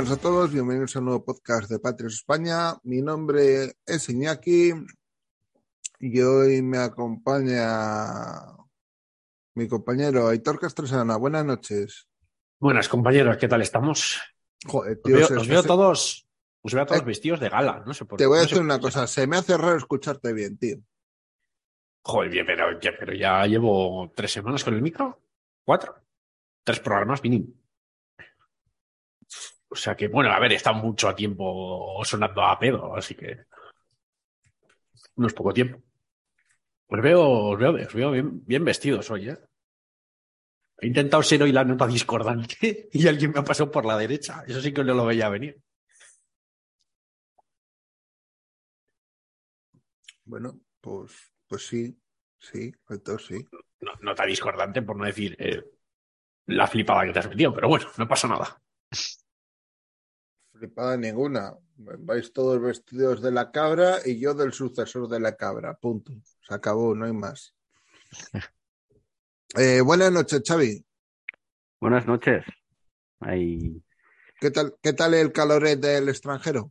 Buenas a todos. Bienvenidos a un nuevo podcast de Patrios España. Mi nombre es Iñaki y hoy me acompaña mi compañero Aitor Castrosana. Buenas noches. Buenas, compañeros. ¿Qué tal estamos? Joder, Os tío, veo, se- os veo se- todos, os veo a todos Eh, vestidos de gala. No sé por te voy a no decir una cosa. Se me hace raro escucharte bien, tío. Joder, pero, pero ya llevo tres semanas con el micro. ¿Cuatro? Tres programas mínimo. O sea que, bueno, a ver, está mucho a tiempo sonando a pedo, así que. No es poco tiempo. Os veo, os veo, os veo bien, bien vestidos hoy, ¿eh? He intentado ser hoy la nota discordante y alguien me ha pasado por la derecha. Eso sí que no lo veía venir. Bueno, pues, pues sí, sí, Aitor, sí. no, nota discordante, por no decir eh, la flipada que te has metido, pero bueno, no pasa nada. Flipada ninguna. Vais todos vestidos de la cabra y yo del sucesor de la cabra. Punto. Se acabó, no hay más. Eh, buenas noches, Xavi. Buenas noches. Ahí, ¿Qué tal, qué tal el caloret del extranjero?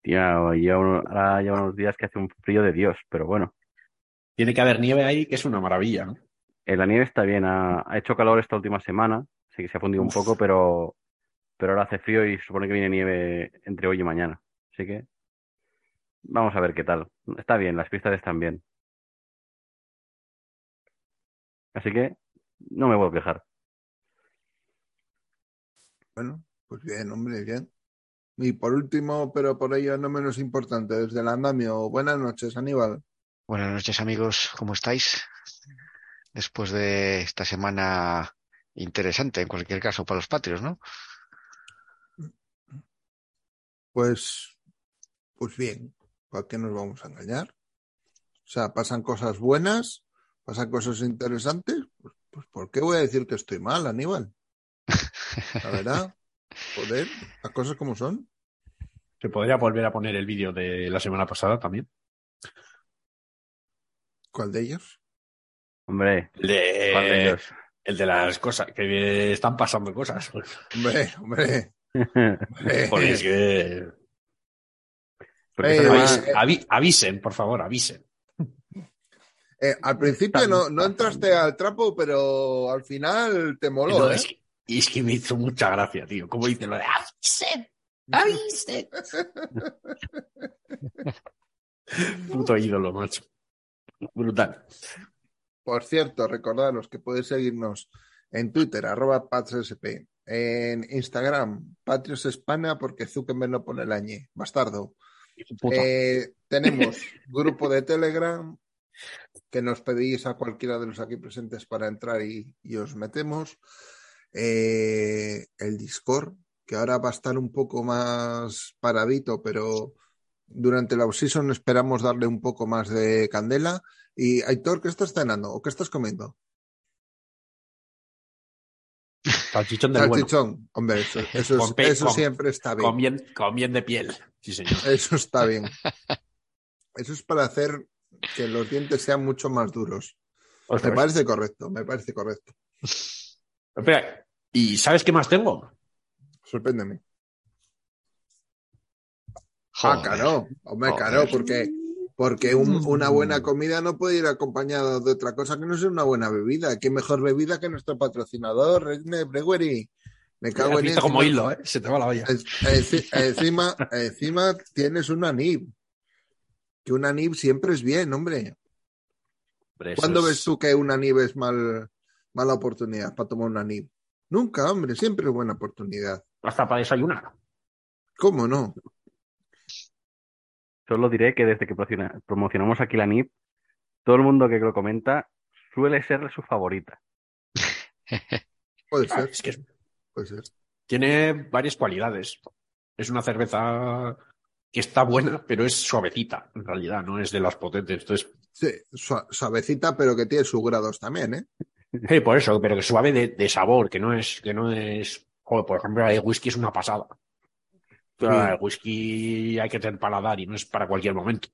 tía, uno- ahora lleva unos días que hace un frío de Dios, pero bueno, Tiene que haber nieve ahí, que es una maravilla. ¿no? eh, la nieve está bien. Ha, ha hecho calor esta última semana, sí que se ha fundido un poco, pero, pero ahora hace frío y supone que viene nieve entre hoy y mañana. Así que vamos a ver qué tal. Está bien, las pistas están bien. Así que no me puedo quejar. Bueno, pues bien, hombre, bien. Y por último, pero por ello no menos importante, desde el andamio, buenas noches, Aníbal. Buenas noches amigos, ¿cómo estáis? Después de esta semana interesante, en cualquier caso, para los patrios, ¿no? Pues, pues bien, ¿para qué nos vamos a engañar? O sea, pasan cosas buenas, pasan cosas interesantes, pues, pues ¿por qué voy a decir que estoy mal, Aníbal? La verdad, joder, las cosas como son. Se podría volver a poner el vídeo de la semana pasada también. ¿Cuál de ellos? Hombre, El de, ¿cuál de ellos? el de las cosas, que están pasando cosas. Hombre, hombre. es que- Porque Eh, avisen, avi- avisen, por favor, avisen. Eh, al principio no, no entraste al trapo, pero al final te moló, No, ¿eh? es, que, y es que me hizo mucha gracia, tío. Como dice lo de avisen, avisen. Puto ídolo, macho. Brutal. Por cierto, recordaros que podéis seguirnos en Twitter, arroba patriotsp, en Instagram, Patrios España, porque Zuckerberg no pone el ñ, bastardo. Eh, tenemos grupo de Telegram que nos pedís a cualquiera de los aquí presentes para entrar y, y os metemos. Eh, el Discord, que ahora va a estar un poco más paradito, pero durante la season esperamos darle un poco más de candela. Y Aitor, ¿qué estás cenando o qué estás comiendo? Salchichón bueno. Salchichón. Hombre, eso, eso es- Con pe- eso con- siempre está bien. Con bien, con bien de piel. Sí, señor. Eso está bien. Eso es para hacer que los dientes sean mucho más duros. Me Ostras. parece correcto, me parece correcto. Espera, ¿y sabes qué más tengo? Sorpréndeme. Ah, Joder. claro, hombre, Joder. claro, porque, porque un- una buena comida no puede ir acompañada de otra cosa que no sea una buena bebida. ¿Qué mejor bebida que nuestro patrocinador, Regne Brewery? Me cago en visto encima- como hilo, ¿eh? Se te va la olla. en- enci- Encima, encima tienes una NIB. Que una NIB siempre es bien, hombre. Hombre, ¿Cuándo es- ves tú que una NIB es mal, mala oportunidad para tomar una NIB? Nunca, hombre, siempre es buena oportunidad. Hasta para desayunar. ¿Cómo no? Solo diré que desde que promociona- promocionamos aquí la NIP, todo el mundo que lo comenta suele ser su favorita. Puede Ah, ser, es que es- puede ser. tiene varias cualidades. Es una cerveza que está buena, pero es suavecita, en realidad, no es de las potentes. Entonces, Sí, sua- suavecita, pero que tiene sus grados también, ¿eh? sí, por eso, pero que suave de, de sabor, que no es, que no es. Joder, por ejemplo, la de whisky es una pasada. Pero Sí. la de whisky hay que tener paladar y no es para cualquier momento.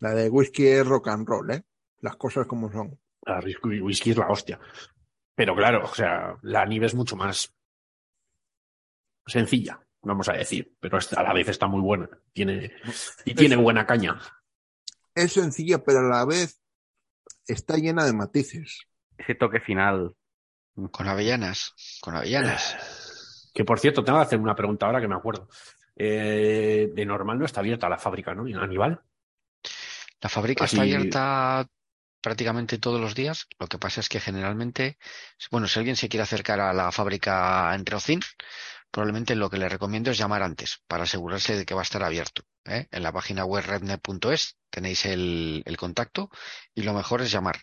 La de whisky es rock and roll, ¿eh? Las cosas como son. La whisky, whisky es la hostia. Pero claro, o sea, la nieve es mucho más sencilla. vamos a decir, pero a la vez está muy buena. Tiene, y tiene buena caña. Es sencilla, pero a la vez está llena de matices. Ese toque final. Con avellanas, con avellanas. Que por cierto, tengo que hacer una pregunta ahora que me acuerdo. Eh, de normal no está abierta la fábrica, ¿no? Aníbal. La fábrica Así- está abierta prácticamente todos los días. Lo que pasa es que generalmente, bueno, si alguien se quiere acercar a la fábrica en Rocín, probablemente lo que le recomiendo es llamar antes para asegurarse de que va a estar abierto. ¿eh? En la página web rednet.es tenéis el, el contacto y lo mejor es llamar.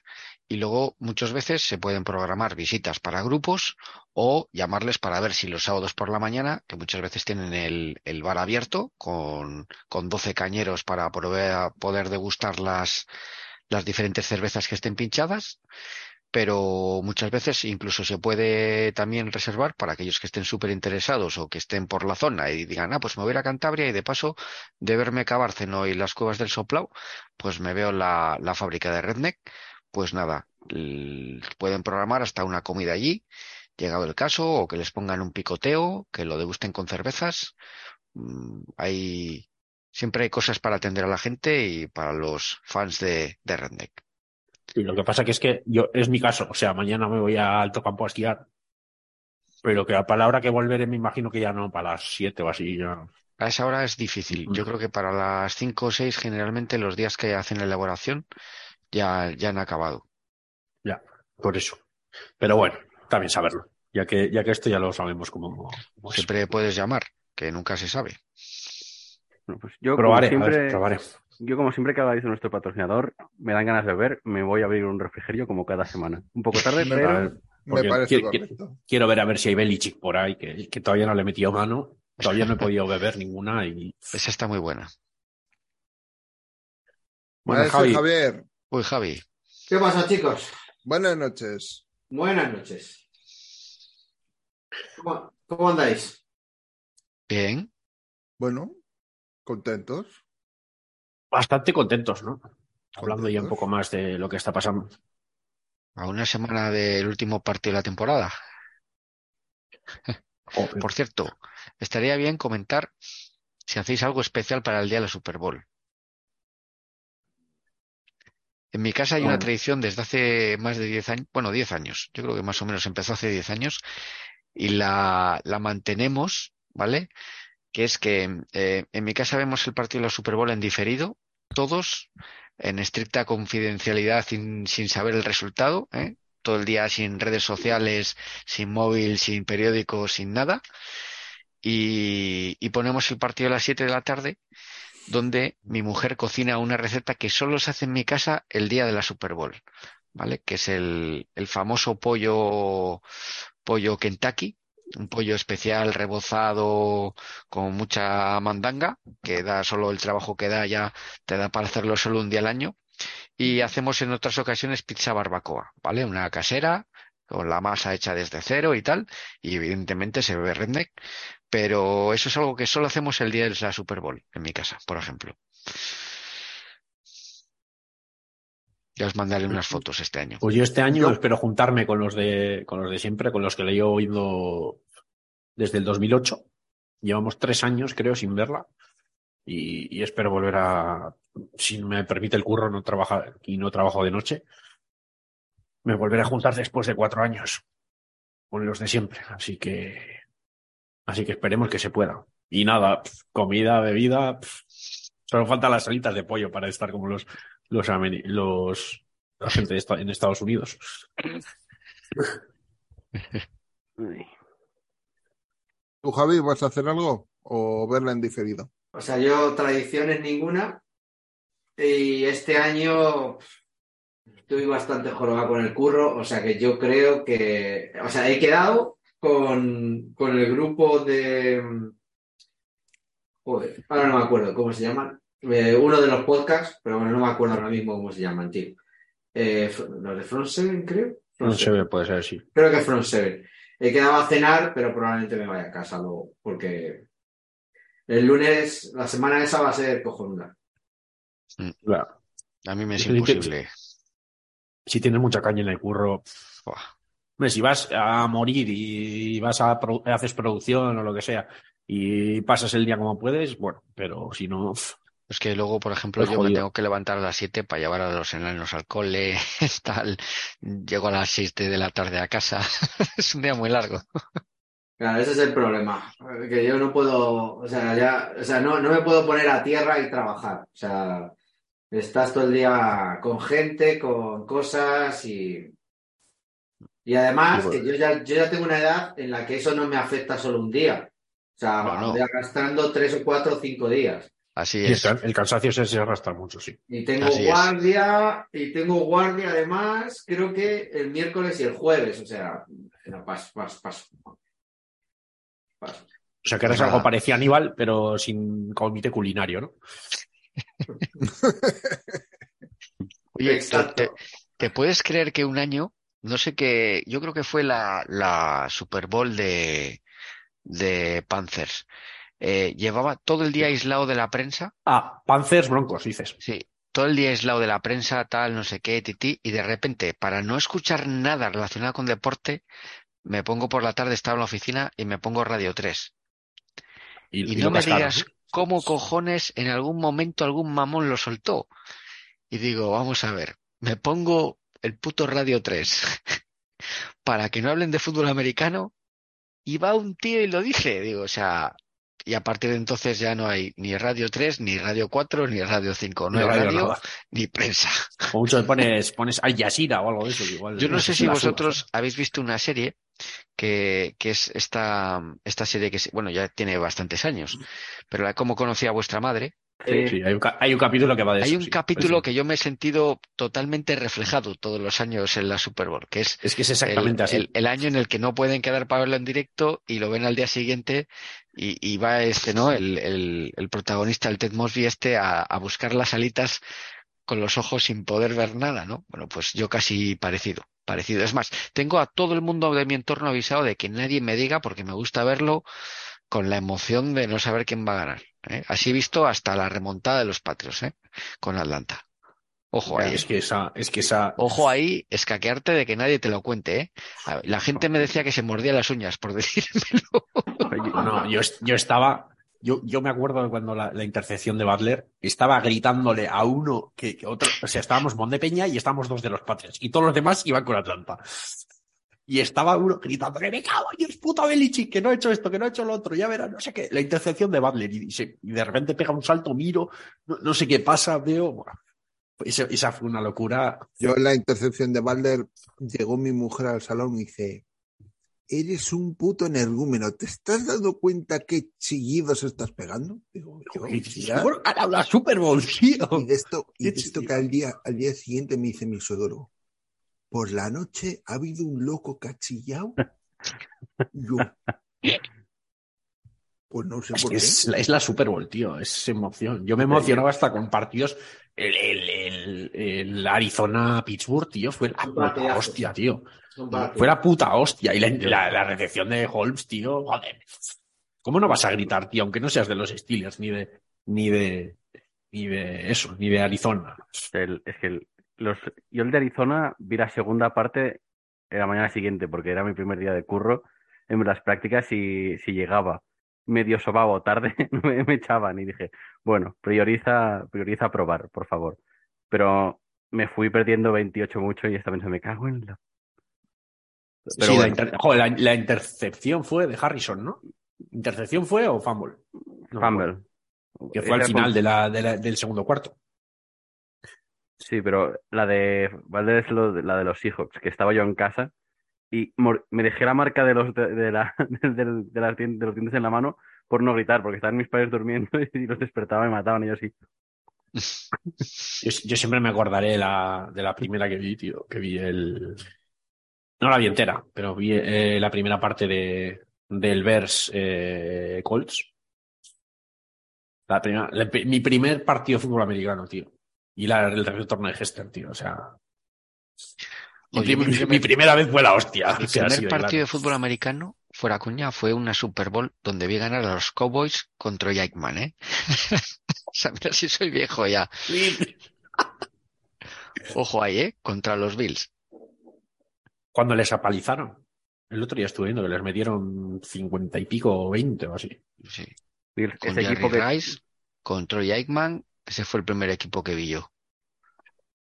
Y luego muchas veces se pueden programar visitas para grupos o llamarles para ver si los sábados por la mañana, que muchas veces tienen el, el bar abierto con, con 12 cañeros para poder, poder degustar las, las diferentes cervezas que estén pinchadas, pero muchas veces incluso se puede también reservar para aquellos que estén súper interesados o que estén por la zona y digan, ah, pues me voy a ir a Cantabria y de paso de verme Cabárceno y las cuevas del Soplau, pues me veo la, la fábrica de Redneck, pues nada, pueden programar hasta una comida allí, llegado el caso, o que les pongan un picoteo, que lo degusten con cervezas. Mm, Hay, siempre hay cosas para atender a la gente y para los fans de, de Redneck. Y lo que pasa que es que yo, es mi caso, o sea, mañana me voy a Alto Campo a esquiar, pero que a la hora que volveré me imagino que ya no, para las 7 o así, ya. A esa hora es difícil. Yo creo que para las 5 o 6, generalmente los días que hacen la elaboración ya, ya han acabado. Por eso. Pero bueno, también saberlo. Ya que, ya que esto ya lo sabemos como, como es. Siempre puedes llamar, que nunca se sabe. Bueno, pues yo, como Probaré, siempre, ver, probaré. yo como siempre que habláis de nuestro patrocinador, me dan ganas de beber, me voy a abrir un refrigerio como cada semana. Un poco tarde, pero A ver, Me porque parece qui- qui- correcto. Quiero ver a ver si hay Belichick por ahí, que, que todavía no le he metido mano. Todavía no he podido beber ninguna y. Esa está muy buena. Bueno, Javi, Javier, Uy, Javi, ¿Qué pasa, chicos? buenas noches. Buenas noches. ¿Cómo, cómo andáis? bien. Bueno, contentos. bastante contentos, ¿no? Hablando ya un poco más de lo que está pasando. A una semana del último partido de la temporada. Por cierto, estaría bien comentar si hacéis algo especial para el día de la Super Bowl. En mi casa hay una tradición desde hace más de 10 años, bueno, 10 años, yo creo que más o menos empezó hace 10 años y la, la mantenemos, ¿vale? Que es que eh, en mi casa vemos el partido de la Super Bowl en diferido, todos en estricta confidencialidad sin, sin saber el resultado, ¿eh? Todo el día sin redes sociales, sin móvil, sin periódico, sin nada. Y, y ponemos el partido a las 7 de la tarde, donde mi mujer cocina una receta que solo se hace en mi casa el día de la Super Bowl, ¿vale? Que es el, el famoso pollo, pollo Kentucky, un pollo especial rebozado con mucha mandanga, que da solo el trabajo que da ya, te da para hacerlo solo un día al año. Y hacemos en otras ocasiones pizza barbacoa, ¿vale? Una casera, con la masa hecha desde cero y tal, y evidentemente se bebe redneck, pero eso es algo que solo hacemos el día de la Super Bowl, en mi casa, por ejemplo. Ya os mandaré unas fotos este año. Pues yo este año Yo- espero juntarme con los de con los de siempre, con los que le he oído desde el 2008. Llevamos tres años, creo, sin verla. Y, y espero volver a, si me permite el curro, no trabajar y no trabajo de noche, me volveré a juntar después de cuatro años con los de siempre. Así que, así que esperemos que se pueda. Y nada, pf, comida, bebida, pf, solo faltan las salitas de pollo para estar como los, los, los, la gente esta- en Estados Unidos. ¿Tú, Javi, vas a hacer algo o verla en diferido? O sea, yo tradiciones ninguna. Y este año estoy bastante jorobado con el curro. O sea que yo creo que. O sea, he quedado con, con el grupo de. Joder, ahora no me acuerdo cómo se llaman. Eh, uno de los podcasts, pero bueno, no me acuerdo ahora mismo cómo se llaman, tío. Eh, los de Front Seven, creo. Front No Seven. puede ser, sí. Creo que Front Seven. He quedado a cenar, pero probablemente me vaya a casa luego, porque el lunes, la semana esa va a ser cojonuda. Claro. A mí me es imposible. Si tienes mucha caña en el curro, Buah. Hombre, si vas a morir y vas a pro- haces producción o lo que sea, y pasas el día como puedes, bueno, pero si no, Es que luego, por ejemplo, Pues yo me tengo que levantar a las 7 para llevar a los enanos al cole, tal. Llego a las 6 de la tarde a casa. Es un día muy largo. Claro, ese es el problema. Que yo no puedo, o sea, ya, o sea, no, no me puedo poner a tierra y trabajar. O sea, estás todo el día con gente, con cosas y. Y además, que yo ya, yo ya tengo una edad en la que eso no me afecta solo un día. O sea, No, no. voy arrastrando tres o cuatro o cinco días. Así y el, es. el cansancio se, se arrastra mucho, sí. Y tengo Así es. guardia, y tengo guardia además, creo que el miércoles y el jueves. O sea, no, paso, paso, paso. Paso. O sea que eres algo parecido a Aníbal, pero sin comité culinario, ¿no? Oye, ¿te, Exacto. te- te puedes creer que un año, no sé qué, yo creo que fue la, la Super Bowl de, de Panthers, eh, llevaba todo el día aislado de la prensa, Ah, Panzers Broncos, dices. sí, todo el día aislado de la prensa, tal, no sé qué, tití, y de repente, para no escuchar nada relacionado con deporte, me pongo por la tarde, estaba en la oficina y me pongo Radio 3. Y, no me digas cómo cojones en algún momento algún mamón lo soltó. Y digo, vamos a ver, me pongo el puto Radio 3 para que no hablen de fútbol americano y va un tío y lo dice. Digo, o sea, y a partir de entonces ya no hay ni Radio 3, ni Radio 4, ni Radio 5. No Ni hay radio, ni prensa. O mucho pones, pones Al Jazeera o algo de eso. Igual, Yo no sé si vosotros habéis visto una serie que, que es esta, esta serie que, bueno, ya tiene bastantes años, pero la como conocí a vuestra madre. ¿Eh? Sí, hay un, ca- hay un capítulo que va de Hay un sí. capítulo Sí. que yo me he sentido totalmente reflejado todos los años en la Super Bowl, que es Es que es el, exactamente así. el- el año en el que no pueden quedar para verlo en directo y lo ven al día siguiente y, y va este, ¿no? El protagonista, el Ted Mosby este, a, a buscar las alitas con los ojos sin poder ver nada, ¿no? Bueno, pues yo casi parecido, parecido. Es más, tengo a todo el mundo de mi entorno avisado de que nadie me diga porque me gusta verlo con la emoción de no saber quién va a ganar. ¿Eh? Así he visto hasta la remontada de los Patriots, ¿eh? Con Atlanta. Ojo ahí. Es que esa, es que esa, Ojo ahí, escaquearte de que nadie te lo cuente, ¿eh? La gente me decía que se mordía las uñas por decírmelo. No, no, yo, yo estaba, yo, yo me acuerdo de cuando la, la intercepción de Butler estaba gritándole a uno que, que otro, o sea, estábamos Mondepeña y estábamos dos de los Patriots y todos los demás iban con Atlanta. Y estaba uno gritando que me cago en Dios, puta Belichick, que no ha hecho esto, que no ha hecho lo otro, ya verás, no sé qué, la intercepción de Butler y, se- y de repente pega un salto, miro, no, no sé qué pasa, veo, esa, esa fue una locura. Yo en la intercepción de Balder llegó mi mujer al salón y dice, eres un puto energúmeno, ¿te estás dando cuenta qué chillidos estás pegando? Digo, Y, la Super Bowl, tío. Y de esto, y de esto que al día, al día siguiente me dice mi suegro, por la noche ha habido un loco cachillao. Yo, pues no sé Es, por qué. es, la- es la Super Bowl, tío, es emoción. Yo me emocionaba hasta con partidos. El, el, el- el Arizona-Pittsburgh, tío, fue la puta hostia, tío. Fue la puta hostia. Y la, la- la recepción de Holmes, tío, joder. ¿Cómo no vas a gritar, tío? Aunque no seas de los Steelers, ni de, ni de, ni de eso, ni de Arizona. El- es que el- los, yo el de Arizona vi la segunda parte en la mañana siguiente, porque era mi primer día de curro en las prácticas y si llegaba medio sobado o tarde, me, me echaban y dije, bueno, prioriza, prioriza probar, por favor. Pero me fui perdiendo 28 mucho y esta vez me cago en la... Pero sí, la, bueno, inter- joder, la- la intercepción fue de Harrison, ¿no? ¿Intercepción fue o fumble? No. Fumble. Que fue al final de la, de la- del segundo cuarto. Sí, pero la de Valdez es la de los Seahawks, que estaba yo en casa y me dejé la marca de los de, la, de, las de los dientes en la mano por no gritar, porque estaban mis padres durmiendo y los despertaba y me mataban sí. Yo, yo siempre me acordaré de la, de la primera que vi, tío, que vi el... No la vi entera, pero vi eh, la primera parte de, del Vers eh, Colts. La primera, mi primer partido de fútbol americano, tío. Y la, el retorno de Hester, tío. O sea, mi, Oye, primera vez fue la hostia. Sea, primer partido de fútbol americano, fuera cuña, fue una Super Bowl donde vi ganar a los Cowboys contra Aikman, ¿eh? o sea, mira si soy viejo ya. Ojo ahí, ¿eh? Contra los Bills. Cuando les apalizaron. El otro día estuve viendo que les metieron 50 y pico o 20 o así. Sí. Bills, Con ese Jerry equipo que, Rice, con Troy Aikman, ese fue el primer equipo que vi yo.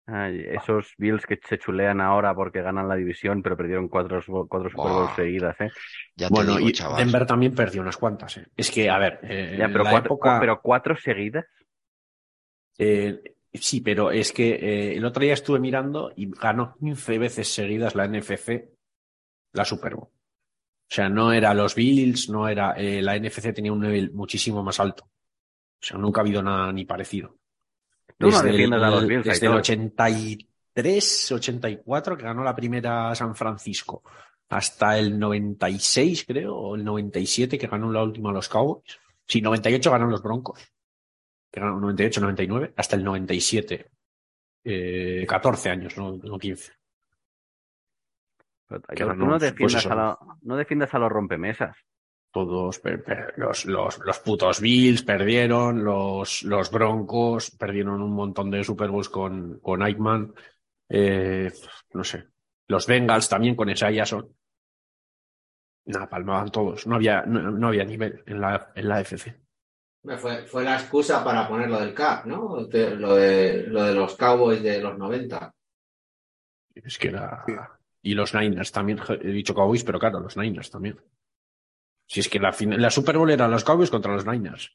Ay, esos Bills que se chulean ahora porque ganan la división, pero perdieron cuatro, cuatro Super Bowls seguidas, ¿eh? Ya te Bueno, digo, y chaval. Denver también perdió unas cuantas. ¿eh? Es que, a ver, eh, Ya, pero, la cuatro, época- pero cuatro seguidas. eh, sí, pero es que eh, el otro día estuve mirando y ganó 15 veces seguidas la NFC la Super Bowl. O sea, no era los Bills, no era. eh, la NFC tenía un nivel muchísimo más alto. O sea, nunca ha habido nada ni parecido. Tú no Desde defiendes a los el- Bills, Desde el Aitor. 83, 84, que ganó la primera San Francisco, hasta el 96, creo, o el 97, que ganó la última los Cowboys. Sí, 98 ganaron los Broncos, que ganaron 98, 99, hasta el 97. Eh, 14 años, no, no 15. Pero, tú no pues defiendas, eso. a la- no defiendas a los rompemesas. Todos, per- per- los, los, los putos Bills perdieron, los, los Broncos perdieron un montón de Super Bowls con, con Aikman. Eh, no sé. Los Bengals también con Esiason. Nada, palmaban todos. No había, no, no había nivel en la, en la FC. Fue, fue la excusa para poner lo del CAP, ¿no? De- lo, de, lo de los Cowboys de los 90. Es que era. Sí. Y los Niners también. He dicho Cowboys, pero claro, los Niners también. Si es que la, la Super Bowl eran los Cowboys contra los Niners.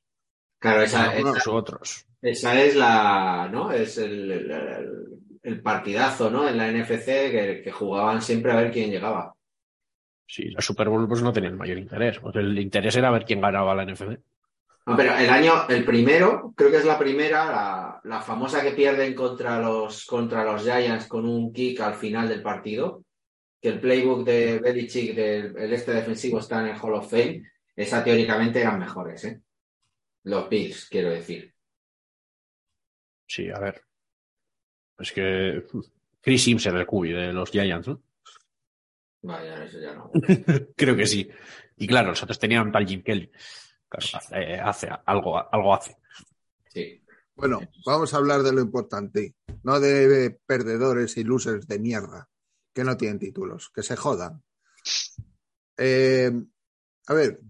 Claro, esa, esa, otros. esa es la, ¿no? Es el, el- el- el partidazo, ¿no? En la NFC que, que jugaban siempre a ver quién llegaba. Sí, la Super Bowl pues no tenía el mayor interés. Pues el interés era ver quién ganaba la NFC. No, pero el año, el primero, creo que es la primera, la, la famosa que pierden contra los, contra los Giants con un kick al final del partido, que el playbook de Belichick del el este defensivo está en el Hall of Fame, esa teóricamente eran mejores, ¿eh? Los Bills, quiero decir. Sí, a ver. Es que Chris Sims era el cubi de los Giants, ¿no? Vaya, eso ya no. Creo que sí. Y claro, nosotros teníamos tal Jim Kelly. Claro, hace, hace algo, algo hace. Sí. Bueno, vamos a hablar de lo importante, no de perdedores y losers de mierda, que no tienen títulos, que se jodan. Eh, a ver,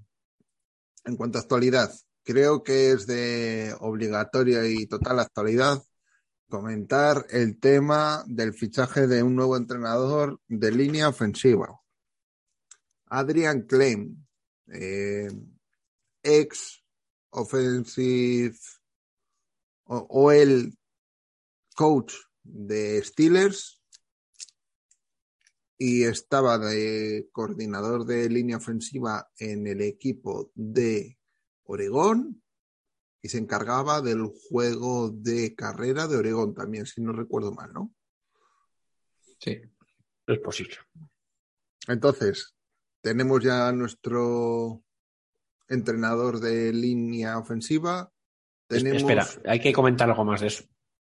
en cuanto a actualidad, creo que es de obligatoria y total actualidad comentar el tema del fichaje de un nuevo entrenador de línea ofensiva. Adrian Klein, eh, ex offensive o, o el coach de Steelers y estaba de coordinador de línea ofensiva en el equipo de Oregón y se encargaba del juego de carrera de Oregón también, si no recuerdo mal, ¿no? Sí. Es posible. Entonces, tenemos ya nuestro entrenador de línea ofensiva. Tenemos... Espera, hay que comentar algo más de eso.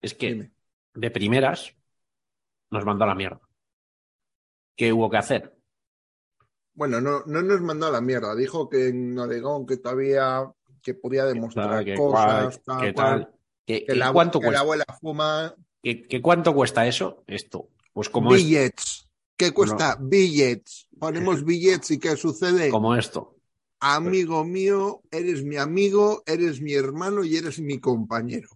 Es que Dime. de primeras nos mandó a la mierda. ¿Qué hubo que hacer? Bueno, no, no nos mandó a la mierda. Dijo que en Oregón que todavía que podía demostrar ¿Qué, cosas, cual, tal, qué cual, tal? ¿Qué- que, la, ¿Cuánto que la cuesta? abuela fuma ¿Qué, qué cuánto cuesta eso? Esto. Pues como, es, billets. ¿Qué cuesta? Billets. Ponemos billets y ¿qué sucede? como esto. Amigo mío, eres mi amigo, eres mi hermano y eres mi compañero.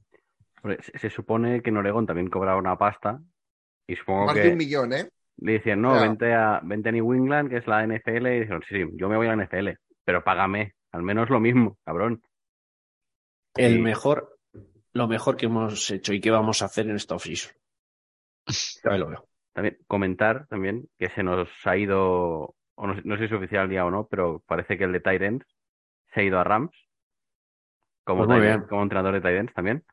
Hombre, Se, se supone que en Oregón también cobraba una pasta y supongo Más que de un millón, ¿eh? Le decían, no, vente a, vente a New England, que es la NFL, y dijeron, sí, sí, yo me voy a la NFL, pero págame, al menos lo mismo, cabrón. El mejor, lo mejor que hemos hecho y que vamos a hacer en esta offseason. Ya lo veo. También comentar también que se nos ha ido, o no, sé- no sé si es oficial ya o no, pero parece que el de Tyrants se ha ido a Rams como, Pues como entrenador de Tyrants también.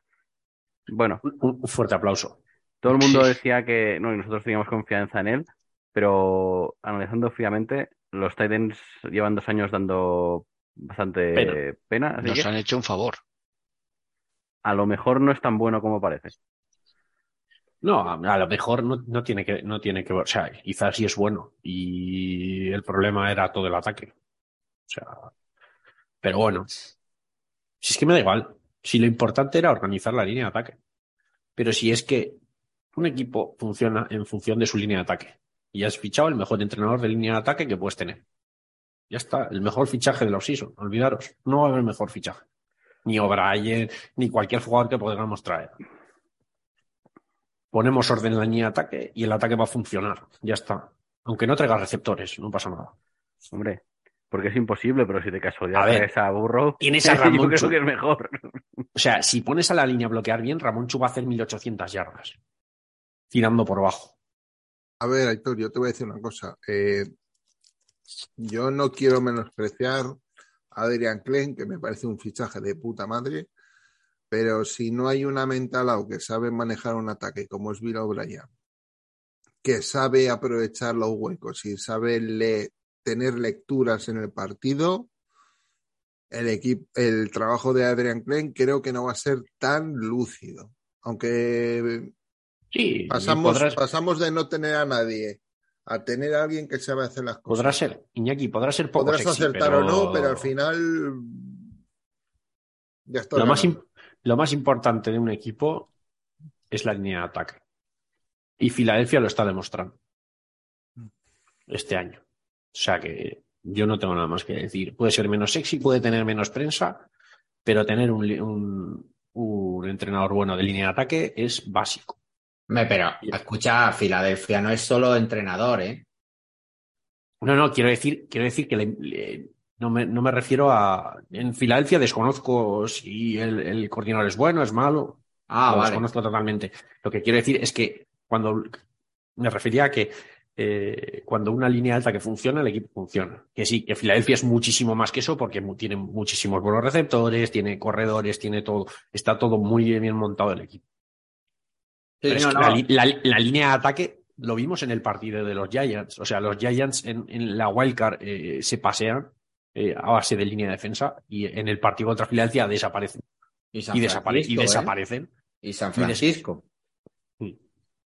Bueno, Un, un fuerte aplauso. Todo el mundo decía que no, y nosotros teníamos confianza en él, pero analizando fríamente, los Titans llevan dos años dando bastante Pena. pena, así Nos que han hecho un favor. a lo mejor no es tan bueno como parece. No, a, a lo mejor no, no tiene que, no tiene que ver. O sea, quizás sí es bueno. Y el problema era todo el ataque. O sea, pero bueno. Si es que me da igual. Si lo importante era organizar la línea de ataque. Pero si es que un equipo funciona en función de su línea de ataque. y has fichado el mejor entrenador de línea de ataque que puedes tener. Ya está, el mejor fichaje de los season, olvidaros, no va a haber mejor fichaje. Ni O'Brien, ni cualquier jugador que podamos traer. Ponemos orden en la línea de ataque y el ataque va a funcionar. Ya está. Aunque no traigas receptores, no pasa nada. Hombre, porque es imposible, pero si de casualidad A ver, traes a Burrow, tienes a yo Ramón creo Chu. que es mejor. O sea, si pones a la línea a bloquear bien, Ramón Chu va a hacer 1800 yardas. Tirando por abajo. A ver, Aitor, yo te voy a decir una cosa. Eh, yo no quiero menospreciar a Adrian Klein, que me parece un fichaje de puta madre, pero si no hay una mentalao que sabe manejar un ataque como es Bill O'Brien, que sabe aprovechar los huecos y sabe tener lecturas en el partido, el equipo, el trabajo de Adrian Klein creo que no va a ser tan lúcido. Aunque Sí, Pasamos, podrás- pasamos de no tener a nadie a tener a alguien que sabe hacer las cosas. podrá ser, Iñaki, podrá ser poco Podrás sexy, acertar pero- o no, pero al final ya está. Lo más, lo más importante de un equipo es la línea de ataque. Y Filadelfia lo está demostrando este año. O sea que yo no tengo nada más que decir. Puede ser menos sexy, puede tener menos prensa, pero tener un, un- un entrenador bueno de línea de ataque es básico. Me, pero escucha, Filadelfia no es solo entrenador, ¿eh? No, no, quiero decir, quiero decir que le- le- no, me, no me refiero a. En Filadelfia desconozco si el, el coordinador es bueno, es malo. Ah, lo vale. desconozco totalmente. Lo que quiero decir es que cuando me refería a que eh, cuando una línea alta que funciona, el equipo funciona. Que sí, que Filadelfia es muchísimo más que eso porque tiene muchísimos buenos receptores, tiene corredores, tiene todo, está todo muy bien montado el equipo. Es no, no. La, li- la- la línea de ataque lo vimos en el partido de los Giants. O sea, los Giants en, en la wildcard eh, se pasean eh, a base de línea de defensa y en el partido contra Filadelfia desaparecen. Y, Y, desapare- y ¿eh? desaparecen. Y San Y des- Francisco.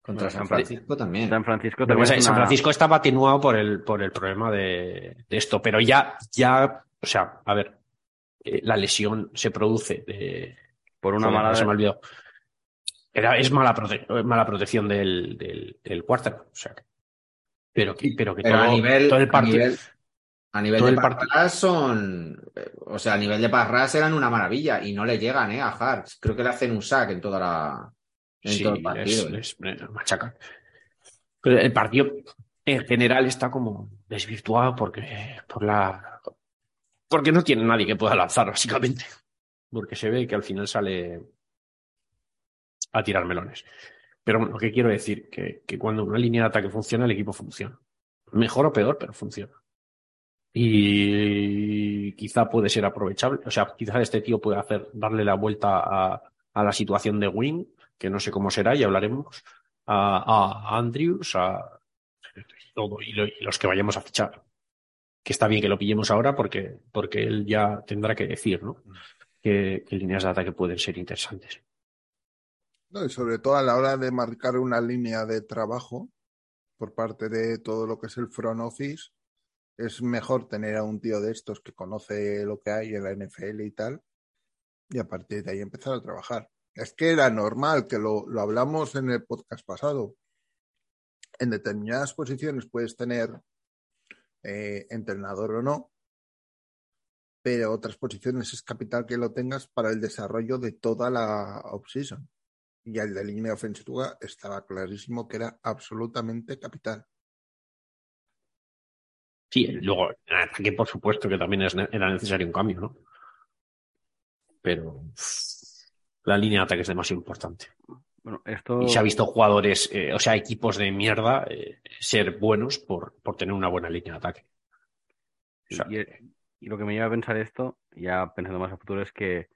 Contra Bueno, San San Fran- Francisco también. San Francisco también San Francisco estaba atenuado por el, por el problema de, de esto, pero ya, ya, o sea, a ver, eh, la lesión se produce de, por una mala se me olvidó. Era, es mala, prote- mala protección del, del, del quarter, o sea, que- pero que, pero que Pero todo, a nivel, todo el a partido, nivel, a nivel todo de rush son, o sea, a nivel de pass rush eran una maravilla y no le llegan, ¿eh? A Hartz. Creo que le hacen un sack en toda la, en sí, todo el partido. ¿eh? Pero el partido en general está como desvirtuado porque, por la, porque no tiene nadie que pueda lanzar, básicamente. Porque se ve que al final sale a tirar melones. Pero bueno, lo que quiero decir, que, que cuando una línea de ataque funciona, el equipo funciona. Mejor o peor, pero funciona. Y quizá puede ser aprovechable. O sea, quizá este tío puede hacer, darle la vuelta a, a la situación de Wing, que no sé cómo será, y hablaremos, a, a Andrews, a todo, y, lo- y los que vayamos a fichar. Que está bien que lo pillemos ahora porque, porque él ya tendrá que decir, ¿no? Que, que líneas de ataque pueden ser interesantes. No, y sobre todo a la hora de marcar una línea de trabajo por parte de todo lo que es el front office, es mejor tener a un tío de estos que conoce lo que hay en la NFL y tal, y a partir de ahí empezar a trabajar. Es que era normal, que lo, lo hablamos en el podcast pasado. En determinadas posiciones puedes tener eh, entrenador o no, pero otras posiciones es capital que lo tengas para el desarrollo de toda la offseason. Y el de línea ofensiva estaba clarísimo que era absolutamente capital. Sí, luego, en ataque, por supuesto que también es era necesario un cambio, ¿no? Pero la línea de ataque es demasiado importante. Bueno, esto... Y se ha visto jugadores, eh, o sea, equipos de mierda eh, ser buenos por, por tener una buena línea de ataque. O sea, Y, y lo que me lleva a pensar esto, ya pensando más a futuro, es que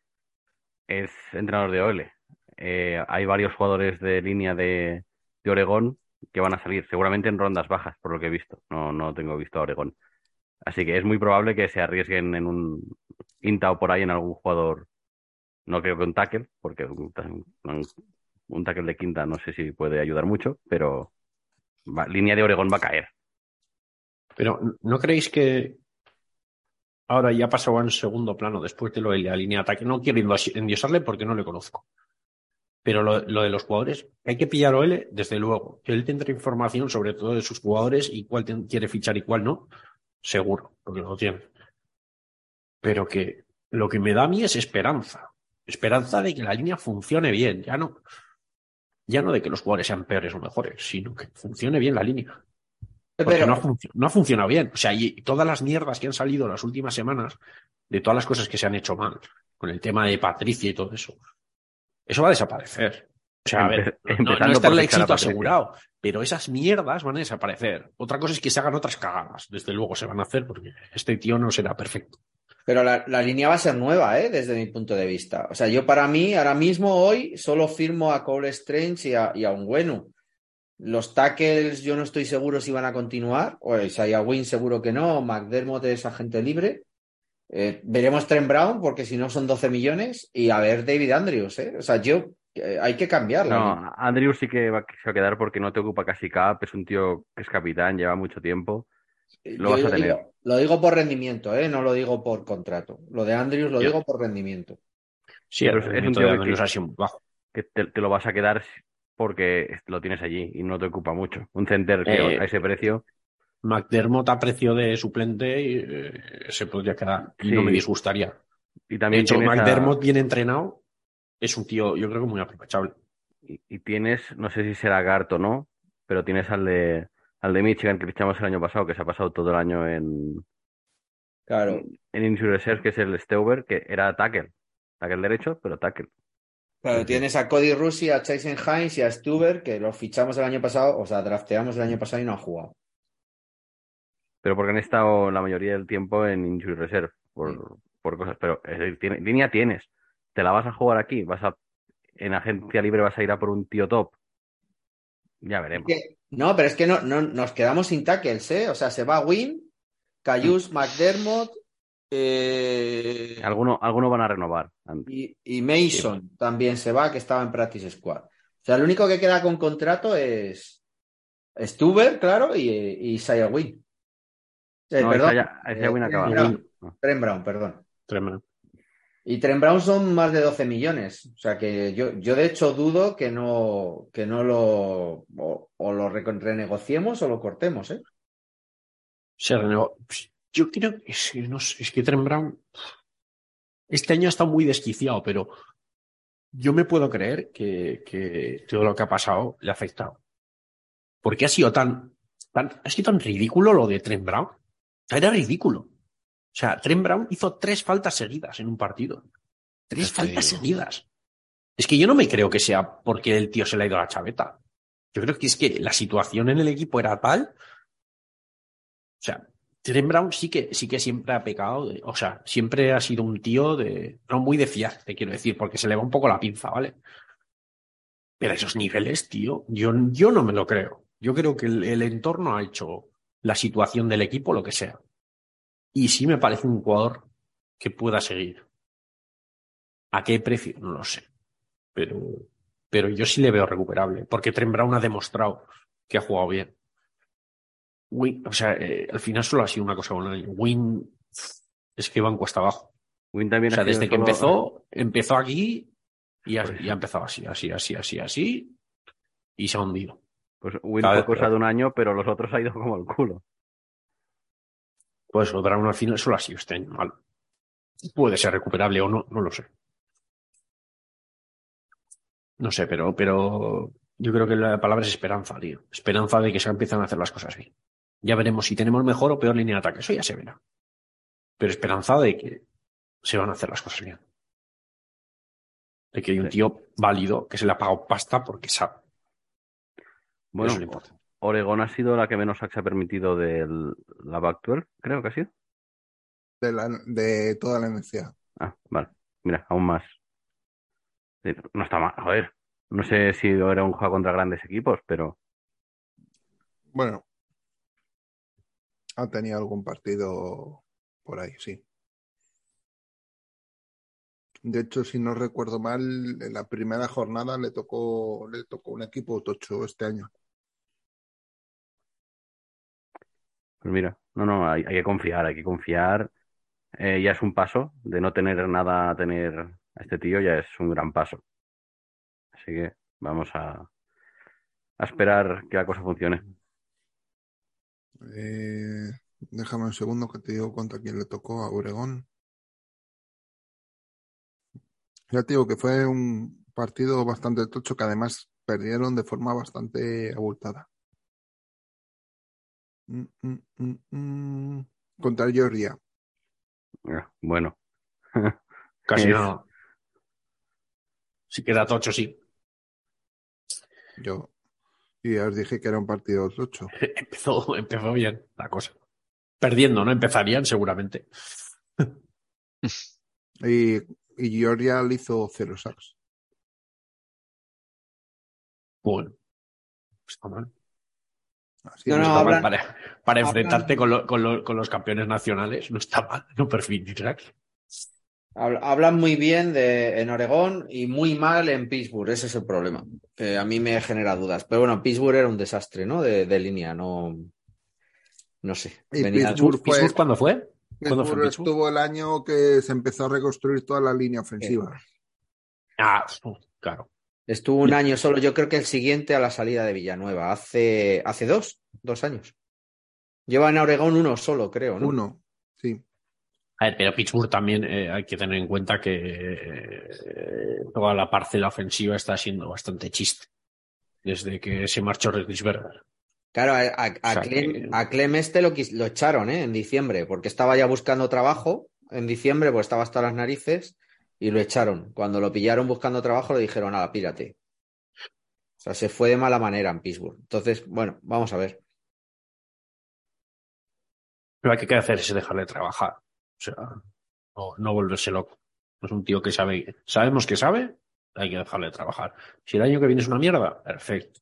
es entrenador de OL. Eh, hay varios jugadores de línea de, de Oregón que van a salir, seguramente en rondas bajas, por lo que he visto. No, no tengo visto a Oregón. Así que es muy probable que se arriesguen en un quinta o por ahí en algún jugador. No creo que un tackle, porque un, un, un tackle de quinta no sé si puede ayudar mucho, pero línea de Oregón va a caer. Pero ¿no creéis que ahora ya ha pasado en segundo plano después de lo de la línea de ataque? No quiero endios- endiosarle porque no le conozco. Pero lo, lo de los jugadores, hay que pillarlo él, desde luego. Que él tendrá información sobre todo de sus jugadores y cuál quiere fichar y cuál no, seguro, porque lo tiene. Pero que lo que me da a mí es esperanza. Esperanza de que la línea funcione bien. Ya no, ya no de que los jugadores sean peores o mejores, sino que funcione bien la línea. Porque Pero- no, ha no ha funcionado bien. O sea, y todas las mierdas que han salido las últimas semanas, de todas las cosas que se han hecho mal, con el tema de Patricia y todo eso, eso va a desaparecer. O sea, a ver, no- está por el éxito asegurado, pero esas mierdas van a desaparecer. Otra cosa es que se hagan otras cagadas. Desde luego se van a hacer porque este tío no será perfecto. Pero la, la línea va a ser nueva, ¿eh? Desde mi punto de vista. O sea, yo para mí, ahora mismo, hoy, solo firmo a Cole Strange y a, y a. Los tackles yo no estoy seguro si van a continuar. O Isaiah Wynn seguro que no. McDermott es agente libre. Eh, veremos Trent Brown porque si no son 12 millones. Y a ver David Andrews, ¿eh? O sea, yo... eh, hay que cambiarla. No, Andrew sí que va, se va a quedar porque no te ocupa casi cap, es un tío que es capitán, lleva mucho tiempo. lo vas a tener. Digo, lo digo por rendimiento, ¿eh? No lo digo por contrato. Lo de Andrews lo digo por rendimiento. Sí, Pero es- es un tío de que- Andrews ha sido muy bajo. que te, te lo vas a quedar porque lo tienes allí y no te ocupa mucho. Un center que Eh, a ese precio, McDermott a precio de suplente y, eh, se podría quedar y Sí. no me disgustaría. y De también hecho, tienes a- McDermott bien entrenado es un tío, yo creo que muy aprovechable. y, y tienes, no sé si será Gart o no, pero tienes al de al de Michigan que fichamos el año pasado, que se ha pasado todo el año en, Claro. en Injury Reserve, que es el Steuber, que era tackle. Tackle derecho, pero tackle. Claro, tienes a Cody Russi, a Tyson Hines y a Stuber, que los fichamos el año pasado, o sea, drafteamos el año pasado y no han jugado. Pero porque han estado la mayoría del tiempo en Injury Reserve por, por cosas. Pero es decir, tiene- línea tienes. ¿Te la vas a jugar aquí? ¿Vas a en agencia libre vas a ir a por un tío top? Ya veremos. Que- No, pero es que no, no nos quedamos sin tackles, ¿eh? O sea, se va Win, Cayus, McDermott eh, Alguno, alguno van a renovar. antes. y, y Mason también se va, que estaba en Practice Squad. O sea, el único que queda con contrato es Stuber, claro, y, y Wynn. Eh, No, perdón, Isaiah- Isaiah Wynn eh, acaba. Trent Brown, Trent Brown, perdón. Y Trent Brown son más de 12 millones. O sea que yo, yo de hecho dudo que no, que no lo o, o lo re- renegociemos o lo cortemos, ¿eh? Se. Pues, Yo creo que es que, no sé, es que Trent Brown este año ha estado muy desquiciado, pero yo me puedo creer que, que todo lo que ha pasado le ha afectado. Porque ha sido tan, tan, ha sido tan ridículo lo de Trent Brown. Era ridículo. O sea, Trent Brown hizo tres faltas seguidas en un partido. Tres faltas seguidas. Es que yo no me creo que sea porque el tío se le ha ido a la chaveta. Yo creo que es que la situación en el equipo era tal. O sea, Trent Brown sí que, sí que siempre ha pecado, de- o sea, siempre ha sido un tío de, no muy de fiar, te quiero decir, porque se le va un poco la pinza, ¿vale? Pero esos niveles, tío, yo, yo no me lo creo. Yo creo que el, el entorno ha hecho la situación del equipo lo que sea. Y sí me parece un jugador que pueda seguir. ¿A qué precio? No lo sé. Pero, pero yo sí le veo recuperable, porque Trent Brown ha demostrado que ha jugado bien. Win, o sea, eh, al final solo ha sido una cosa año. Win es que va en cuesta abajo. Win también O sea, desde que solo- empezó, empezó aquí y ha, y ha empezado así, así, así, así, así, y se ha hundido. Pues Win fue cosa de un año, pero los otros ha ido como el culo. Pues lo Brown al final solo ha sido este año malo. Puede ser recuperable o no, no lo sé. No sé, pero, pero yo creo que la palabra es esperanza, tío. Esperanza de que se empiezan a hacer las cosas bien. Ya veremos si tenemos mejor o peor línea de ataque. Eso ya se verá. Pero esperanza de que se van a hacer las cosas bien. De que hay un tío válido que se le ha pagado pasta porque sabe. Bueno, Eso. Oregón ha sido la que menos se ha permitido de la Back-12, creo que ha sido. de, la, de toda la NCA. Ah, vale. Mira, aún más. No está mal, joder. No sé si era un juego contra grandes equipos, pero Bueno, ha tenido algún partido por ahí, sí. De hecho, si no recuerdo mal, en la primera jornada le tocó, le tocó un equipo tocho este año. Pues mira, no, no, hay, que confiar, hay que confiar. Eh, ya es un paso de no tener nada a tener a este tío, ya es un gran paso. Así que vamos a, a esperar que la cosa funcione. Eh, déjame un segundo que te digo contra quién le tocó a Oregón. Ya te digo que fue un partido bastante tocho que además perdieron de forma bastante abultada. Mm, mm, mm, mm. Contra Georgia. Ah, Bueno, Casi no. Si queda tocho, sí. Yo y ya os dije que era un partido tocho. Empezó, empezó bien la cosa. Perdiendo, ¿no? Empezarían seguramente. Y, y Georgia le hizo cero sacks. Bueno. Está mal. Así No, Está mal para, para hablan- enfrentarte con, lo- con lo- con los campeones nacionales. No está mal. No. Habl- Hablan muy bien de, en Oregón y muy mal en Pittsburgh, ese es el problema. que a mí me genera dudas. Pero bueno, Pittsburgh era un desastre, ¿no? De, de línea, no. No sé. Y venía- Pittsburgh fue- ¿Pittsburgh cuándo fue? ¿Cuándo fue Pittsburgh Pittsburgh? estuvo el año que se empezó a reconstruir toda la línea ofensiva. Ah, claro. Estuvo un año solo, yo creo que el siguiente a la salida de Villanueva, hace, hace dos, dos años. Lleva en Oregón uno solo, creo, ¿no? Uno, sí. A ver, pero Pittsburgh también eh, hay que tener en cuenta que eh, toda la parcela ofensiva está siendo bastante chiste. Desde que se marchó Roethlisberger. Claro, a, a- a O sea Clem, que- a Clem este lo echaron, ¿eh? En diciembre, porque estaba ya buscando trabajo en diciembre, pues estaba hasta las narices y lo echaron. Cuando lo pillaron buscando trabajo, le dijeron, nada, pírate. O sea, se fue de mala manera en Pittsburgh. Entonces, bueno, vamos a ver. Pero hay que hacer es dejarle trabajar. O sea, no, no volverse loco. Es un tío que sabe, sabemos que sabe, hay que dejarle trabajar. Si el año que viene es una mierda, perfecto.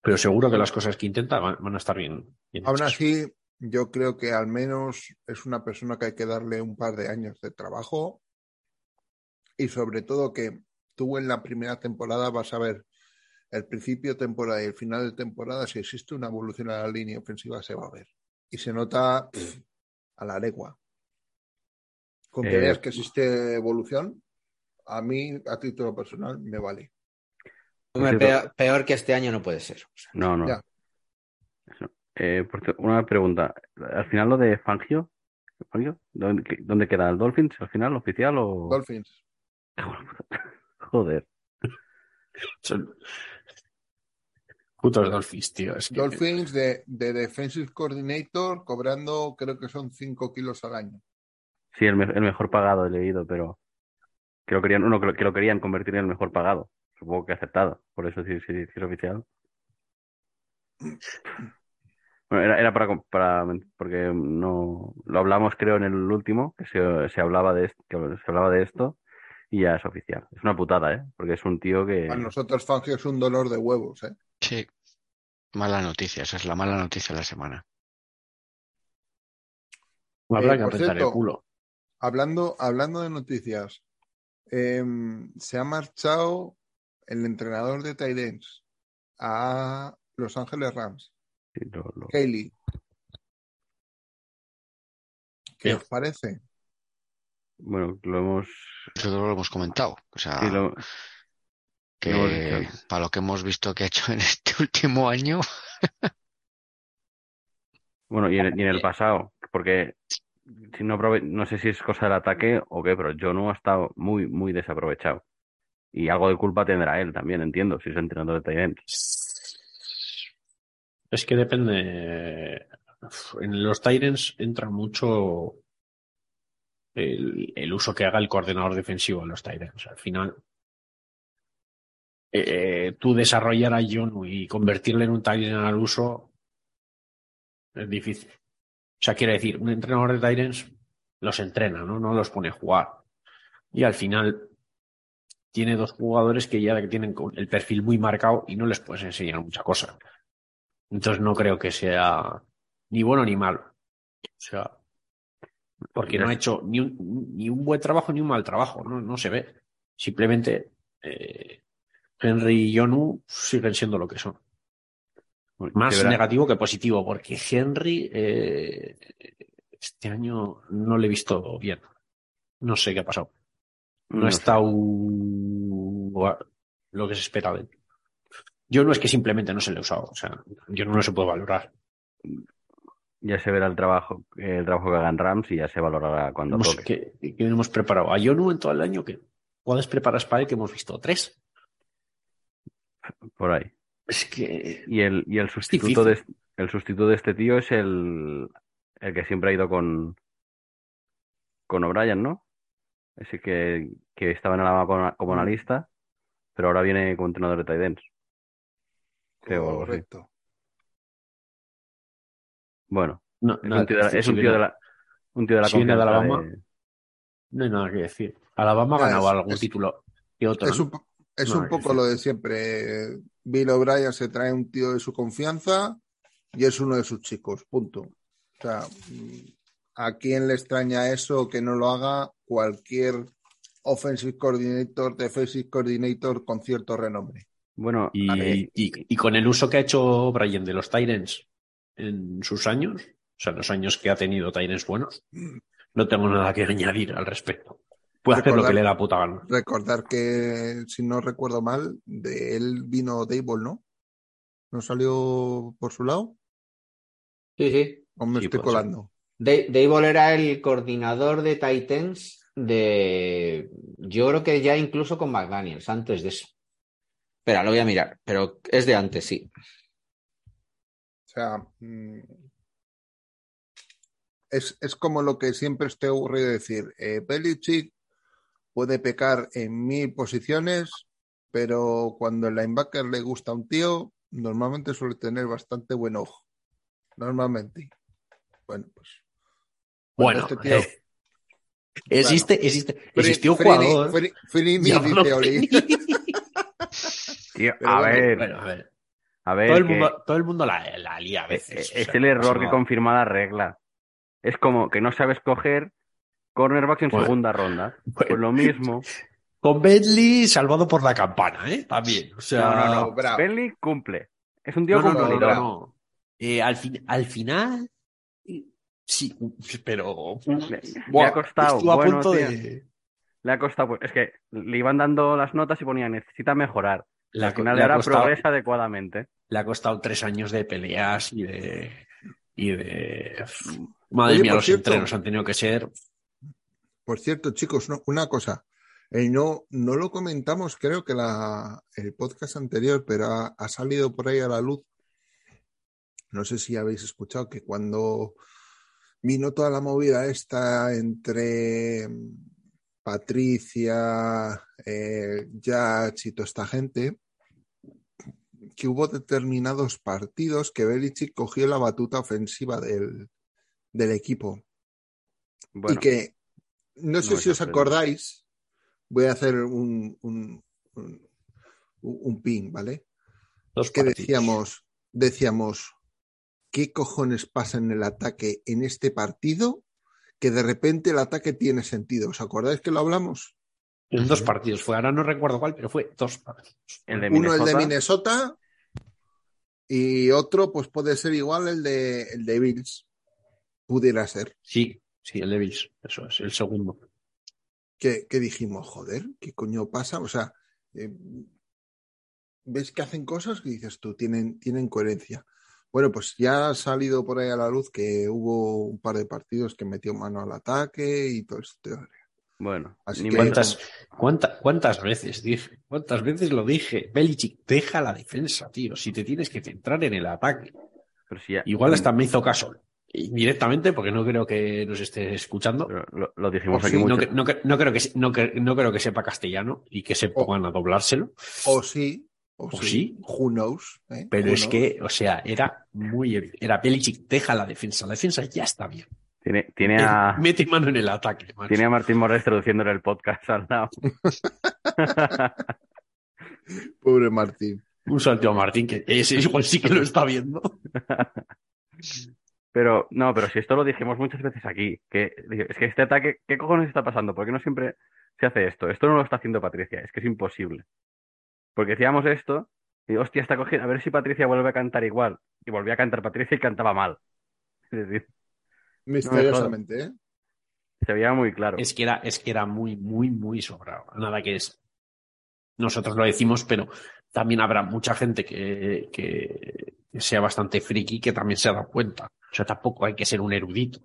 Pero seguro que las cosas que intenta van, van a estar bien. bien Aún hechas. así, yo creo que al menos es una persona que hay que darle un par de años de trabajo y sobre todo que tú en la primera temporada vas a ver el principio de temporada y el final de temporada, si existe una evolución a la línea ofensiva se va a ver. Y se nota pff, a la legua. Con que Eh, veas que existe evolución, a mí, a título personal, me vale. Por Peor, que este año no puede ser. O sea, No, no. Ya. Eh, una pregunta. Al final lo de Fangio, Fangio, ¿dónde, queda? ¿El Dolphins al final, oficial o...? Dolphins. Joder. Son putos Dolphins, tío. Es que- Dolphins de, de Defensive Coordinator cobrando creo que son 5 kilos al año. Sí, el, me- el mejor pagado he leído, pero que lo querían, uno que lo, que lo querían convertir en el mejor pagado. Supongo que aceptado. Por eso sí, sí, sí es oficial. Bueno, era, era para, para porque no lo hablamos creo en el último que se, se hablaba de esto, que se hablaba de esto y ya es oficial. Es una putada, ¿eh? Porque es un tío que A nosotros Fangio es un dolor de huevos, ¿eh? Sí. Mala noticia, esa es la mala noticia de la semana. Habrá Eh, que por apretar el cierto, culo. Hablando, hablando de noticias, em, se ha marchado el entrenador de Tyrants a Los Ángeles Rams, sí, lo- lo- Haley. ¿Qué Bien. os parece? bueno, lo hemos Creo que lo hemos comentado. O sea, sí, lo- que lo para lo que hemos visto que ha hecho en este último año, Bueno, y en, y en el Eh. pasado, porque si no, no sé si es cosa del ataque o qué, pero Jonu ha estado muy, muy desaprovechado. Y algo de culpa tendrá él también, entiendo, si es entrenador de ends. Es que depende. En los Tyrants entra mucho el, uso que haga el coordinador defensivo en los Tyrants. Al final, eh, tú desarrollar a John y convertirle en un Tyrant al uso es difícil. O sea, quiere decir, un entrenador de Tyrants los entrena, ¿no? No los pone a jugar. Y al final tiene dos jugadores que ya tienen el perfil muy marcado y no les puedes enseñar mucha cosa. Entonces no creo que sea ni bueno ni malo. O sea, porque no ha hecho ni un, ni un buen trabajo ni un mal trabajo, no, no se ve. Simplemente eh, Henry y Jonu siguen siendo lo que son. Más negativo que positivo, porque Henry eh, este año no le he visto bien. No sé qué ha pasado. No, sé. gua- lo que se espera de él. Yo no es que simplemente no se le he usado, o sea, yo no se puede valorar. Ya se verá el trabajo, el trabajo que hagan Rams y ya se valorará cuando Hemos- toque. ¿qué, qué hemos preparado? A Yonu en todo el año, ¿qué? ¿Cuáles preparas para él que hemos visto? ¿Tres? Por ahí. Es que Y el, y el sustituto de, el sustituto de este tío es el, el que siempre ha ido con, con O'Brien, ¿no? Ese que, que estaba en Alabama como, como analista, pero ahora viene como entrenador de tight ends. Creo, algo. Correcto. Bueno, no, es un tío de, decir. es un Si tío de viene- la, un tío de la si viene de confianza Alabama, de- no hay nada que decir. Alabama ha Ya, ganado algún es- título que otro. Es ¿no? un, es No, un poco lo de siempre. Bill O'Brien se trae un tío de su confianza y es uno de sus chicos, punto. O sea, mm, ¿a quién le extraña eso que no lo haga cualquier offensive coordinator, defensive coordinator con cierto renombre? Bueno, Y, eh, y- y con el uso que ha hecho Brian de los Tyrants en sus años, o sea, los años que ha tenido Tyrants buenos, no tengo nada que añadir al respecto. Puede hacer lo que le da puta gana. Recordar que, si no recuerdo mal, de él vino Dable, ¿no? ¿No salió por su lado? Sí, sí. ¿O me Sí, estoy colando? Da- Dable era el coordinador de Titans de. Yo creo que ya incluso con McDaniels, antes de eso. Espera, lo voy a mirar, pero es de antes, sí. O sea, mm, es, es como lo que siempre estoy aburrido de decir. Eh, Belichick puede pecar en mil posiciones, pero cuando el linebacker le gusta a un tío, normalmente suele tener bastante buen ojo. Normalmente. Bueno, pues. Bueno, este tío- eh, existe, existe, Fri- existió un Frini- jugador. Fri- Frini Oli. Frini. Tío, a bueno, ver, Bueno, a ver, a ver, todo el que- mundo, todo el mundo la, la lía a Eh, veces. o Es sea, el error que confirma la regla. Es como que no sabes coger cornerbacks en Bueno. segunda ronda. Bueno. Pues lo mismo. Con Bentley salvado por la campana, ¿eh? También. O sea, No, no, no. bravo. Bentley cumple. Es un tío No, no, no. Eh, al, fin, al final, sí, pero Le, ha costado. a Bueno, punto tío, de. Le ha costado. pues, Es que le iban dando las notas y ponía necesita mejorar. Al ha, final le ha ahora costado, progresa adecuadamente. le ha costado tres años de peleas y de. Y de. Madre Oye, mía, los cierto. entrenos han tenido que ser. Por cierto, chicos, no- una cosa. Eh, no, no lo comentamos, creo que la, el podcast anterior, pero ha, ha salido por ahí a la luz. No sé si habéis escuchado que cuando vino toda la movida esta entre mm, Patricia, eh, Judge y toda esta gente, que hubo determinados partidos que Belichick cogió la batuta ofensiva del, del equipo. Bueno, y que no sé no si os acordáis, voy a hacer un, un, un, un pin, ¿vale? Dos Que partidos. decíamos, decíamos, ¿qué cojones pasa en el ataque en este partido? Que de repente el ataque tiene sentido. ¿Os acordáis que lo hablamos? En dos partidos fue. Ahora no recuerdo cuál, pero fue dos partidos. el de Uno el de Minnesota y otro, pues puede ser igual el de, el de Bills. Pudiera ser. Sí, sí, el de Bills. Eso es, el segundo. que, que dijimos, joder, ¿qué coño pasa? O sea, eh, ves que hacen cosas que dices tú, tienen, tienen coherencia. Bueno, pues ya ha salido por ahí a la luz que hubo un par de partidos que metió mano al ataque y todo esto. Bueno, Así ni que- me- ¿Cuántas, cuánta- ¿Cuántas veces dije? ¿Cuántas veces lo dije? Belichick, deja la defensa, tío. Si te tienes que centrar en el ataque. pero si ya- Igual hasta me hizo caso. Indirectamente, porque no creo que nos esté escuchando. pero lo, lo dijimos O aquí sí, mucho. No, creo que, no, creo que sepa castellano y que se pongan a doblárselo. O sí, o, O sí, sí. who knows. eh? Pero Who es knows. que, o sea, era muy. Era Belichick, deja la defensa. La defensa ya está bien. Tiene, tiene, a, Mete mano en el macho. tiene a Martín Morales traduciéndole el podcast al lado. Pobre Martín. Un salto a Martín, que ese igual sí que lo está viendo. Pero, no, pero si esto lo dijimos muchas veces aquí, que es que este ataque, ¿qué cojones está pasando? ¿Por qué no siempre se hace esto? Esto no lo está haciendo Patricia, es que es imposible. Porque decíamos esto, y hostia, está cogiendo, a ver si Patricia vuelve a cantar igual. Y volvía a cantar Patricia y cantaba mal. Es decir, Misteriosamente, ¿eh? se veía muy claro. Es que era, es que era muy, muy, muy sobrado. Nada que es. nosotros lo decimos, pero también habrá mucha gente que, que sea bastante friki que también se ha dado cuenta. O sea, tampoco hay que ser un erudito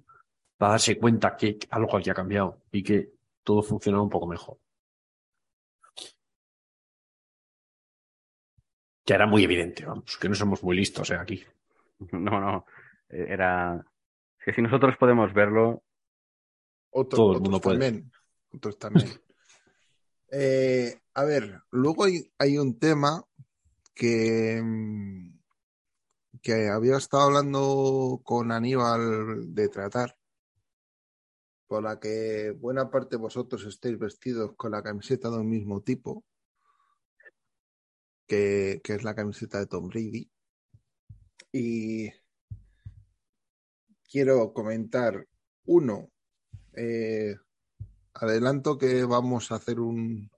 para darse cuenta que algo había cambiado y que todo funcionaba un poco mejor. Que era muy evidente, vamos, que no somos muy listos eh, aquí. No, no. eh, Era. Que si nosotros podemos verlo, Otro- Todo el otros mundo puede. también. Otros también. Eh, a ver, luego hay, hay un tema que, mm, que había estado hablando con Aníbal de tratar, por la que buena parte de vosotros estéis vestidos con la camiseta de un mismo tipo, que, que es la camiseta de Tom Brady. Y quiero comentar, uno, eh, adelanto que vamos a hacer un,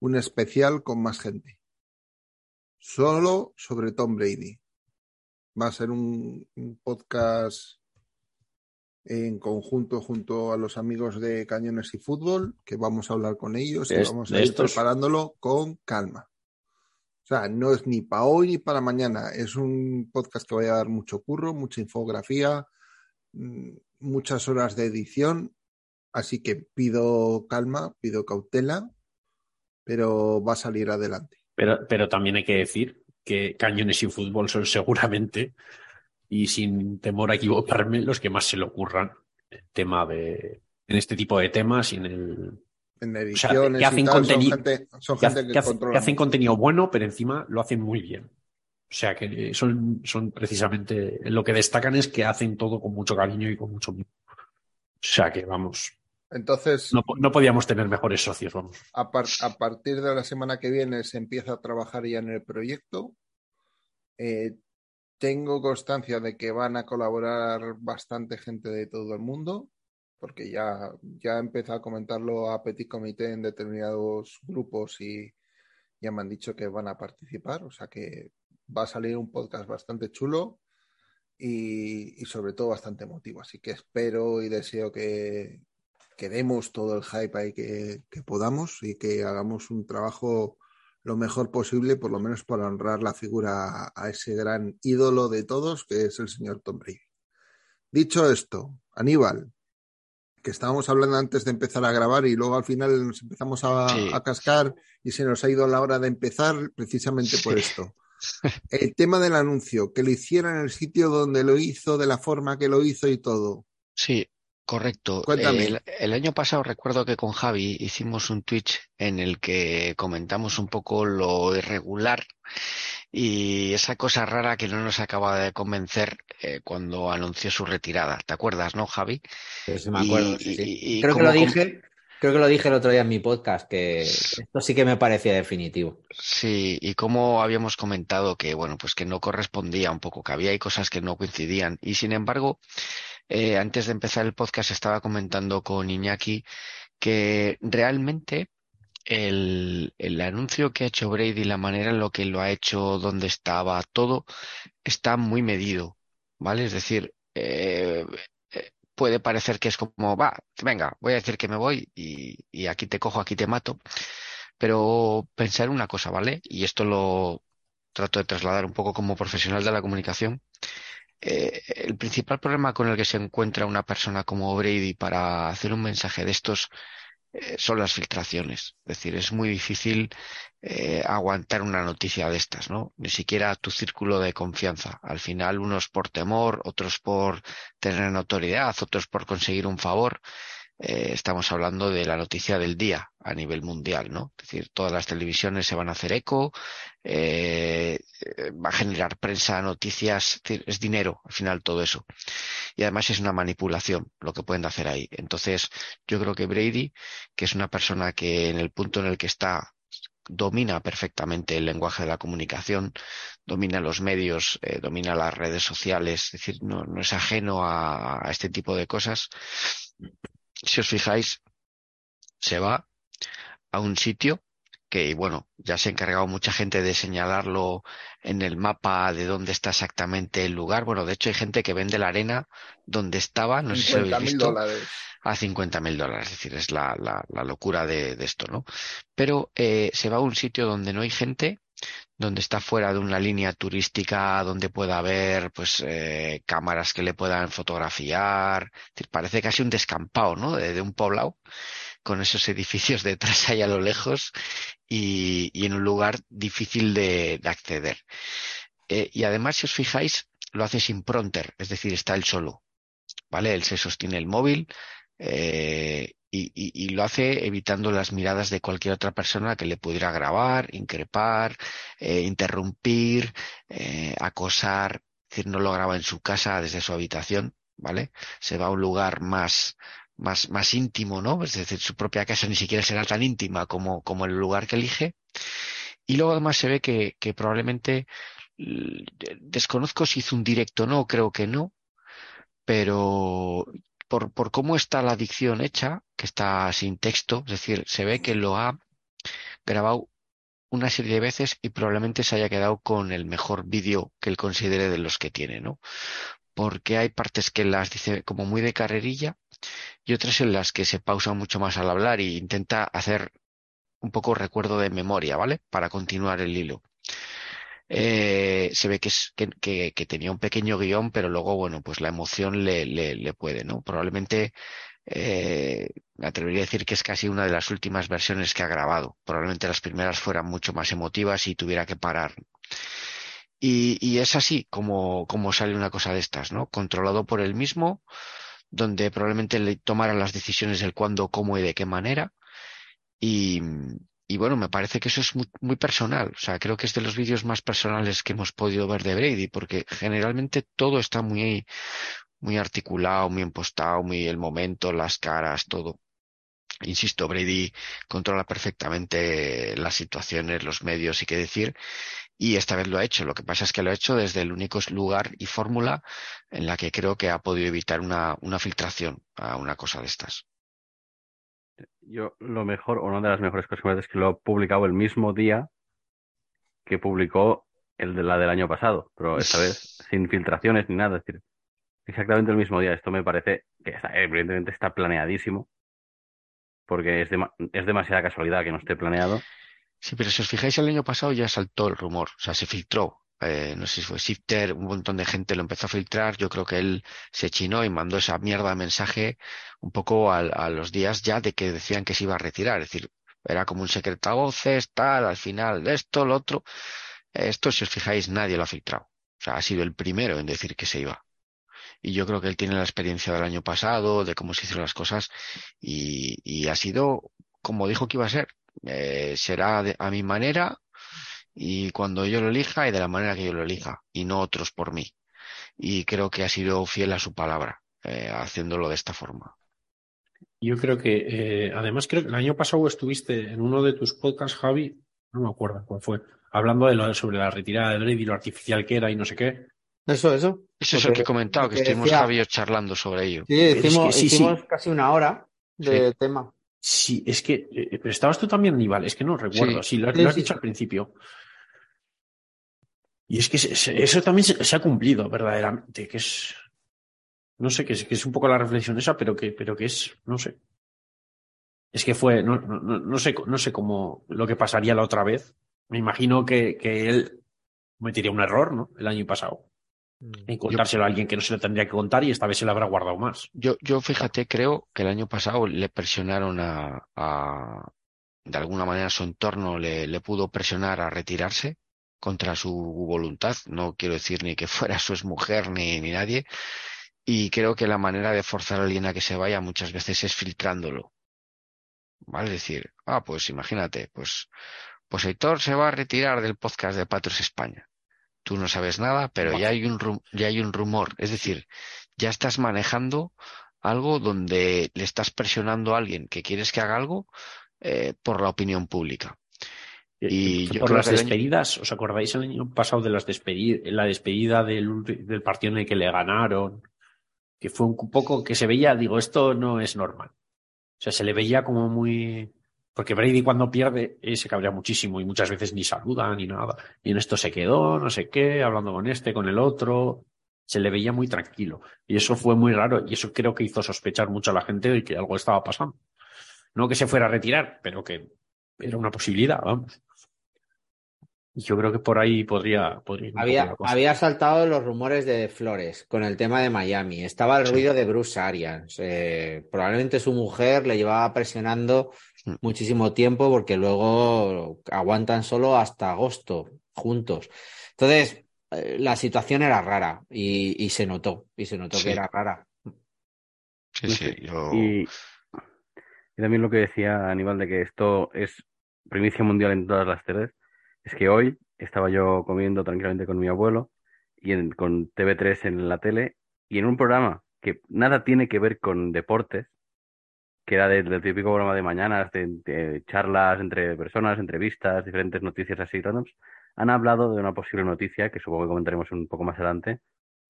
un especial con más gente. Solo sobre Tom Brady. Va a ser un, un podcast en conjunto junto a los amigos de Cañones y Fútbol, que vamos a hablar con ellos y Es- vamos a ir estos- preparándolo con calma. O sea, no es ni para hoy ni para mañana. Es un podcast que va a llevar mucho curro, mucha infografía, mm, muchas horas de edición. Así que pido calma, pido cautela, pero va a salir adelante. Pero, pero también hay que decir que cañones y fútbol son seguramente, y sin temor a equivocarme, los que más se le ocurran el tema de, en este tipo de temas y en el, En sea, ediciones que hacen y tal, conteni- son gente, son que, gente que, que hace- controla que hacen contenido bueno, pero encima lo hacen muy bien. O sea que son, son precisamente lo que destacan es que hacen todo con mucho cariño y con mucho mimo. O sea que vamos, Entonces, no, no podíamos tener mejores socios, vamos. a, par- a partir de la semana que viene se empieza a trabajar ya en el proyecto. Eh, tengo constancia de que van a colaborar bastante gente de todo el mundo, porque ya, ya a comentarlo a Petit Comité en determinados grupos y ya me han dicho que van a participar, o sea que va a salir un podcast bastante chulo y, y sobre todo bastante emotivo. Así que espero y deseo que, demos todo el hype ahí que, que podamos y que hagamos un trabajo lo mejor posible, por lo menos para honrar la figura a ese gran ídolo de todos, que es el señor Tom Brady. Dicho esto, Aníbal, que estábamos hablando antes de empezar a grabar y luego al final nos empezamos a, Sí. a cascar y se nos ha ido la hora de empezar precisamente por esto. El tema del anuncio, que lo hiciera en el sitio donde lo hizo, de la forma que lo hizo y todo. Sí, correcto. Cuéntame. El, el año pasado recuerdo que con Javi hicimos un Twitch en el que comentamos un poco lo irregular y esa cosa rara que no nos acaba de convencer eh, cuando anunció su retirada. ¿Te acuerdas, no, Javi? Sí, sí, me acuerdo, Y- sí, sí. y- y creo que lo dije, creo que lo dije el otro día en mi podcast, que esto sí que me parecía definitivo. Sí, y como habíamos comentado que, bueno, pues que no correspondía un poco, que había cosas que no coincidían. Y sin embargo, eh, antes de empezar el podcast estaba comentando con Iñaki que realmente el, el anuncio que ha hecho Brady, la manera en lo que lo ha hecho, dónde estaba, todo, está muy medido, ¿vale? Es decir, eh, eh, puede parecer que es como, va, venga, voy a decir que me voy y, y aquí te cojo, aquí te mato. Pero pensar una cosa, ¿vale? Y esto lo trato de trasladar un poco como profesional de la comunicación. Eh, el principal problema con el que se encuentra una persona como Brady para hacer un mensaje de estos eh, son las filtraciones. Es decir, es muy difícil eh, aguantar una noticia de estas, ¿no? Ni siquiera tu círculo de confianza. Al final, unos por temor, otros por tener notoriedad, otros por conseguir un favor. Eh, estamos hablando de la noticia del día a nivel mundial, ¿no? Es decir, todas las televisiones se van a hacer eco, eh, eh, va a generar prensa, noticias, es dinero al final todo eso. Y además es una manipulación lo que pueden hacer ahí. Entonces, yo creo que Brady, que es una persona que en el punto en el que está domina perfectamente el lenguaje de la comunicación, domina los medios, domina las redes sociales, es decir, no, es ajeno a este tipo de cosas. Si os fijáis, se va a un sitio que bueno, ya se ha encargado mucha gente de señalarlo en el mapa de dónde está exactamente el lugar. Bueno, de hecho hay gente que vende la arena donde estaba, no sé si lo habéis 50.000 visto, dólares. a 50 mil dólares. Es decir, es la, la, la locura de, de esto, ¿no? Pero eh, se va a un sitio donde no hay gente, donde está fuera de una línea turística, donde pueda haber pues eh, cámaras que le puedan fotografiar. Parece casi un descampado, ¿no? De, un poblado, con esos edificios detrás ahí a lo lejos y, en un lugar difícil de, de acceder. Eh, y además, si os fijáis, lo hace sin pronter, es decir, está él solo. ¿Vale? Él se sostiene el móvil eh, y, lo hace evitando las miradas de cualquier otra persona que le pudiera grabar, increpar, eh, interrumpir, eh, acosar. Es decir, no lo graba en su casa desde su habitación, ¿vale? Se va a un lugar más, más, más íntimo, ¿no? Es decir, su propia casa ni siquiera será tan íntima como, como el lugar que elige. Y luego además se ve que, que probablemente, desconozco si hizo un directo o no, creo que no, pero por, cómo está la dicción hecha, que está sin texto, es decir, se ve que lo ha grabado una serie de veces y probablemente se haya quedado con el mejor vídeo que él considere de los que tiene, ¿no? Porque hay partes que las dice como muy de carrerilla y otras en las que se pausa mucho más al hablar y intenta hacer un poco recuerdo de memoria, ¿vale? Para continuar el hilo. Eh, se ve que, es, que, que, que tenía un pequeño guion, pero luego, bueno, pues la emoción le, le, le puede, ¿no? Probablemente eh, me atrevería a decir que es casi una de las últimas versiones que ha grabado. Probablemente las primeras fueran mucho más emotivas y tuviera que parar. Y, y es así como, como sale una cosa de estas, ¿no? Controlado por él mismo, donde probablemente le tomara las decisiones del cuándo, cómo y de qué manera. Y, y bueno, me parece que eso es muy, muy personal. O sea, creo que es de los vídeos más personales que hemos podido ver de Brady, porque generalmente todo está muy, muy articulado, muy impostado, muy el momento, las caras, todo. Insisto, Brady controla perfectamente las situaciones, los medios y qué decir, y esta vez lo ha hecho. Lo que pasa es que lo ha hecho desde el único lugar y fórmula en la que creo que ha podido evitar una, una filtración a una cosa de estas. Yo lo mejor, o una de las mejores cosas que me es que lo ha publicado el mismo día que publicó el de la del año pasado, pero esta vez sin filtraciones ni nada, es decir, exactamente el mismo día. Esto me parece que está, evidentemente está planeadísimo, porque es, es demasiada casualidad que no esté planeado. Sí, pero si os fijáis, el año pasado ya saltó el rumor, o sea, se filtró. Eh, no sé si fue Sifter, un montón de gente lo empezó a filtrar. Yo creo que él se chinó y mandó esa mierda de mensaje un poco al- a, los días ya de que decían que se iba a retirar. Es decir, era como un secretavoces, tal, al final esto, lo otro. Esto, si os fijáis, nadie lo ha filtrado. O sea, ha sido el primero en decir que se iba. Y yo creo que él tiene la experiencia del año pasado, de cómo se hicieron las cosas, y, y ha sido como dijo que iba a ser. Eh, será de- a mi manera y cuando yo lo elija y de la manera que yo lo elija, y no otros por mí. Y creo que ha sido fiel a su palabra, eh, haciéndolo de esta forma. Yo creo que, eh, además, creo que el año pasado estuviste en uno de tus podcasts, Javi, no me acuerdo cuál fue, hablando de lo sobre la retirada de Brady, lo artificial que era y no sé qué. Eso, eso. Eso es Lo el que he comentado, lo que estuvimos decía- charlando sobre ello. Sí, Es hicimos, que sí, sí. hicimos casi una hora de tema. Sí, es que, eh, pero estabas tú también, Aníbal, es que no recuerdo, sí, lo, has sí, dicho sí. al principio. Y es que eso también se, ha cumplido verdaderamente, que es, no sé, que es, que es un poco la reflexión esa, pero que, pero que es, no sé. Es que fue, no, no, no- no sé, no sé cómo, lo que pasaría la otra vez. Me imagino que, que él cometería un error, ¿no? El año pasado. En contárselo a alguien que no se lo tendría que contar y esta vez se lo habrá guardado más. Yo, yo fíjate, creo que el año pasado le presionaron a, a- de alguna manera su entorno le, le pudo presionar a retirarse contra su voluntad. No quiero decir ni que fuera su exmujer ni, ni nadie. Y creo que la manera de forzar a alguien a que se vaya muchas veces es filtrándolo. ¿Vale? Es decir, ah, pues imagínate, pues, pues Héctor se va a retirar del podcast de Patriots España. Tú no sabes nada, pero ya hay un, ru- ya hay un rumor. Es decir, ya estás manejando algo donde le estás presionando a alguien que quieres que haga algo eh, por la opinión pública. Y Eh, yo por creo las que el año- despedidas, ¿os acordáis el año pasado de las despedidas, la despedida del partido en el que le ganaron? Que fue un poco que se veía, digo, esto no es normal. O sea, se le veía como muy Porque Brady cuando pierde eh, se cabrea muchísimo y muchas veces ni saluda ni nada. Y en esto se quedó, no sé qué, hablando con este, con el otro. Se le veía muy tranquilo. Y eso fue muy raro y eso creo que hizo sospechar mucho a la gente de que algo estaba pasando. No que se fuera a retirar, pero que era una posibilidad, vamos. Y yo creo que por ahí podría, podría Había, había saltado los rumores de Flores con el tema de Miami. Estaba el Sí. ruido de Bruce Arians. Eh, probablemente su mujer le llevaba presionando Mm. muchísimo tiempo porque luego aguantan solo hasta agosto juntos. Entonces, eh, la situación era rara y, y se notó, y se notó Sí. que era rara. Sí, sí, yo... Y, y también lo que decía Aníbal de que esto es primicia mundial en todas las teles, es que hoy estaba yo comiendo tranquilamente con mi abuelo y en- con TV3 en la tele y en un programa que nada tiene que ver con deportes, que era del, del típico programa de mañanas, de, de charlas entre personas, entrevistas, diferentes noticias así randoms, han hablado de una posible noticia, que supongo que comentaremos un poco más adelante,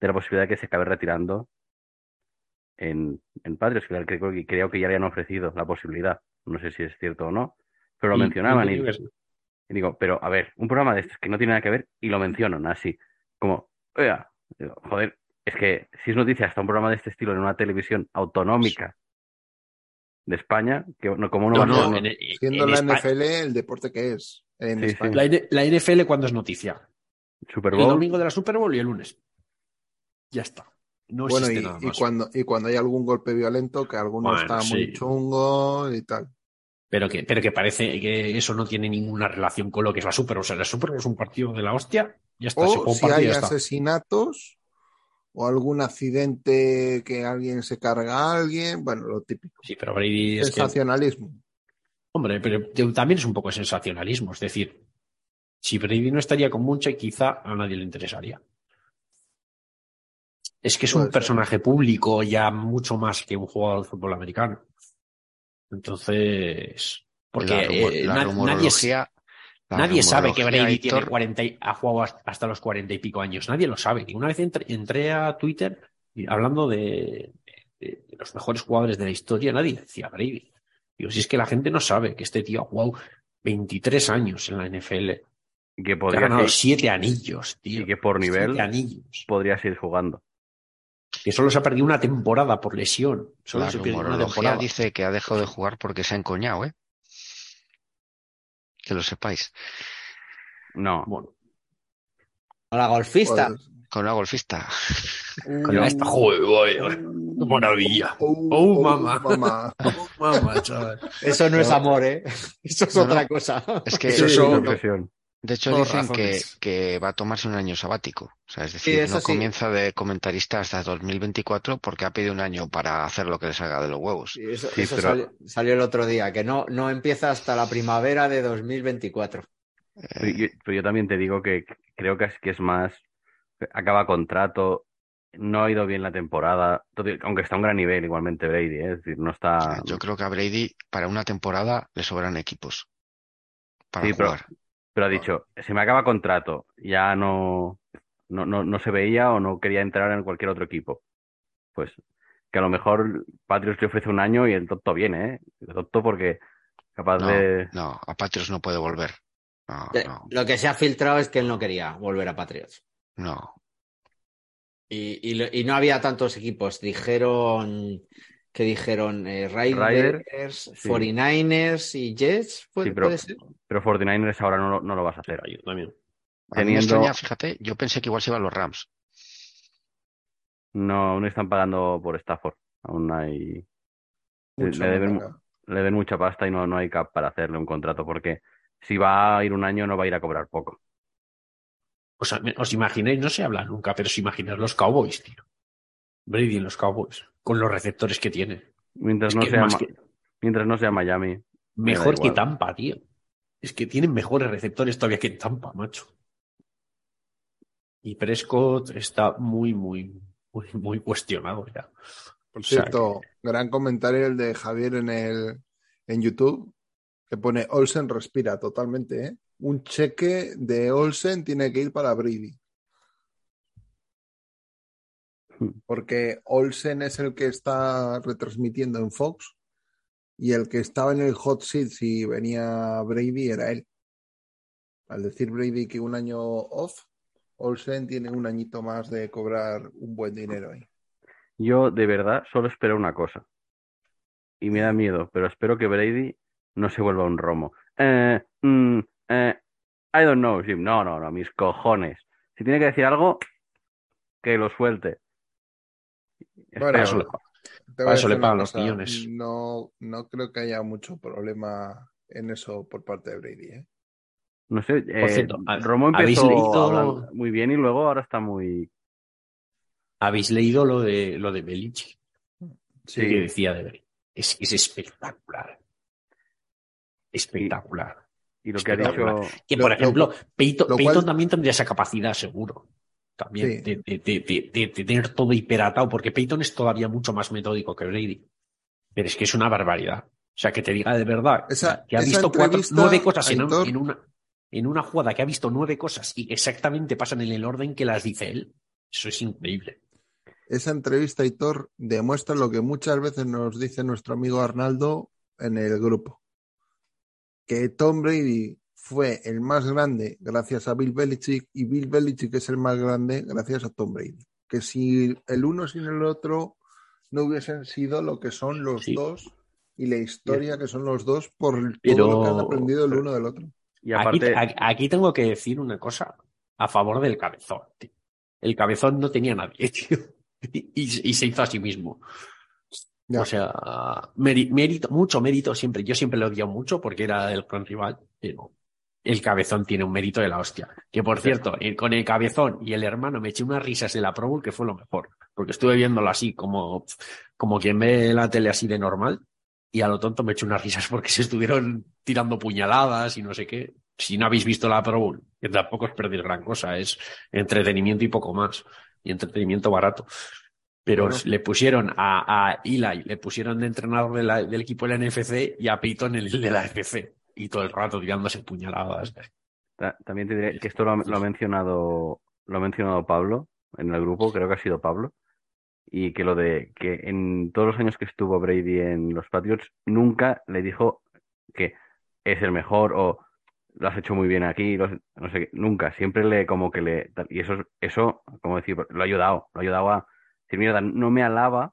de la posibilidad de que se acabe retirando en, en Patriots, que creo, que creo que ya le han ofrecido la posibilidad. No sé si es cierto o no, pero lo Y- mencionaban y y, digo, pero a ver, un programa de estos que no tiene nada que ver y lo mencionan así, como, oiga, digo, joder, es que si es noticia hasta un programa de este estilo en una televisión autonómica de España, que no, como No, va a no, ser- en- Siendo en la NFL el deporte que es en Sí. La, NFL cuando es noticia. Super El domingo de la Super Bowl y el lunes. Ya está. No Bueno, existe y, nada y más. cuando, y cuando hay algún golpe violento, que alguno Bueno, está sí. muy chungo y tal. Pero que, pero que parece que eso no tiene ninguna relación con lo que es la Super. O sea, la Super es un partido de la hostia. Ya está. se O un si hay asesinatos o algún accidente que alguien se carga a alguien, bueno, lo típico. Sí, pero Brady es que, Sensacionalismo. hombre, pero también es un poco de sensacionalismo. Es decir, si Brady no estaría con Muncha, quizá a nadie le interesaría. Es que es un personaje público ya mucho más que un jugador de fútbol americano. Entonces, porque la, eh, la na- nadie, rumorología... la nadie sabe que Brady tiene Héctor, 40 y- ha jugado hasta- los 40 y pico años. Nadie lo sabe. Y una vez entré, entré a Twitter y hablando de, de- de los mejores jugadores de la historia, nadie decía Brady. Digo, si es que la gente no sabe que este tío ha jugado 23 años en la NFL, que que ha podría, ganado ser- siete anillos, tío. y que por nivel Siete anillos. podría seguir jugando. Que solo se ha perdido una temporada por lesión. Solo la se una temporada. dice que ha dejado de jugar porque se ha encoñado, ¿eh? Que lo sepáis. No, Bueno, Hola, golfista. Con una golfista. con la esta joder, vaya, qué maravilla. oh, Oh, mamá. mamá. Oh, mamá, chaval. Eso no es amor, ¿eh? Eso es No, otra no. cosa. Es que Eso es una impresión. De hecho por dicen que, razones. que va a tomarse un año sabático. O sea, es decir, eso no sí. comienza de comentarista hasta 2024 porque ha pedido un año para hacer lo que le salga de los huevos. Eso Sí, eso pero- salió, salió el otro día, que no, no empieza hasta la primavera de 2024. Pero yo, pero yo también te digo que creo que es, que es más, acaba contrato, no ha ido bien la temporada, aunque está a un gran nivel igualmente Brady, ¿eh? es decir, no está... Yo creo que a Brady para una temporada le sobran equipos para Sí, pero- jugar. Pero ha dicho, se me acaba contrato, ya no, no, no, no se veía o no quería entrar en cualquier otro equipo. Pues que a lo mejor Patriots le ofrece un año y el tonto viene, ¿eh? El tonto porque capaz No, de... no, a Patriots no puede volver. No, no, Lo que se ha filtrado es que él no quería volver a Patriots. no. Y, y, y no había tantos equipos. Dijeron que dijeron eh, Raiders, Raiders, sí. 49ers y Jets. ¿Puede, Sí, pero- puede ser? Pero 49ers ahora no, lo- no lo vas a hacer. Yo también. A mí me Teniendo- extraña, fíjate, yo pensé que igual se iban los Rams. No, aún están pagando por Stafford. Aún hay... Mucho le, deben, manga. le deben mucha pasta y no, no hay cap para hacerle un contrato porque si va a ir un año no va a ir a cobrar poco. O sea, os imagináis, no se habla nunca, pero os imagináis los Cowboys, tío. Brady en los Cowboys, con los receptores que tiene. Mientras Es no que sea que- mientras no sea Miami. Me Mejor que. Tampa, tío. Es que tienen mejores receptores todavía que en Tampa, macho. Y Prescott está muy, muy, muy, muy cuestionado ya. Por O sea cierto, gran comentario el de Javier en el en YouTube, que pone Olsen respira totalmente, ¿eh? Un cheque de Olsen tiene que ir para Brady. Porque Olsen es el que está retransmitiendo en Fox y el que estaba en el hot seat si venía Brady era él. Al decir Brady que un año off, Olsen tiene un añito más de cobrar un buen dinero ahí. Yo de verdad solo espero una cosa. Y me da miedo, pero espero que Brady no se vuelva un romo. Eh, mm, eh, I don't know, Jim. No, no, no, mis cojones. Si tiene que decir algo, que lo suelte. Bueno. Te voy Para a eso le pagan los millones. No, no creo que haya mucho problema en eso por parte de Brady. ¿eh? No sé, eh, cierto, ¿ha- Romo habéis empezó leído- muy bien y luego ahora está muy... ¿Habéis leído lo de lo de Belichick? Sí. Que decía de Belichick. Es, es espectacular. Espectacular. Y lo que ha dicho... Que, por lo ejemplo, Peyton, lo Peyton también tendría esa capacidad, seguro. También, Sí. de, de- de- de- de- de tener todo hiperatado, porque Peyton es todavía mucho más metódico que Brady. Pero es que es una barbaridad. O sea, que te diga de verdad Esa- que ha visto cuatro, nueve cosas en, en una, en una jugada, que ha visto nueve cosas y exactamente pasan en el orden que las dice él. Eso es increíble. Esa entrevista, Hitor, demuestra lo que muchas veces nos dice nuestro amigo Arnaldo en el grupo. Que Tom Brady fue el más grande gracias a Bill Belichick y Bill Belichick es el más grande gracias a Tom Brady. Que si el uno sin el otro no hubiesen sido lo que son los Sí. dos y la historia que son los dos por Pero- todo lo que han aprendido el uno del otro. Y Aquí, aparte, aquí- aquí tengo que decir una cosa a favor del cabezón. tío. El cabezón no tenía nadie, tío. Y, y- y se hizo a sí mismo. Ya. O sea, mérito, mucho mérito siempre. Yo siempre lo odiado mucho porque era el gran rival, pero el cabezón tiene un mérito de la hostia. Que por cierto, eh, con el cabezón y el hermano me eché unas risas de la Pro Bowl que fue lo mejor. Porque estuve viéndolo así, como, como quien ve la tele así de normal. Y a lo tonto me eché unas risas porque se estuvieron tirando puñaladas y no sé qué. Si no habéis visto la Pro Bowl, que tampoco es perder gran cosa, es entretenimiento y poco más. Y entretenimiento barato. Pero Bueno. le pusieron a, a Eli, le pusieron de entrenador de la- del equipo de la NFC y a Peyton el de la FC. Y todo el rato tirándose puñaladas. ta- también te diré que esto lo ha, lo ha mencionado, lo ha mencionado Pablo en el grupo, creo que ha sido Pablo, y que lo de que en todos los años que estuvo Brady en los Patriots nunca le dijo que es el mejor o lo has hecho muy bien aquí, lo no sé nunca, siempre le como que le tal, y eso eso como decir, lo ha ayudado, lo ha ayudado a decir, mierda, no me alaba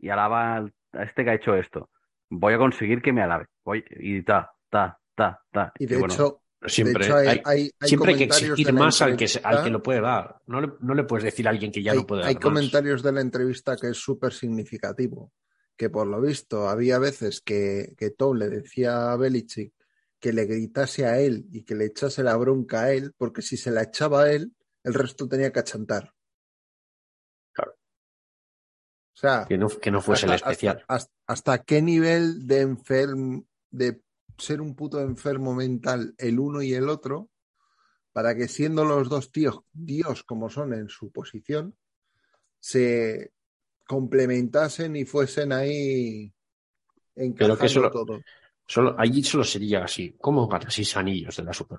y alaba al- a este que ha hecho esto. Voy a conseguir que me alabe. Voy y ta, ta, ta, ta. Y de bueno, hecho, siempre, de hecho hay, hay, hay- hay siempre que exigir más al que, al que lo puede dar. No le, no le puedes decir a alguien que ya no puede dar hay más. comentarios de la entrevista que es súper significativo, que por lo visto había veces que, que Tom le decía a Belichick que le gritase a él y que le echase la bronca a él, porque si se la echaba a él, el resto tenía que achantar. Claro. O sea, Que no, que no fuese el especial. hasta- hasta- hasta qué nivel de enfermo, de ser un puto enfermo mental el uno y el otro, para que siendo los dos tíos Dios como son en su posición, se complementasen y fuesen ahí encajando que solo- todo. Solo, allí solo sería así. ¿Cómo ganas seis anillos de la Super?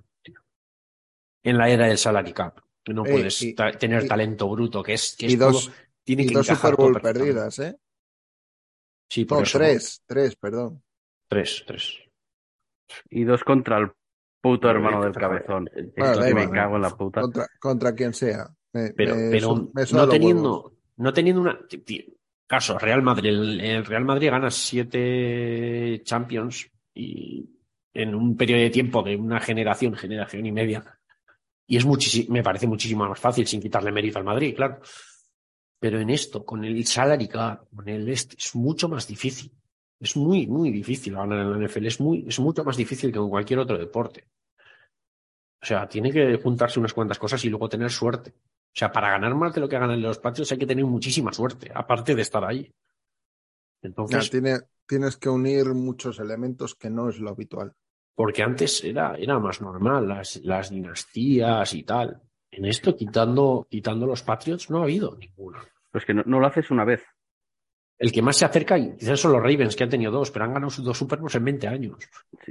En la era del salary cap. No Eh, puedes y- ta- tener y- talento bruto, que es, que y es dos, todo- tiene y que dos Super Bowl perdidas, ¿eh? Sí, por No, eso. tres, tres, perdón. Tres, tres. Y dos contra el puto hermano del cabezón. Bueno, me cago en la puta. Contra, contra quien sea. Me- Pero, me pero su- me suda no teniendo, no teniendo una. Caso, Real Madrid. El, el Real Madrid gana siete Champions y en un periodo de tiempo de una generación, generación y media. Y es muchísimo, me parece muchísimo más fácil sin quitarle mérito al Madrid, claro. Pero en esto, con el salary cap, con el este, es mucho más difícil. Es muy, muy difícil ganar en la NFL. Es muy, es mucho más difícil que en cualquier otro deporte. O sea, tiene que juntarse unas cuantas cosas y luego tener suerte. O sea, para ganar más de lo que ganan los Patriots hay que tener muchísima suerte, aparte de estar ahí. Ya, Entonces, tiene- tienes que unir muchos elementos que no es lo habitual. porque antes era, era más normal, las, las dinastías y tal. En esto, quitando, quitando los Patriots, no ha habido ninguno. Pues que no, no lo haces una vez. El que más se acerca, y quizás son los Ravens, que han tenido dos, pero han ganado sus dos Super Bowls en 20 años.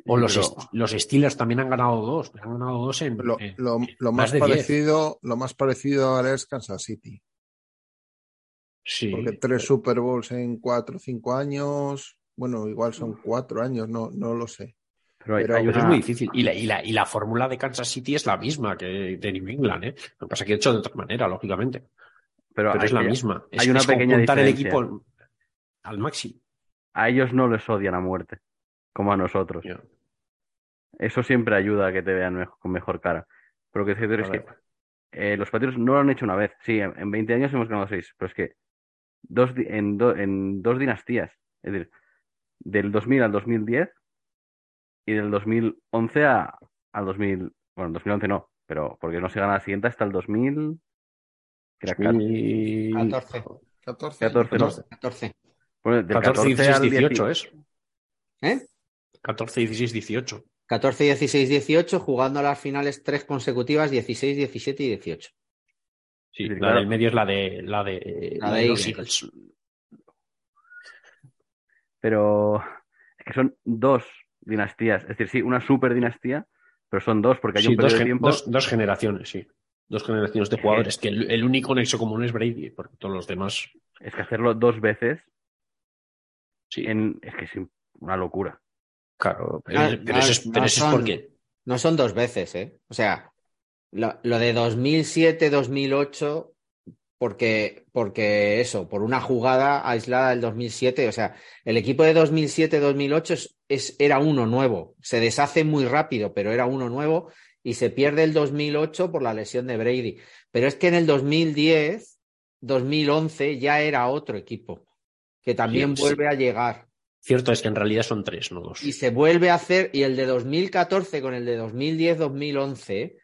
O los, pero- Est- los Steelers también han ganado dos, pero han ganado dos en. Lo, en- lo- en lo más más de 10. parecido, lo más parecido ahora es Kansas City. Sí. Porque tres Super Bowls en cuatro o cinco años. Bueno, igual son cuatro años, no, no lo sé. Pero hay, Pero- hay Pero una- es muy difícil. Y la, y, la, y la fórmula de Kansas City es la misma que de New England, ¿eh? Lo que pasa es que he hecho de otra manera, lógicamente. pero Pero hay es la que- misma. Es, hay una es pequeña contar el diferencia. equipo al máximo. A ellos no les odian a muerte, como a nosotros. Ya. Eso siempre ayuda a que te vean mej- con mejor cara. Pero lo que cierto es que eh, los Patriots no lo han hecho una vez. Sí, en, en 20 años hemos ganado seis, pero es que dos, en, do- en dos dinastías. Es decir, del 2000 al 2010 y del 2011 a, al 2000. Bueno, 2011 no, pero porque no se gana la siguiente hasta el 2000. que era Y- 14. 14. 14, ¿no? 14. Bueno, del 14, 16, al 18 es. ¿Eh? 14, 16, 18. 14, 16, 18, jugando las finales tres consecutivas, 16, 17 y 18. Sí, Sí, la claro. del medio es la de la de, La la de de los Eagles. Pero es que son dos dinastías. Es decir, sí, una super dinastía, pero son dos porque hay Sí, un dos, periodo de gen- tiempo. dos- dos generaciones, sí. Dos generaciones de jugadores. Que el, el único nexo común es Brady, porque todos los demás. Es que hacerlo dos veces Sí, en, es que es una locura. claro. Pero, No, es- pero no, eso es, no pero eso es son- porque. No son dos veces, ¿eh? O sea, lo, lo de 2007, 2008, porque, porque eso, por una jugada aislada del 2007, o sea, el equipo de 2007, 2008 es, es- era uno nuevo. Se deshace muy rápido, pero era uno nuevo y se pierde el 2008 por la lesión de Brady. Pero es que en el 2010, 2011 ya era otro equipo que también Sí, vuelve a llegar. Cierto es que en realidad son tres, no dos. Y se vuelve a hacer, y el de 2014 con el de 2010-2011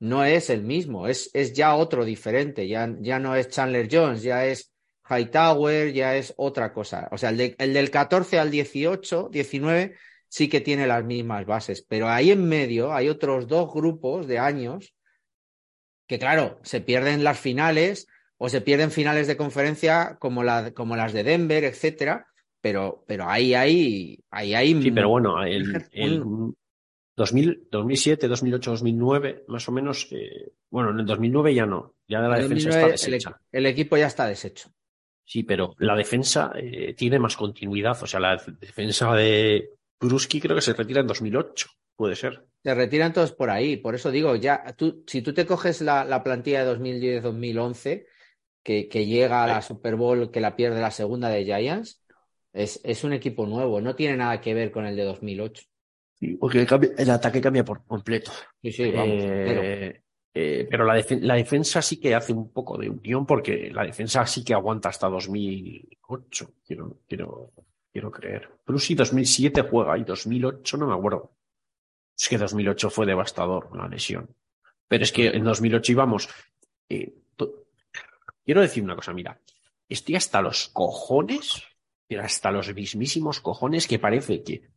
no es el mismo, es, es ya otro diferente, ya, ya no es Chandler Jones, ya es Hightower, ya es otra cosa. O sea, el, de- el del 14 al 18, 19 sí que tiene las mismas bases, pero ahí en medio hay otros dos grupos de años que, claro, se pierden las finales o se pierden finales de conferencia como, la, como las de Denver, etcétera, pero, pero ahí hay, ahí hay Sí, pero bueno, el, un- el 2000, 2007, 2008, 2009, más o menos. eh, bueno, en el 2009 ya no. Ya la En defensa 2009 está el, deshecha. equi- el equipo ya está deshecho. Sí, pero la defensa eh, tiene más continuidad. O sea, la defensa de Bruski creo que se retira en 2008. Puede ser. Se retiran todos por ahí. Por eso digo, ya, tú, si tú te coges la, la plantilla de 2010-2011, que, que llega a la Super Bowl, que la pierde la segunda de Giants, es, es un equipo nuevo. No tiene nada que ver con el de 2008. Porque el ataque cambia por completo. Sí, sí, vamos. pero- Eh, eh, pero la, defen- la defensa sí que hace un poco de unión porque la defensa sí que aguanta hasta 2008, quiero, quiero, quiero creer. Brusi 2007 juega y 2008 no me acuerdo. Es que 2008 fue devastador la lesión. Pero es que en 2008 íbamos... eh, quiero decir una cosa, mira, estoy hasta los cojones, pero hasta los mismísimos cojones que parece que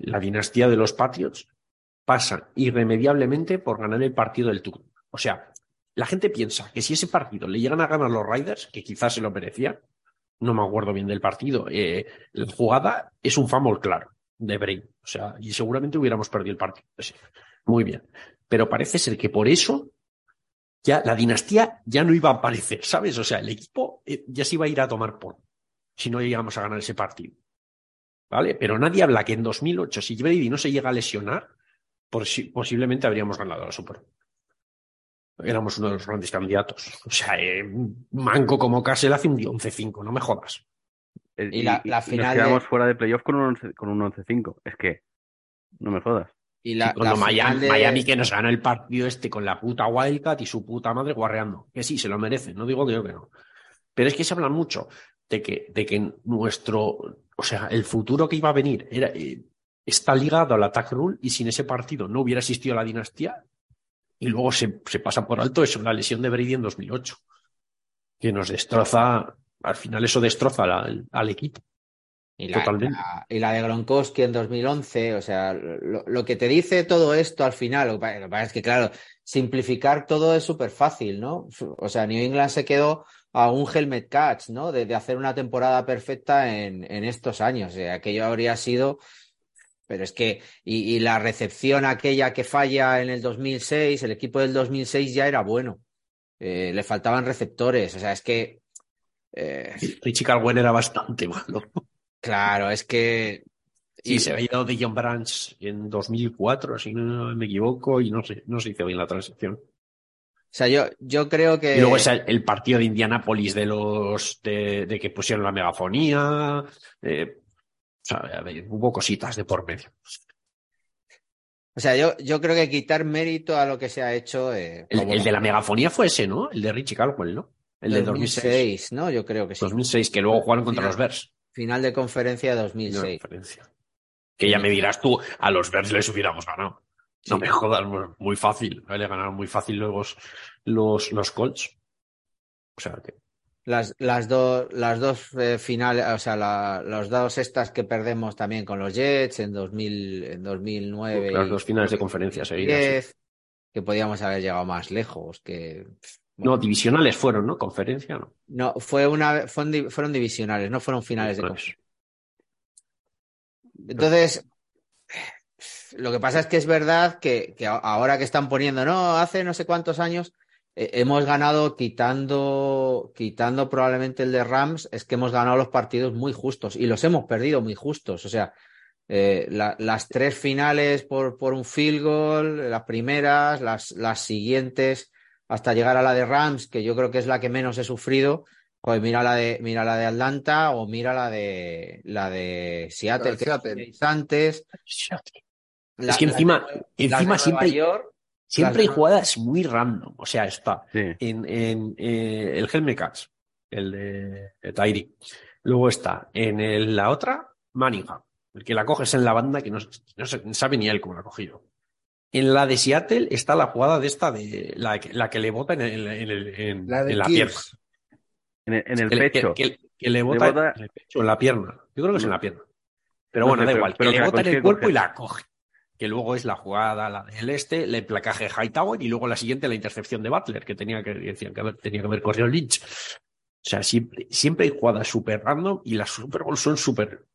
la dinastía de los Patriots pasa irremediablemente por ganar el partido del turno. O sea, la gente piensa que si ese partido le llegan a ganar los Riders, que quizás se lo merecían, no me acuerdo bien del partido, eh, la jugada es un fumble claro de Bray. O sea, y seguramente hubiéramos perdido el partido. Sí, muy bien. Pero parece ser que por eso ya la dinastía ya no iba a aparecer, ¿sabes? O sea, el equipo eh, ya se iba a ir a tomar por si no llegamos a ganar ese partido. ¿Vale? Pero nadie habla que en 2008, si Brady no se llega a lesionar, posi- posiblemente habríamos ganado la Super. Éramos uno de los grandes candidatos. O sea, eh, manco como Castle hace un 11-5, no me jodas. Eh, Y la- la nos final quedamos de- fuera de playoff con un 11 con un 11-5. Es que no me jodas. Y la, Miami, final de- Miami que nos ganó el partido este con la puta Wildcat y su puta madre guarreando. Que sí, se lo merece, no digo que yo que no. Pero es que se habla mucho de que, de que nuestro, o sea, el futuro que iba a venir era, eh, está ligado al attack rule y sin ese partido no hubiera existido la dinastía y luego se, se pasa por alto eso, la lesión de Brady en 2008, que nos destroza, al final eso destroza la- al equipo. Y la, Totalmente. la- y la de Gronkowski en 2011, o sea, lo, lo que te dice todo esto al final, lo que, pasa es que, claro, simplificar todo es súper fácil, ¿no? O sea, New England se quedó a un helmet catch, ¿no? De, de hacer una temporada perfecta en, en estos años. O sea, aquello habría sido. Pero es que, y, y la recepción aquella que falla en el 2006, el equipo del 2006 ya era bueno. Eh, le faltaban receptores, o sea, es que. eh, Richie Carwen era bastante malo. Claro, es que. Sí, y- se había ido de John Branch en 2004, si no me equivoco, y no sé, no se hizo bien la transición. O sea, yo, yo creo que. Y luego es el, el partido de Indianápolis de los de, de que pusieron la megafonía. eh, o sea, a ver, hubo cositas de por medio. O sea, yo, yo creo que quitar mérito a lo que se ha hecho. eh, El, como el de la megafonía fue ese, ¿no? El de Richie Caldwell, ¿no? El de 2006. 2006, ¿no? Yo creo que sí. 2006, que luego jugaron contra los Bears. Final de conferencia de No, 2006. diferencia. Que ya me dirás tú, a los Bears les hubiéramos ganado. No Sí. me jodas, muy fácil. Le ganaron muy fácil los, los, los Colts. O sea, que Las, las, dos las dos eh, finales, o sea, la, los dos estas que perdemos también con los Jets en, 2000, en 2009. las y dos finales de conferencia seguidas. sí. 2010, que podíamos haber llegado más lejos. Que, No, divisionales fueron, ¿no? Conferencia, ¿no? no, fue una, fueron, di- fueron divisionales, no fueron finales de conferencia. Entonces, lo que pasa es que es verdad que, ahora que están poniendo, no, hace no sé cuántos años eh, hemos ganado quitando, quitando probablemente el de Rams, es que hemos ganado los partidos muy justos y los hemos perdido muy justos. O sea, eh, la- las tres finales por, por un field goal, las primeras, las, las siguientes, hasta llegar a la de Rams, que yo creo que es la que menos he sufrido. Pues mira la de, mira la de Atlanta o mira la de la de Seattle, que Seattle. antes. La- es que encima, de- encima siempre, York, siempre hay jugadas muy random. O sea, está Sí. en, en eh, el Helmet Cats, el de, de Tyree. Luego está en el- la otra, Manningham, el que la coges en la banda que no, no se- sabe ni él cómo la ha cogido. En la de Seattle está la jugada de esta, de la, que- la que le bota en, el- en, el- en- La de en la Kills. pierna. En el, en el Que le- pecho. Que, que- que le bota, bota- en el pecho, en la pierna. Yo creo que es en la pierna. Pero No bueno, sé, da pero- igual. pero que le bota en el cuerpo coger. y la coge. Que luego es la jugada, la del este, el placaje Hightower y luego la siguiente, la intercepción de Butler, que tenía que, decían que haber, tenía que haber corrido Lynch. O sea, siempre, siempre hay jugadas súper random y las Super Bowl son súper.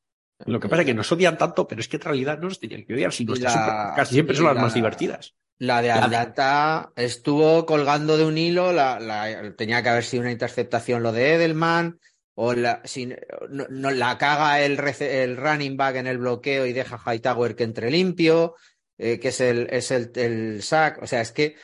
Lo que pasa es que nos odian tanto, pero es que en realidad no nos tenían que odiar, si nuestras la- casi siempre son las la- más divertidas. La de La de- Atlanta estuvo colgando de un hilo, la, la- tenía que haber sido una interceptación lo de Edelman, o la, sin- no, no- la caga el, el running back en el bloqueo y deja a Hightower que entre limpio, eh, que es el, es el, el sack. O sea, es que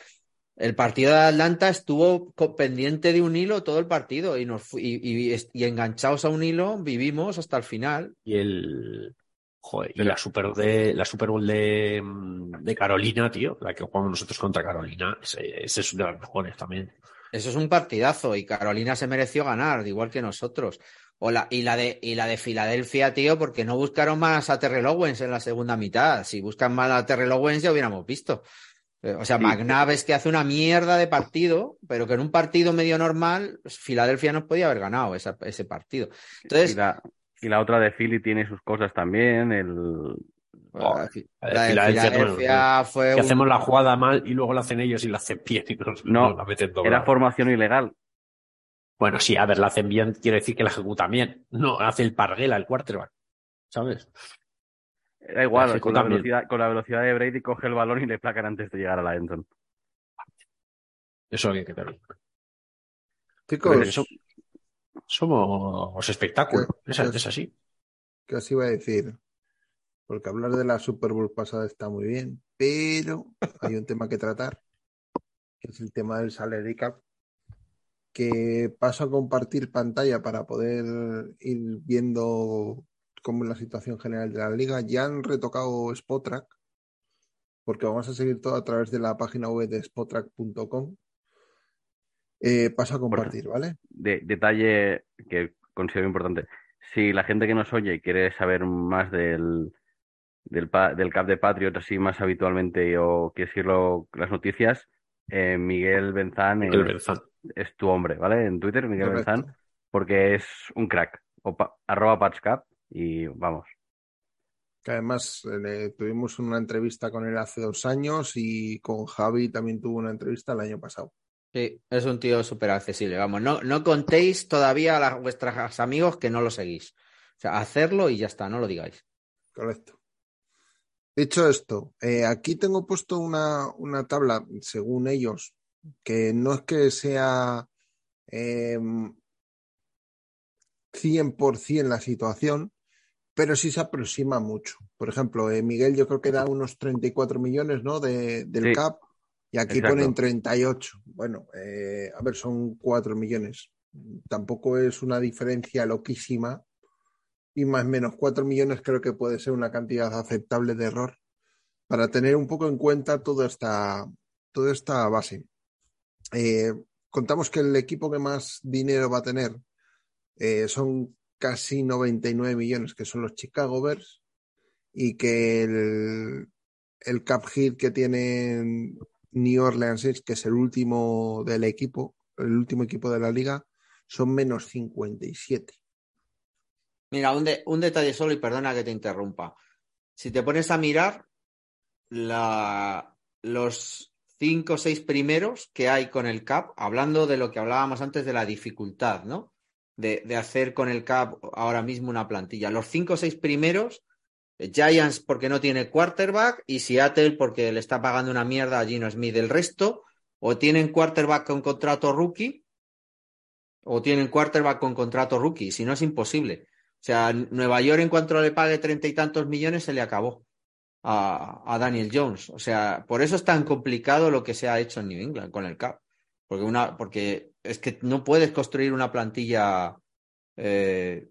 el partido de Atlanta estuvo pendiente de un hilo todo el partido y, nos y, y- y enganchados a un hilo vivimos hasta el final. Y el. Joder, y la Super, de, la Super Bowl de, mm, de Carolina, tío, la que jugamos nosotros contra Carolina, ese, ese es una de las mejores también. Eso es un partidazo y Carolina se mereció ganar, igual que nosotros. O la, y, la de, y la de Filadelfia, tío, porque no buscaron más a Terrell Owens en la segunda mitad. Si buscan más a Terrell Owens ya hubiéramos visto. Eh, O sea, Sí. McNabb es que hace una mierda de partido, pero que en un partido medio normal, Filadelfia nos podía haber ganado esa- ese partido. Entonces, Y la, y la otra de Philly tiene sus cosas también. El, Oh, la de la de Filadelfia, Filadelfia fue Que un- hacemos la jugada mal y luego la hacen ellos y la hacen bien y nos, No, nos la meten era formación ilegal. Bueno, sí, a ver, la hacen bien, quiere decir que la ejecutan bien. No, hace el parguela, el quarterback. ¿Sabes? Da igual, con la, velocidad, con la velocidad de Brady coge el balón y le placan antes de llegar a la endzone. Eso hay que tenerlo. Chicos, eso- Somos espectáculo. ¿Qué? Es, ¿Qué? es así. ¿qué os iba a decir? Porque hablar de la Super Bowl pasada está muy bien, pero hay un tema que tratar, que es el tema del salary cap, que paso a compartir pantalla para poder ir viendo cómo es la situación general de la liga. Ya han retocado Spotrack, porque vamos a seguir todo a través de la página web de spotrack.com. Eh, paso a compartir, ¿vale? De, detalle que considero importante. Si la gente que nos oye quiere saber más del, del, CAP de Patriots así más habitualmente o quiere seguirlo las noticias, eh, Miguel Benzán es, Benzán. es tu hombre, ¿vale? En Twitter, Miguel. Benzán, porque es un crack. O pa- arroba patchcap y vamos. Que además eh, tuvimos una entrevista con él hace dos años y con Javi también tuvo una entrevista el año pasado. Sí, es un tío súper accesible. Vamos, no, no contéis todavía a la- vuestros amigos que no lo seguís. O sea, hacerlo y ya está, no lo digáis. Correcto. Dicho esto, eh, aquí tengo puesto una, una tabla, según ellos, que no es que sea eh, 100% la situación, pero sí se aproxima mucho. Por ejemplo, eh, Miguel yo creo que da unos 34 millones ¿no? de, del Sí. CAP y aquí Exacto. ponen 38. Bueno, eh, a ver, son 4 millones. Tampoco es una diferencia loquísima y más o menos 4 millones creo que puede ser una cantidad aceptable de error para tener un poco en cuenta toda esta, toda esta base. Eh, contamos que el equipo que más dinero va a tener eh, son casi 99 millones, que son los Chicago Bears, y que el, el cap hit que tienen New Orleans que es el último del equipo, el último equipo de la liga, son menos 57. Mira, un, de- detalle solo y perdona que te interrumpa. Si te pones a mirar los cinco o seis primeros que hay con el CAP, hablando de lo que hablábamos antes de la dificultad, ¿no? De, hacer con el CAP ahora mismo una plantilla. Los cinco o seis primeros, eh, Giants porque no tiene quarterback y Seattle porque le está pagando una mierda a Gino Smith. El resto, o tienen quarterback con contrato rookie, o tienen quarterback con contrato rookie. Si no, es imposible. O sea, Nueva York, en cuanto le pague treinta y tantos millones, se le acabó a, a Daniel Jones. O sea, por eso es tan complicado lo que se ha hecho en New England con el CAP. Porque, una, porque es que no puedes construir una plantilla eh,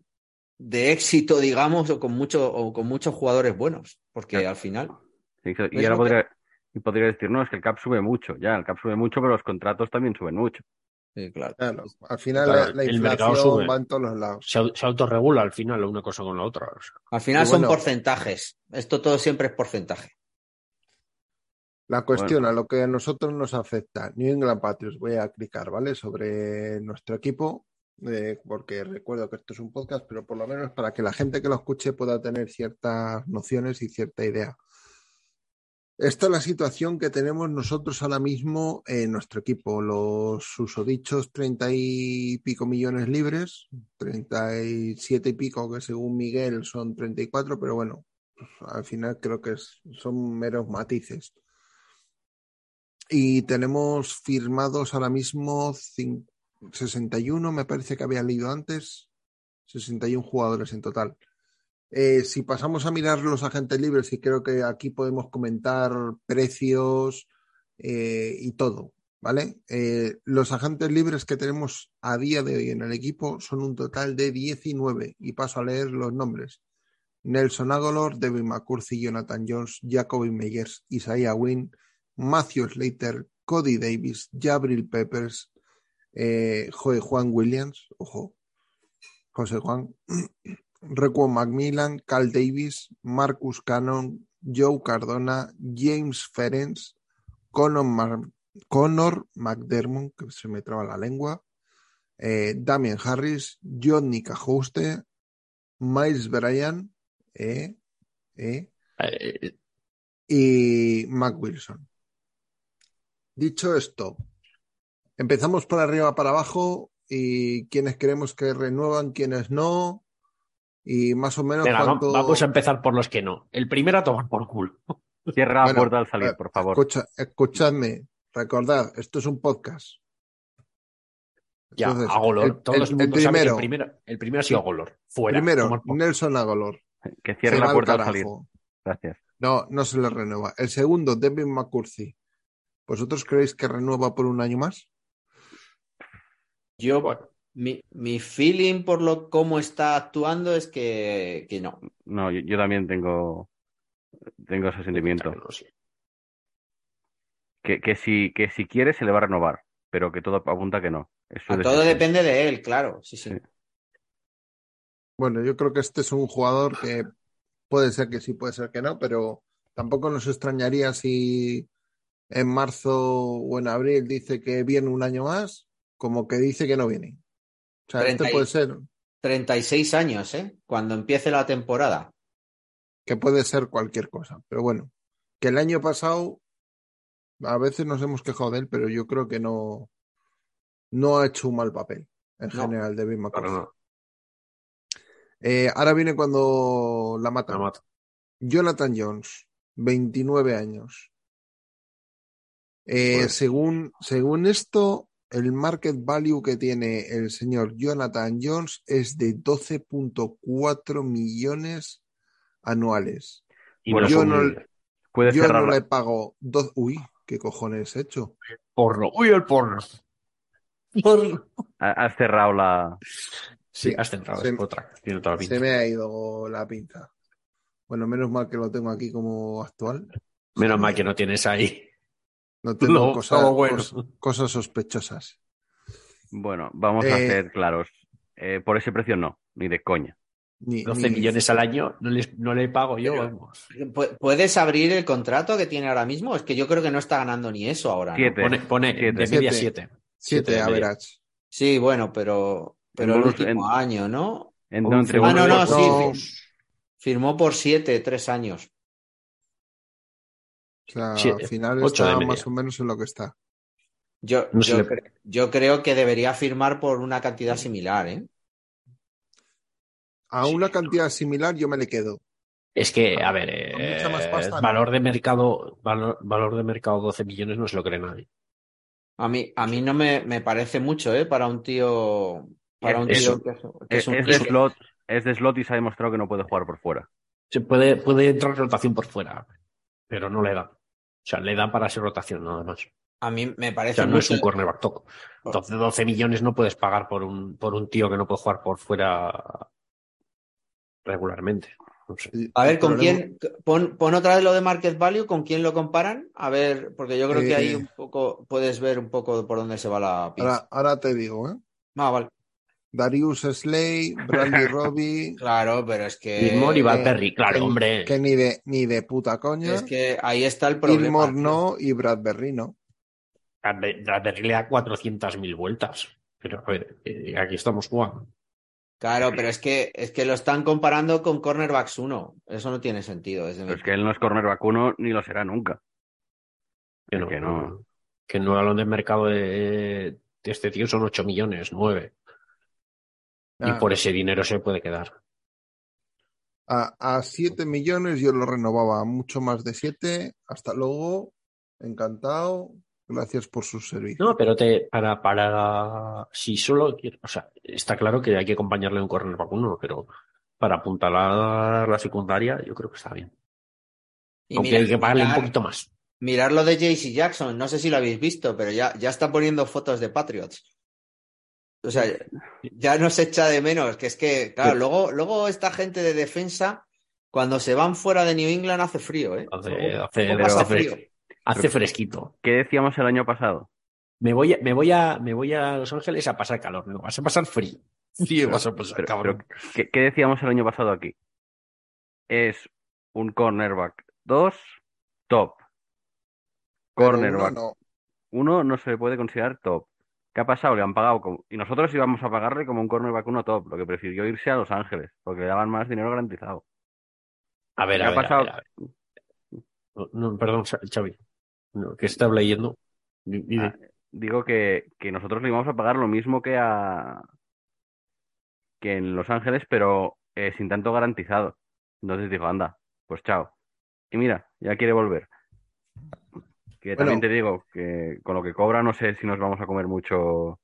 de éxito, digamos, o con, mucho, o con muchos jugadores buenos. Porque Claro. al final. Sí, que- y ahora que- podría, y podría decir, no, es que el cap sube mucho, ya, el cap sube mucho, pero los contratos también suben mucho. Sí, claro. Claro, al final Claro, la, la el mercado inflación sube. va en todos los lados. Se, se autorregula al final una cosa con la otra. o sea. Al final Y son bueno. porcentajes. Esto todo siempre es porcentaje. La cuestión a lo que a nosotros nos afecta, New England Patriots, voy a clicar, ¿vale? Sobre nuestro equipo, eh, porque recuerdo que esto es un podcast, pero por lo menos para que la gente que lo escuche pueda tener ciertas nociones y cierta idea. Esta es la situación que tenemos nosotros ahora mismo en nuestro equipo. Los susodichos 30 y pico millones libres, 37 y pico, que según Miguel son 34, pero bueno, al final creo que son meros matices. Y tenemos firmados ahora mismo cin- 61, me parece que había leído antes, 61 jugadores en total. Eh, si pasamos a mirar los agentes libres, y creo que aquí podemos comentar precios eh, y todo, ¿vale? Eh, los agentes libres que tenemos a día de hoy en el equipo son un total de 19, y paso a leer los nombres. Nelson Agolor, Devin McCurdy, Jonathan Jones, Jacoby Meyers, Isaiah Wynn, Matthew Slater, Cody Davis, Jabril Peppers, eh, Joe Juan Williams, ojo, José Juan, Requo Macmillan, Cal Davis, Marcus Cannon, Joe Cardona, James Ferenc, Conor, Mar- McDermott, que se me traba la lengua, eh, Damian Harris, Johnny Cajuste, Miles Bryan, eh, Eh, y Mac Wilson. Dicho esto, empezamos por arriba para abajo y quienes queremos que renuevan, quienes no, y más o menos venga, va- cuánto... vamos a empezar por los que no. El primero a tomar por culo. Cierra la puerta al salir, eh, por favor. Escucha, escuchadme, recordad, esto es un podcast. Ya, Entonces, a Golor. el- Todo el- el, mundo el sabe que primero. el primero, el primero ha sido Golor. Fuera. Primero, Nelson Agolor. Que cierre la puerta al salir. Gracias. No, no se le renueva. El segundo, Devin McCurdy. ¿Vosotros creéis que renueva por un año más? Yo, Bueno. mi, mi feeling por lo cómo está actuando es que, que no. No, yo, yo también tengo, tengo ese sentimiento. Que, que, si, que si quiere se le va a renovar, pero que todo apunta que no. A todo depende de él, claro. Sí, sí. Sí. Bueno, yo creo que este es un jugador que puede ser que sí, puede ser que no, pero tampoco nos extrañaría si en marzo o en abril dice que viene un año más, como que dice que no viene. O sea, Treinta este y- puede ser, 36 años, ¿eh? Cuando empiece la temporada. que puede ser cualquier cosa. Pero bueno, que el año pasado a veces nos hemos quejado de él, pero yo creo que no, no ha hecho un mal papel en No. general de McCarthy. nada. Eh, ahora viene cuando la matan. La mato. Jonathan Jones, 29 años. Eh, Pues- según, según esto, el market value que tiene el señor Jonathan Jones es de 12.4 millones anuales. Y Bueno, no yo son no- muy- Puedes Yo cerrar no la- le pago dos. Uy, ¿qué cojones he hecho? porno. Uy, el porno. Porno. ha- Has cerrado la. Sí, has centrado, Se- es otra. Tiene toda la pinta. Se me ha ido la pinta. Bueno, menos mal que lo tengo aquí como actual. Menos mal que no tienes ahí. No tengo Lo- cosas, todo bueno. cos- cosas sospechosas. Bueno, vamos a Eh, ser claros. Eh, por ese precio no, ni de coña. Ni- 12 ni- millones al año no, les, no le pago yo, Pero- vamos. ¿Pu- ¿Puedes abrir el contrato que tiene ahora mismo? Es que yo creo que no está ganando ni eso ahora. ¿no? Siete. Pone, pone Siete. de media Siete. 7. Siete de media. average. Sí, bueno, pero, pero el último en- año, ¿no? En- Ah, no, no, sí. No. fi- Firmó por siete, tres años. O sea, Siete. al final está más o menos en lo que está. Yo, No yo, le- cre- yo creo que debería firmar por una cantidad similar, ¿eh? A Sí. una cantidad similar yo me le quedo. Es que, a ver, eh, Con mucha más pasta, no. valor de mercado, valor, valor de mercado 12 millones no se lo cree nadie. A mí, a mí no me, me parece mucho, ¿eh? Para un tío. Para un Eso. tío que es, que Es, es un es de que- slot, es de slot y se ha demostrado que no puede jugar por fuera. Se puede, puede entrar rotación por fuera, pero no le da. O sea, le da para ser rotación nada más. A mí me O parece sea, no es un cornerback toco. Entonces, 12 millones no puedes pagar por un, por un tío que no puede jugar por fuera regularmente. No sé. El- A ver, ¿con quién? Pon, pon otra vez lo de Market Value, ¿con quién lo comparan? A ver, porque yo creo que ahí Eh. un poco puedes ver un poco por dónde se va la pinza. Ahora, ahora te digo, ¿eh? Ah, vale. Darius Slay, Brandy Robbie. Claro, pero es que. Gilmore y Van eh, Perry, claro, que, hombre. Que ni de, ni de puta coña. Es que ahí está el problema. Gilmore no y Bradbury no. Bradbury le da 400.000 vueltas. Pero, a ver, eh, aquí estamos jugando. Claro, pero es que, es que lo están comparando con Cornerbacks 1. Eso no tiene sentido. desde Pero mi- es que él no es cornerback uno ni lo será nunca. Que no, que no. que el valor de mercado de, de este tío son 8 millones, 9. Y Ah, por ese dinero se puede quedar. A, a 7 millones yo lo renovaba, mucho más de 7. Hasta luego. Encantado. Gracias por sus servicios. No, pero te, para, para, si solo quiero, o sea, está claro que hay que acompañarle un cornerback uno, pero para apuntalar la secundaria, yo creo que está bien. Y Aunque mira- hay que pagarle un poquito más. Mirar lo de JC Jackson, no sé si lo habéis visto, pero ya, ya está poniendo fotos de Patriots. O sea, ya nos echa de menos, que es que, claro, Sí. luego, luego esta gente de defensa, cuando se van fuera de New England hace frío, ¿eh? Hace, pasa frío. fres- hace fresquito. ¿Qué decíamos el año pasado? Me voy, a, me voy a, me voy a Los Ángeles a pasar calor, no, vas a pasar frío. Frío vas a pasar, Pero- cabrón. ¿Qué, qué decíamos el año pasado aquí? Es un cornerback 2 top. Cornerback uno no. uno no se le puede considerar top. ¿Qué ha pasado? Le han pagado como... Y nosotros íbamos a pagarle como un cornerback uno top, lo que prefirió irse a Los Ángeles, porque le daban más dinero garantizado. A ver, ¿Qué a ha ver, a pasado? ver, a ver. No, no, perdón, Xa- Xavi. No, que estaba leyendo. Ah, digo que, que nosotros le íbamos a pagar lo mismo que a que en Los Ángeles, pero eh, sin tanto garantizado. Entonces dijo, anda, pues chao. Y mira, ya quiere volver. Que Bueno. también te digo que con lo que cobra no sé si nos vamos a comer mucho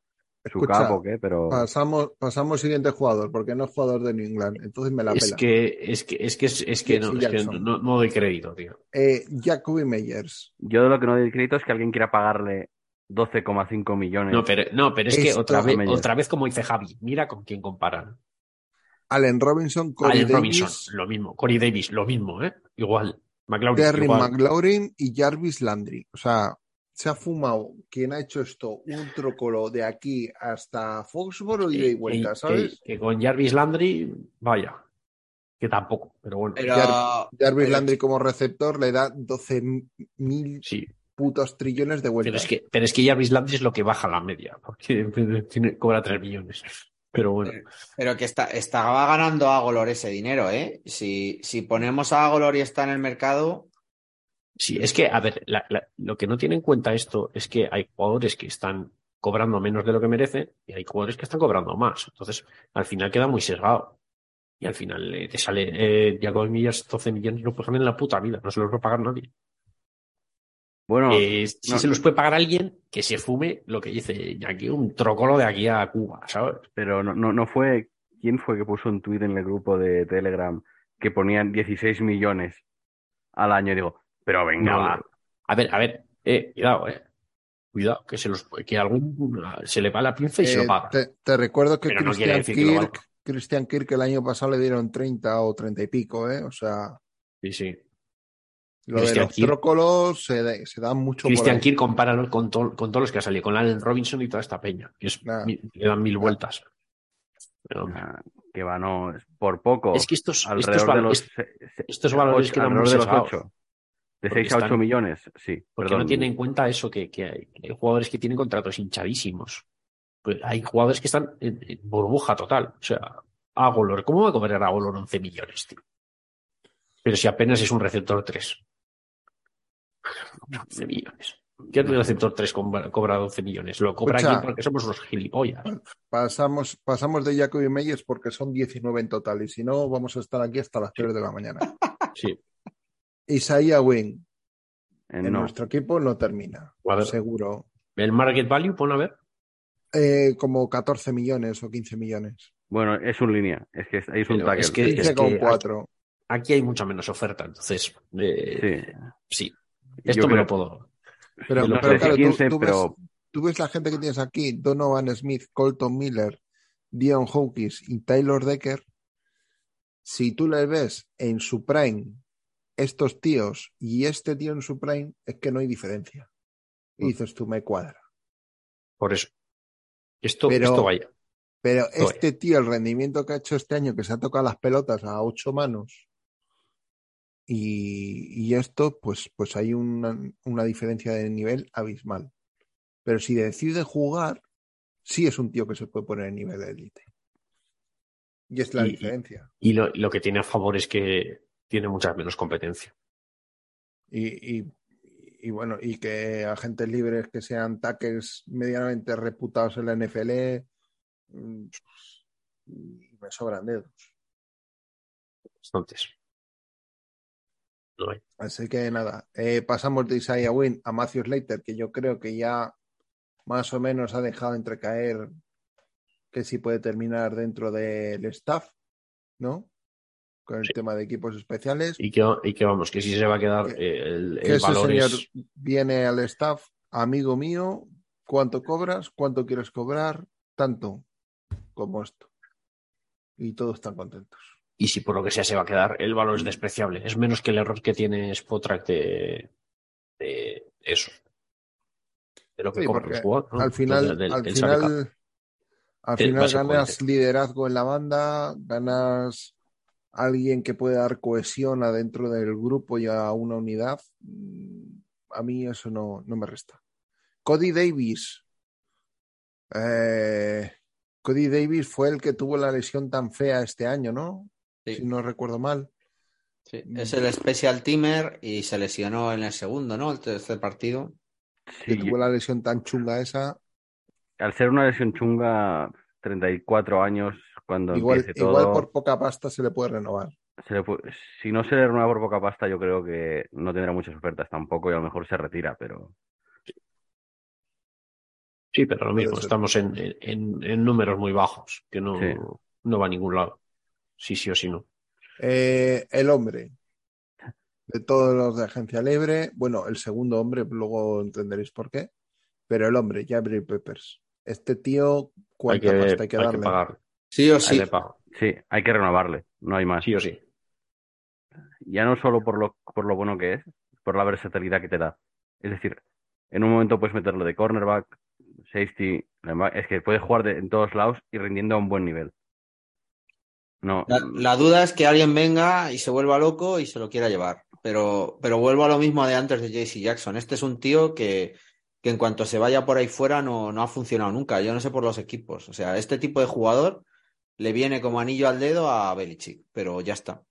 su Escucha, capo o qué, pero Pasamos, pasamos al siguiente jugador, porque no es jugador de New England. Entonces me la Es pela. que, es que, es que, es, que, no, es que no, no doy crédito, tío. Eh, Jacoby Meyers. yo de lo que no doy crédito es que alguien quiera pagarle 12,5 millones. No, pero, no, pero es que otra vez, otra vez como dice Javi, mira con quién comparan. Allen Robinson, Corey Allen Davis, Robinson, lo mismo. Corey Davis, lo mismo, ¿eh? Igual. McLaurin, Terry igual. McLaurin y Jarvis Landry. O sea, se ha fumado quien ha hecho esto un trócolo de aquí hasta Foxborough y de Que- vuelta, que- ¿sabes? Que, que con Jarvis Landry, vaya. Que tampoco, pero bueno. Pero, Jarvis pero- Landry como receptor le da 12.000 Sí, putos trillones de pero vueltas. es que, pero es que Jarvis Landry es lo que baja la media, porque tiene- cobra 3 millones. Pero bueno. pero que está, estaba ganando Agolor ese dinero, ¿eh? Si, si ponemos a Agolor y está en el mercado, Sí, es que, a ver, la- la- lo que no tiene en cuenta esto es que hay jugadores que están cobrando menos de lo que merecen y hay jugadores que están cobrando más. Entonces, al final queda muy sesgado. Y al final eh, te sale eh, Jacob Millas 12 millones, no pagan en la puta vida, no se los va a pagar nadie. Bueno, Eh, si no- se los puede pagar alguien, que se fume lo que dice aquí un trocolo de aquí a Cuba, ¿sabes? pero no, no, no fue. ¿Quién fue que puso un tuit en el grupo de Telegram que ponían 16 millones al año? Y digo, pero venga, No, va. no. A ver, a ver, eh, cuidado, eh. Cuidado, que se los que algún se le va la pinza y se Eh, lo paga. te, te recuerdo que Pero no Christian, decir que lo Kirk, valga. Christian Kirk el año pasado le dieron 30 o 30 y pico, ¿eh? O sea, Sí, sí. Lo de Christian los Kirk. trócolos se, da- se dan mucho Christian. Kirk, compáralo con, to- con todos los que ha salido, con Allen Robinson y toda esta peña. Que es, Nada. mil- le dan mil vueltas. Pero, Ah, que va, no, es por poco. es que estos, estos, alrededor de val- los, estos valores quedan muy alrededor de los sesgados. 8. De Porque 6 a 8 están- millones, sí. Porque perdón. no tienen en cuenta eso, que, que hay, hay jugadores que tienen contratos hinchadísimos. Pues hay jugadores que están en, en burbuja total. O sea, Agolor, ¿cómo va a cobrar Agolor 11 millones, tío? Pero si apenas es un receptor 3. 11 millones. ¿Qué hace un receptor 3 cobra, cobra 12 millones? Lo cobra aquí porque somos unos gilipollas. Pasamos, pasamos de Jacoby Meyers porque son 19 en total y si no, vamos a estar aquí hasta las 3 de la mañana. Sí. Isaiah Wing Eh, en no. nuestro equipo no termina, ver. seguro. El market value, pon a ver. Eh, como 14 millones o 15 millones. Bueno, es un línea. Es que es, es un tackle. es que- es 15,4. Aquí hay mucha menos oferta, entonces. eh, sí. Esto Yo me creo- lo puedo. Pero, no pero claro, tú- 15, tú, ves, pero tú ves la gente que tienes aquí, Donovan Smith, Colton Miller, Dion Hawkins y Taylor Decker. Si tú les ves en su prime estos tíos y este tío en su prime, es que no hay diferencia. Y dices tú, me cuadra. Por eso. Esto, Pero- esto vaya. Pero este tío, el rendimiento que ha hecho este año, que se ha tocado las pelotas a ocho manos, y, y esto, pues, pues hay una, una diferencia de nivel abismal. Pero si decide jugar, sí es un tío que se puede poner en nivel de élite. Y es la Y- diferencia. Y lo, lo que tiene a favor es que tiene mucha menos competencia. Y, y, y bueno, y que agentes libres que sean tackles medianamente reputados en la NFL, mm, me sobran dedos. Bastantes. No hay. Así que nada, eh, pasamos de Isaiah Wynn a Matthew Slater, que yo creo que ya más o menos ha dejado entrecaer que sí puede terminar dentro del staff, ¿no? Con el Sí. tema de equipos especiales. Y que, y que vamos, que si se va a quedar Que- eh, el, que el ese señor es- viene al staff, amigo mío, ¿cuánto cobras? ¿Cuánto quieres cobrar? Tanto como esto. Y todos están contentos. Y si por lo que sea se va a quedar, el valor es despreciable. Es menos que el error que tiene Spotrack de, de eso. De lo que al final, Del- al del final, al final ganas liderazgo en la banda, ganas alguien que puede dar cohesión adentro del grupo y a una unidad. Mm, A mí eso no, no me resta. Cody Davis. Eh, Cody Davis fue el que tuvo la lesión tan fea este año, ¿no? Sí. Si no recuerdo mal. Sí, Es el special teamer y se lesionó en el segundo, ¿no? El tercer partido. Que sí, tuvo la lesión tan chunga esa. al ser una lesión chunga, 34 años, cuando Igual, empiece todo, igual por poca pasta se le puede renovar. se le pu- si no se le renueva por poca pasta, yo creo que no tendrá muchas ofertas tampoco y a lo mejor se retira, pero Sí, pero lo mismo, estamos en, en- en números muy bajos, que no, Sí. no va a ningún lado. Sí, sí o sí no. Eh, el hombre de todos los de agencia libre, bueno, el segundo hombre, luego entenderéis por qué, pero el hombre, Jabri Peppers. Este tío, Hay ¿cuánta que, pasta hay que hay que darle? pagar. Sí o Hay sí. sí, hay que renovarle, no hay más. Sí o sí. Ya no solo por lo, por lo bueno que es, por la versatilidad que te da. Es decir, en un momento puedes meterlo de cornerback, safety, es que puedes jugar de- en todos lados y rindiendo a un buen nivel. No, La, la duda es que alguien venga y se vuelva loco y se lo quiera llevar. Pero, pero vuelvo a lo mismo de antes de JC Jackson. Este es un tío que, que en cuanto se vaya por ahí fuera no, no ha funcionado nunca. Yo no sé por los equipos. O sea, este tipo de jugador le viene como anillo al dedo a Belichick, pero ya está.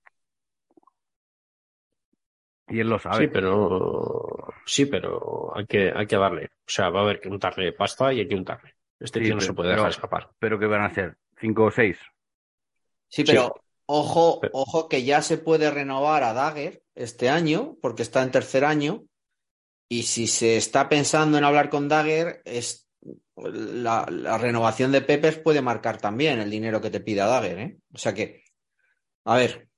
y él lo sabe. Sí, pero sí, pero hay que, hay que darle. O sea, va a haber que untarle pasta y hay que untarle. Este Sí, tío no pero- se puede pero- dejar escapar. Pero que van a ser cinco o seis. Sí, pero Sí. ojo, ojo que ya se puede renovar a Dagger este año, porque está en tercer año, Y si se está pensando en hablar con Dagger, es la, la renovación de Peppers puede marcar también el dinero que te pida Dagger, ¿eh? O sea que, a ver,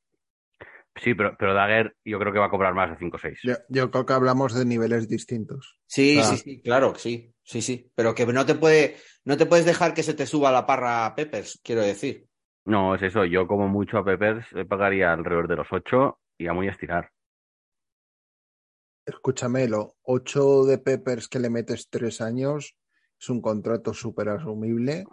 Sí, pero, pero Dagger yo creo que va a cobrar más de 5 o 6. Yo, yo creo que hablamos de niveles distintos. sí, Ah. sí, sí, claro, sí, sí, sí. Pero que no te puede, no te puedes dejar que se te suba la parra a Peppers, quiero decir. No, es eso. Yo como mucho a Peppers le pagaría alrededor de los 8 y a muy estirar. Escúchamelo, 8 de Peppers que le metes 3 años es un contrato súper asumible.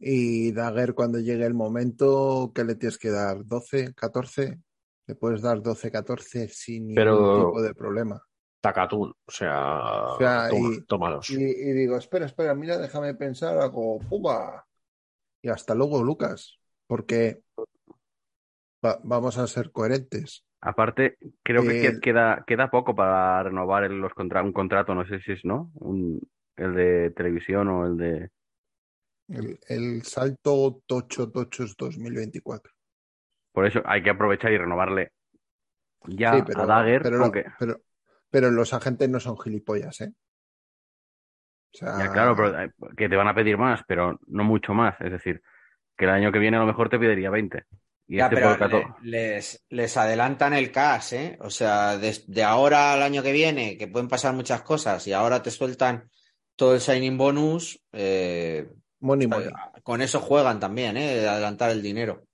Y Dagger, cuando llegue el momento, ¿qué le tienes que dar? ¿12, 14? Le puedes dar 12, 14 sin ningún Pero- tipo de problema. Tacatún. O sea, O sea, toma- y- tómalos. Y, y digo, espera, espera, mira, déjame pensar, hago ¡pumba! Y hasta luego, Lucas, porque va- vamos a ser coherentes. Aparte, creo que Eh, que- queda, queda poco para renovar el- los contra un contrato, no sé si es, ¿no? Un- el de televisión o el de... El, el salto tocho, tocho es 2024. Por eso hay que aprovechar y renovarle ya Sí, pero, a Dagger, pero, aunque... pero, pero los agentes no son gilipollas, ¿eh? O sea, Ya, claro, pero eh, que te van a pedir más, pero no mucho más. Es decir, que el año que viene a lo mejor te pediría 20. Y Ya, este pero por 14. le- les, les adelantan el cash, ¿eh? O sea, desde ahora al año que viene, que pueden pasar muchas cosas, y ahora te sueltan todo el signing bonus, eh, money, money. con eso juegan también, ¿eh? De adelantar el dinero.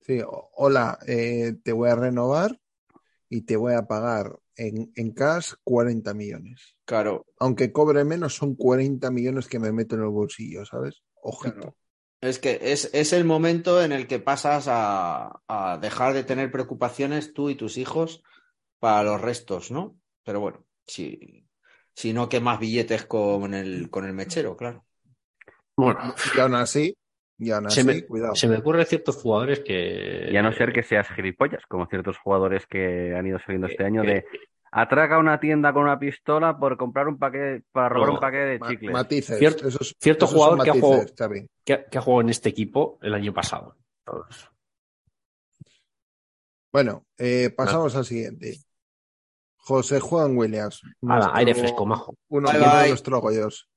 Sí, hola, eh, te voy a renovar y te voy a pagar en, en cash 40 millones. Claro, Aunque cobre menos, son 40 millones que me meto en el bolsillo, ¿sabes? Ojito. Claro. Es que es, es el momento en el que pasas a, a dejar de tener preocupaciones tú y tus hijos para los restos, ¿no? Pero bueno, si, si no quemas billetes con el, con el mechero, claro. Bueno, Y aún así, y aún se así, me, cuidado. se me ocurren ciertos jugadores que. Y a no ser que seas gilipollas, como ciertos jugadores que han ido saliendo este año, Eh, de atraca una tienda con una pistola por comprar un paquete, para robar No, un paquete de Ma- chicles. matices. Cierto- esos, cierto esos jugador que ha jugado- que, que ha jugado en este equipo el año pasado. Bueno, eh, pasamos al siguiente. José Juan Williams. Ala, nuestro- aire fresco, majo. Uno, Bye, de los trogollos.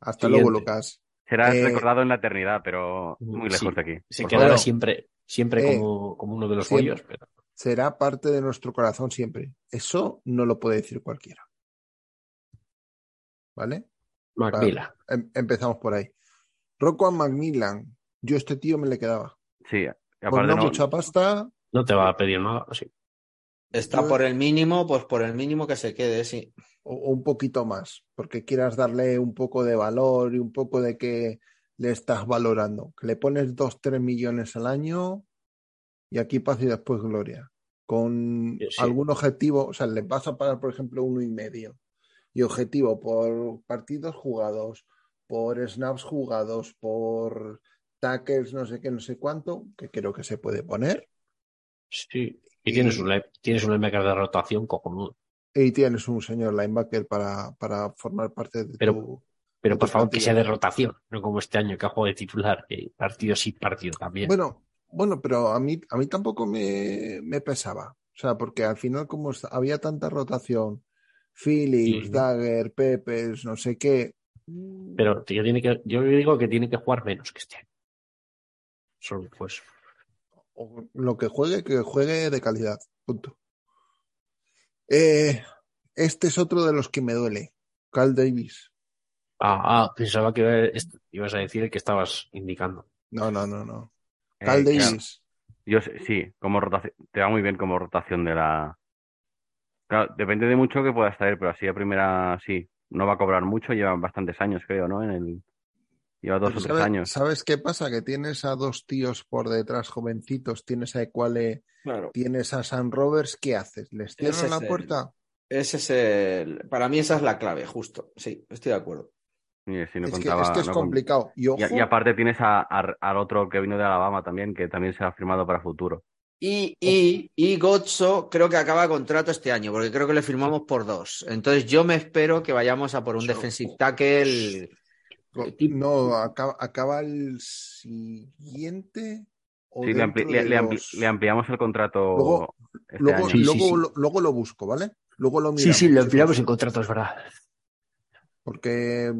Hasta Siguiente. luego, Lucas. Serás Eh, recordado en la eternidad, pero muy lejos sí, de aquí. Se quedará siempre, siempre Eh, como, como uno de los siempre. bollos, pero Será parte de nuestro corazón siempre. Eso no lo puede decir cualquiera. ¿Vale? Macmillan. Em- empezamos por ahí. Rocco Macmillan. Yo a este tío me le quedaba. Sí, aparte no no, mucha pasta, No te va a pedir nada, sí. Está Yo- por el mínimo, pues por el mínimo que se quede, sí. o, o un poquito más, porque quieras darle un poco de valor y un poco de que le estás valorando. Que le pones 2, 3 millones al año y aquí paz y después gloria. Con Sí. algún objetivo, o sea, le vas a pagar, por ejemplo, uno y medio. Y objetivo por partidos jugados, por snaps jugados, por tackles, no sé qué, no sé cuánto, que creo que se puede poner. Sí. Y Y- tienes un, tienes un linebacker de rotación cojonudo. Y tienes un señor linebacker para, para formar parte de Pero- tu. Pero de por tu favor, que sea de rotación, no como este año que ha jugado de titular, partido sí, partido también. Bueno, bueno, pero a mí, a mí tampoco me, me pesaba. O sea, porque al final, como había tanta rotación, Phillips, Sí. Dagger, Pepes, no sé qué. Pero tío, tiene que, yo digo que tiene que jugar menos que este. Solo pues. o lo que juegue, que juegue de calidad. Punto. Eh, este es otro de los que me duele. Cal Davis. Ah, ah, pensaba que ibas a decir el que estabas indicando. No, no, no, no. Eh, Cal claro. Davis. Yo sé- sí, como rotación, te va muy bien como rotación de la. Claro, depende de mucho que puedas traer, pero así a primera sí, no va a cobrar mucho, lleva bastantes años, creo, ¿no? En el lleva dos Pero o tres ¿sabes, años. ¿Sabes qué pasa? Que tienes a dos tíos por detrás jovencitos, tienes a Equale, Claro. tienes a San Roberts, ¿qué haces? ¿Les Ese cierran la es el- puerta? Ese es el. Para mí, esa es la clave, justo. Sí, estoy de acuerdo. Sí, sí, no Es que, es que es no complicado. Y ojo, Y, y aparte tienes a- a- al otro que vino de Alabama también, que también se ha firmado para futuro. Y, y, y Gotzo creo que acaba contrato este año, porque creo que le firmamos por dos. Entonces yo me espero que vayamos a por un Yo- defensive tackle. tipo- no, acaba, acaba el siguiente. o Sí, le, ampli- dentro le- de le ampli- los- le ampliamos el contrato Luego- este Luego, año. Sí, sí, luego, sí. lo- luego lo busco, ¿vale? Luego lo Sí, miramos. sí, lo chicos, empleamos en contrato, es verdad. Porque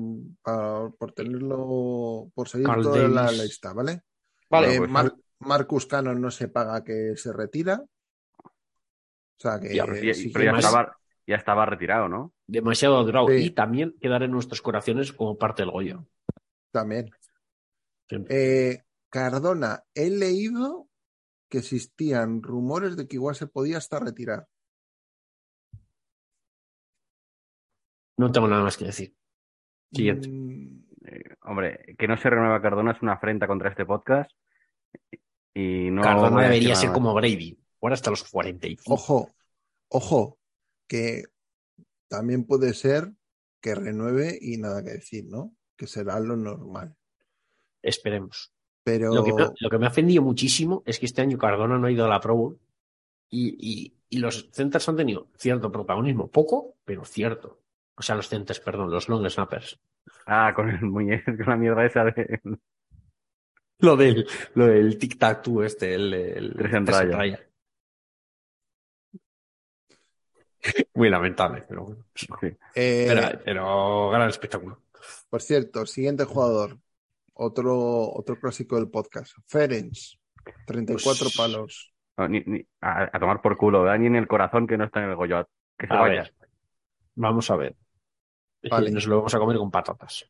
por tenerlo, por seguir Carl toda la lista, ¿vale? Vale, Eh, pues- Mar- Marcus Cannon no se paga que se retira. O sea que Ya, Y- sí pero que ya más- estaba, ya estaba retirado, ¿no? Demasiado durado. Sí. Y también quedar en nuestros corazones como parte del Goyo. también. Eh, Cardona, he leído que existían rumores de que igual se podía hasta retirar. No tengo nada más que decir. Siguiente. Mm, Eh, hombre, que no se renueva Cardona es una afrenta contra este podcast. Y no Cardona debería ser como Brady. Ahora hasta los 45. Ojo, ojo, que también puede ser que renueve y nada que decir, ¿no? Que será lo normal. Esperemos. Pero Lo que, me, lo que me ha ofendido muchísimo es que este año Cardona no ha ido a la Pro Bowl y, y- y los centers han tenido cierto protagonismo, poco, pero cierto. O sea, los centers, perdón, los long snappers. Ah, con el muñeco, con la mierda esa de. Lo del, lo del tic-tac-tú este, el, el Tres en raya. Muy lamentable, pero bueno. Sí. eh, Pero, pero gran espectáculo. por cierto, siguiente jugador, otro, otro clásico del podcast, Ferenc, 34 Pues- palos. No, ni- ni- a, a tomar por culo, ¿verdad? Ni en el corazón que no está en el Goyot. Que se A vaya. ver, vamos a ver. Vale. Nos lo vamos a comer con patatas.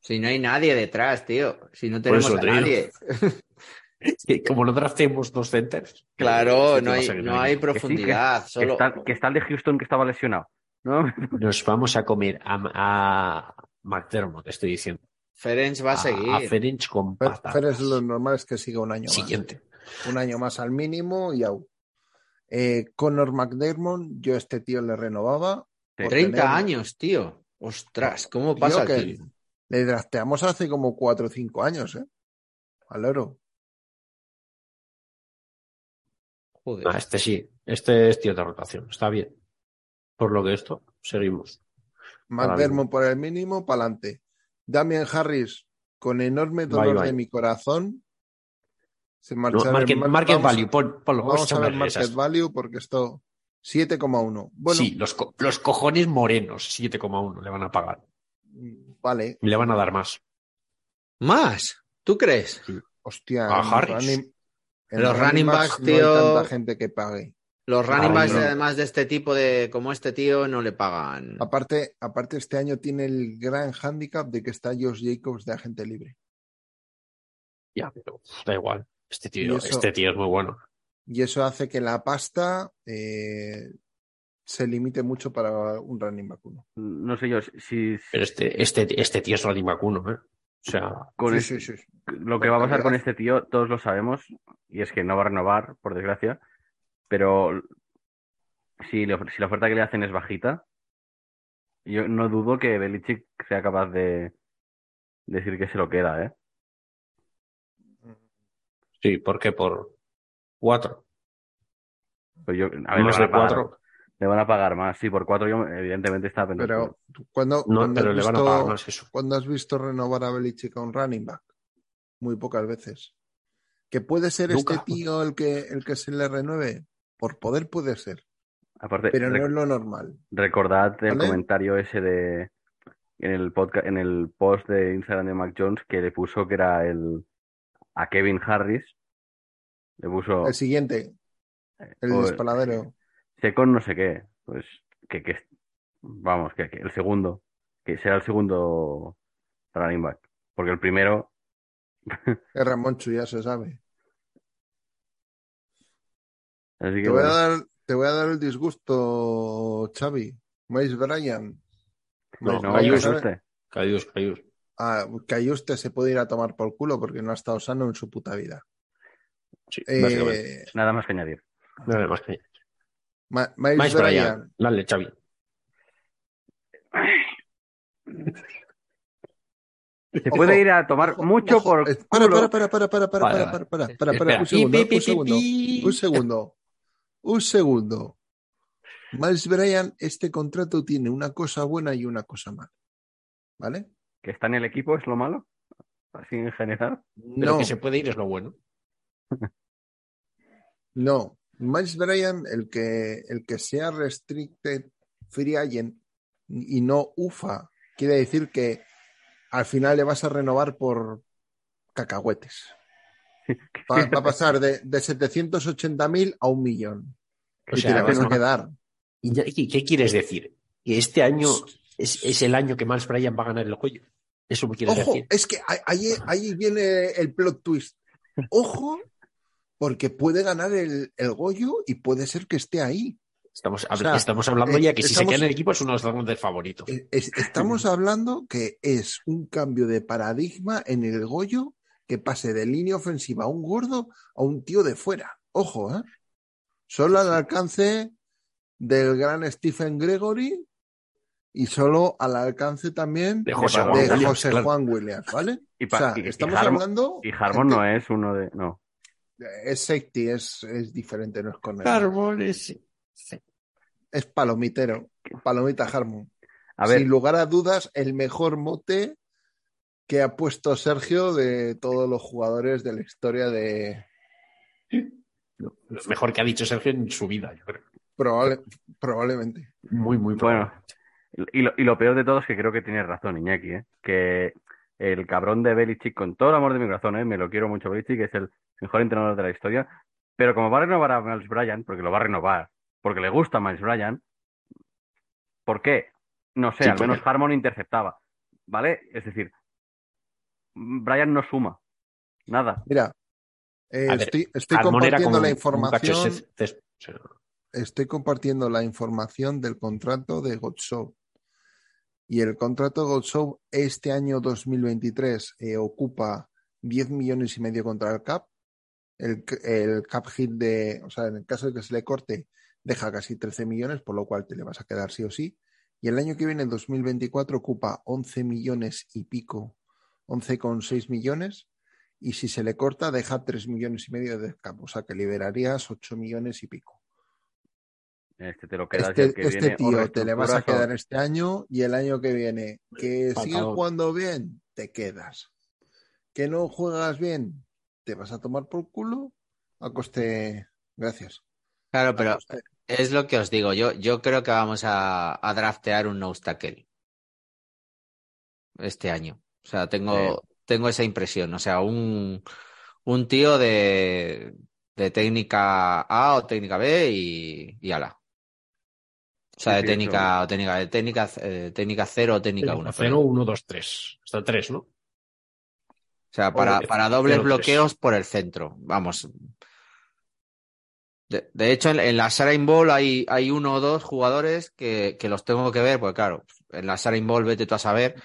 Si no hay nadie detrás, tío. Si no tenemos eso a nadie. Como no draftemos dos centers. Claro, no hay, no hay profundidad. Que Solo... está, que está el de Houston que estaba lesionado. ¿No? Nos vamos a comer a, a McDermott, estoy diciendo. Ferenc va a seguir. A Ferenc con Fer- patatas. Ferenc lo normal es que siga un año más. Siguiente. Un año más al mínimo y au. Eh, Conor McDermott, yo a este tío le renovaba. Sí. por 30 tener- años, tío. Ostras, ¿cómo Tío, pasa tiempo? Le drafteamos hace como 4 o 5 años, ¿eh? Al oro. Joder. Ah, este sí. Este es tío de rotación. Está bien. Por lo que esto, seguimos. McDermott por el mínimo, para adelante. Damian Harris, con enorme dolor bye. de mi corazón. Se No, marcha market, market value, pon, ponlo, Vamos vamos a ver market value porque esto 7,1. Bueno, Sí, los, co- los cojones morenos, 7,1 le van a pagar. vale. Y le van a dar más. ¿Más? ¿Tú crees? Hostia, A en Harris. running- en Los running backs, no hay tío. tanta gente que pague. Los running backs, no. además de este tipo de, como este tío, no le pagan. Aparte, aparte, este año tiene el gran hándicap de que está Josh Jacobs de agente libre. Ya, pero da igual. Este tío, eso- este tío es muy bueno. Y eso hace que la pasta eh, se limite mucho para un running back uno. No sé yo si, Pero este, este, este tío es running back uno, ¿eh? O sea, con Sí, este- sí, sí. lo que va a pasar con este tío, todos lo sabemos, y es que no va a renovar, por desgracia, pero si, le si la oferta que le hacen es bajita, yo no dudo que Belichick sea capaz de decir que se lo queda, ¿eh? sí, ¿por qué? Por cuatro. Pero yo, a ver, Más le de van, a pagar, cuatro. le van a pagar más, sí, por cuatro yo evidentemente estaba pensando. Pero cuando, No, cuando pero has le van a visto- pagar más eso. cuando has visto renovar a Belichick a un running back? Muy pocas veces. ¿Que puede ser Nunca. este tío el que, el que se le renueve? Por poder puede ser, Aparte, pero no es lo normal. recordad el ¿Vale? comentario ese de en el podcast, en el post de Instagram de Mac Jones que le puso que era el a Kevin Harris. Le puso El siguiente, el o- disparadero. Secon no sé qué. Pues que, que vamos, que, que el segundo, que será el segundo running back. Porque el primero, Es Ramonchu, ya se sabe. así que Te voy, a dar, te voy a dar el disgusto, Xavi. Miles Bryan. No, Miles no. Cayús, cayús. Ah, usted se puede ir a tomar por culo porque no ha estado sano en su puta vida. Sí, Eh. Nada más que añadir. Nada más que. Ma- Miles, Miles Bryan. Bryan. Dale, Xavi. Se Ojo, puede ir a tomar Ojo, mucho ojo, por para, para, para, para, para, para, para, para, para, un segundo, un segundo, un segundo, un segundo. Miles Bryan, este contrato tiene una cosa buena y una cosa mala. ¿Vale? Que está en el equipo es lo malo. Así en general. Pero No, que se puede ir es lo bueno. No. Miles Bryan, el que, el que sea restricted free agent y no UFA, quiere decir que al final le vas a renovar por cacahuetes. Va, va a pasar de, de 780.000 a un millón. O y sea, te le vas a no- quedar. ¿Y ya- ¿Qué, quieres decir? ¿Que este año es, es el año que Miles Bryan va a ganar el cuello? ¿Eso me quieres Ojo, decir? es que ahí- ahí viene el plot twist. Ojo, porque puede ganar el, el Goyo y puede ser que esté ahí. Estamos, o sea, estamos hablando eh, ya que si se estamos- queda en el equipo es uno de los favoritos. Eh, es- estamos hablando que es un cambio de paradigma en el Goyo que pase de línea ofensiva a un gordo a un tío de fuera. Ojo, ¿eh? Solo al alcance del gran Stephen Gregory y solo al alcance también De José de Juan Williams, José claro. Juan Williams, ¿vale? Y, O pa- sea, y- y estamos Harmon- hablando. y Harmon gente- no es uno de. No. Es safety, es, es diferente, no es corner. Árboles. Es palomitero. Palomita Harmon. A ver, Sin lugar a dudas, el mejor mote que ha puesto Sergio de todos los jugadores de la historia de. Lo mejor que ha dicho Sergio en su vida, yo creo. probable- probablemente. Muy, muy bueno. probable. Y lo, y lo peor de todo es que creo que tienes razón, Iñaki, ¿eh? Que el cabrón de Belichick, con todo el amor de mi corazón, ¿eh? Me lo quiero mucho, Belichick, es el mejor entrenador de la historia. Pero como va a renovar a Miles Bryan, porque lo va a renovar, porque le gusta a Miles Bryan, ¿por qué? No sé, Sí, al menos porque- Harmon interceptaba, ¿vale? Es decir, Bryan no suma nada. Mira, eh, ver, estoy, estoy compartiendo la información. Estoy compartiendo la información del contrato de Godshow. Y el contrato de Godshow este año 2023 eh, ocupa 10 millones y medio contra el CAP. El, el CAP hit de, o sea, en el caso de que se le corte, deja casi 13 millones, por lo cual te le vas a quedar sí o sí. Y el año que viene, el 2024, ocupa 11 millones y pico, 11,6 millones. Y si se le corta, deja 3 millones y medio de CAP, o sea que liberarías 8 millones y pico. Este te lo quedas el Este, que este viene tío te le vas a quedar este año y el año que viene que sigues jugando bien, te quedas. Que no juegas bien, te vas a tomar por culo a coste. Gracias. Claro, pero es lo que os digo. Yo, yo creo que vamos a, a draftear un nose tackle este año. O sea, tengo, tengo esa impresión. O sea, un, un tío de, de técnica A o técnica B y, y ala. O sea, Sí, de técnica, o técnica, de técnica, eh, técnica 0 o técnica 1. 0, 1, 2, 3. Hasta 3, ¿no? O sea, para, O para dobles cero, tres. bloqueos por el centro. Vamos. De, de hecho, en, en la Shrine Ball hay, hay uno o dos jugadores que, que los tengo que ver, porque claro, en la Shrine Ball vete tú a saber,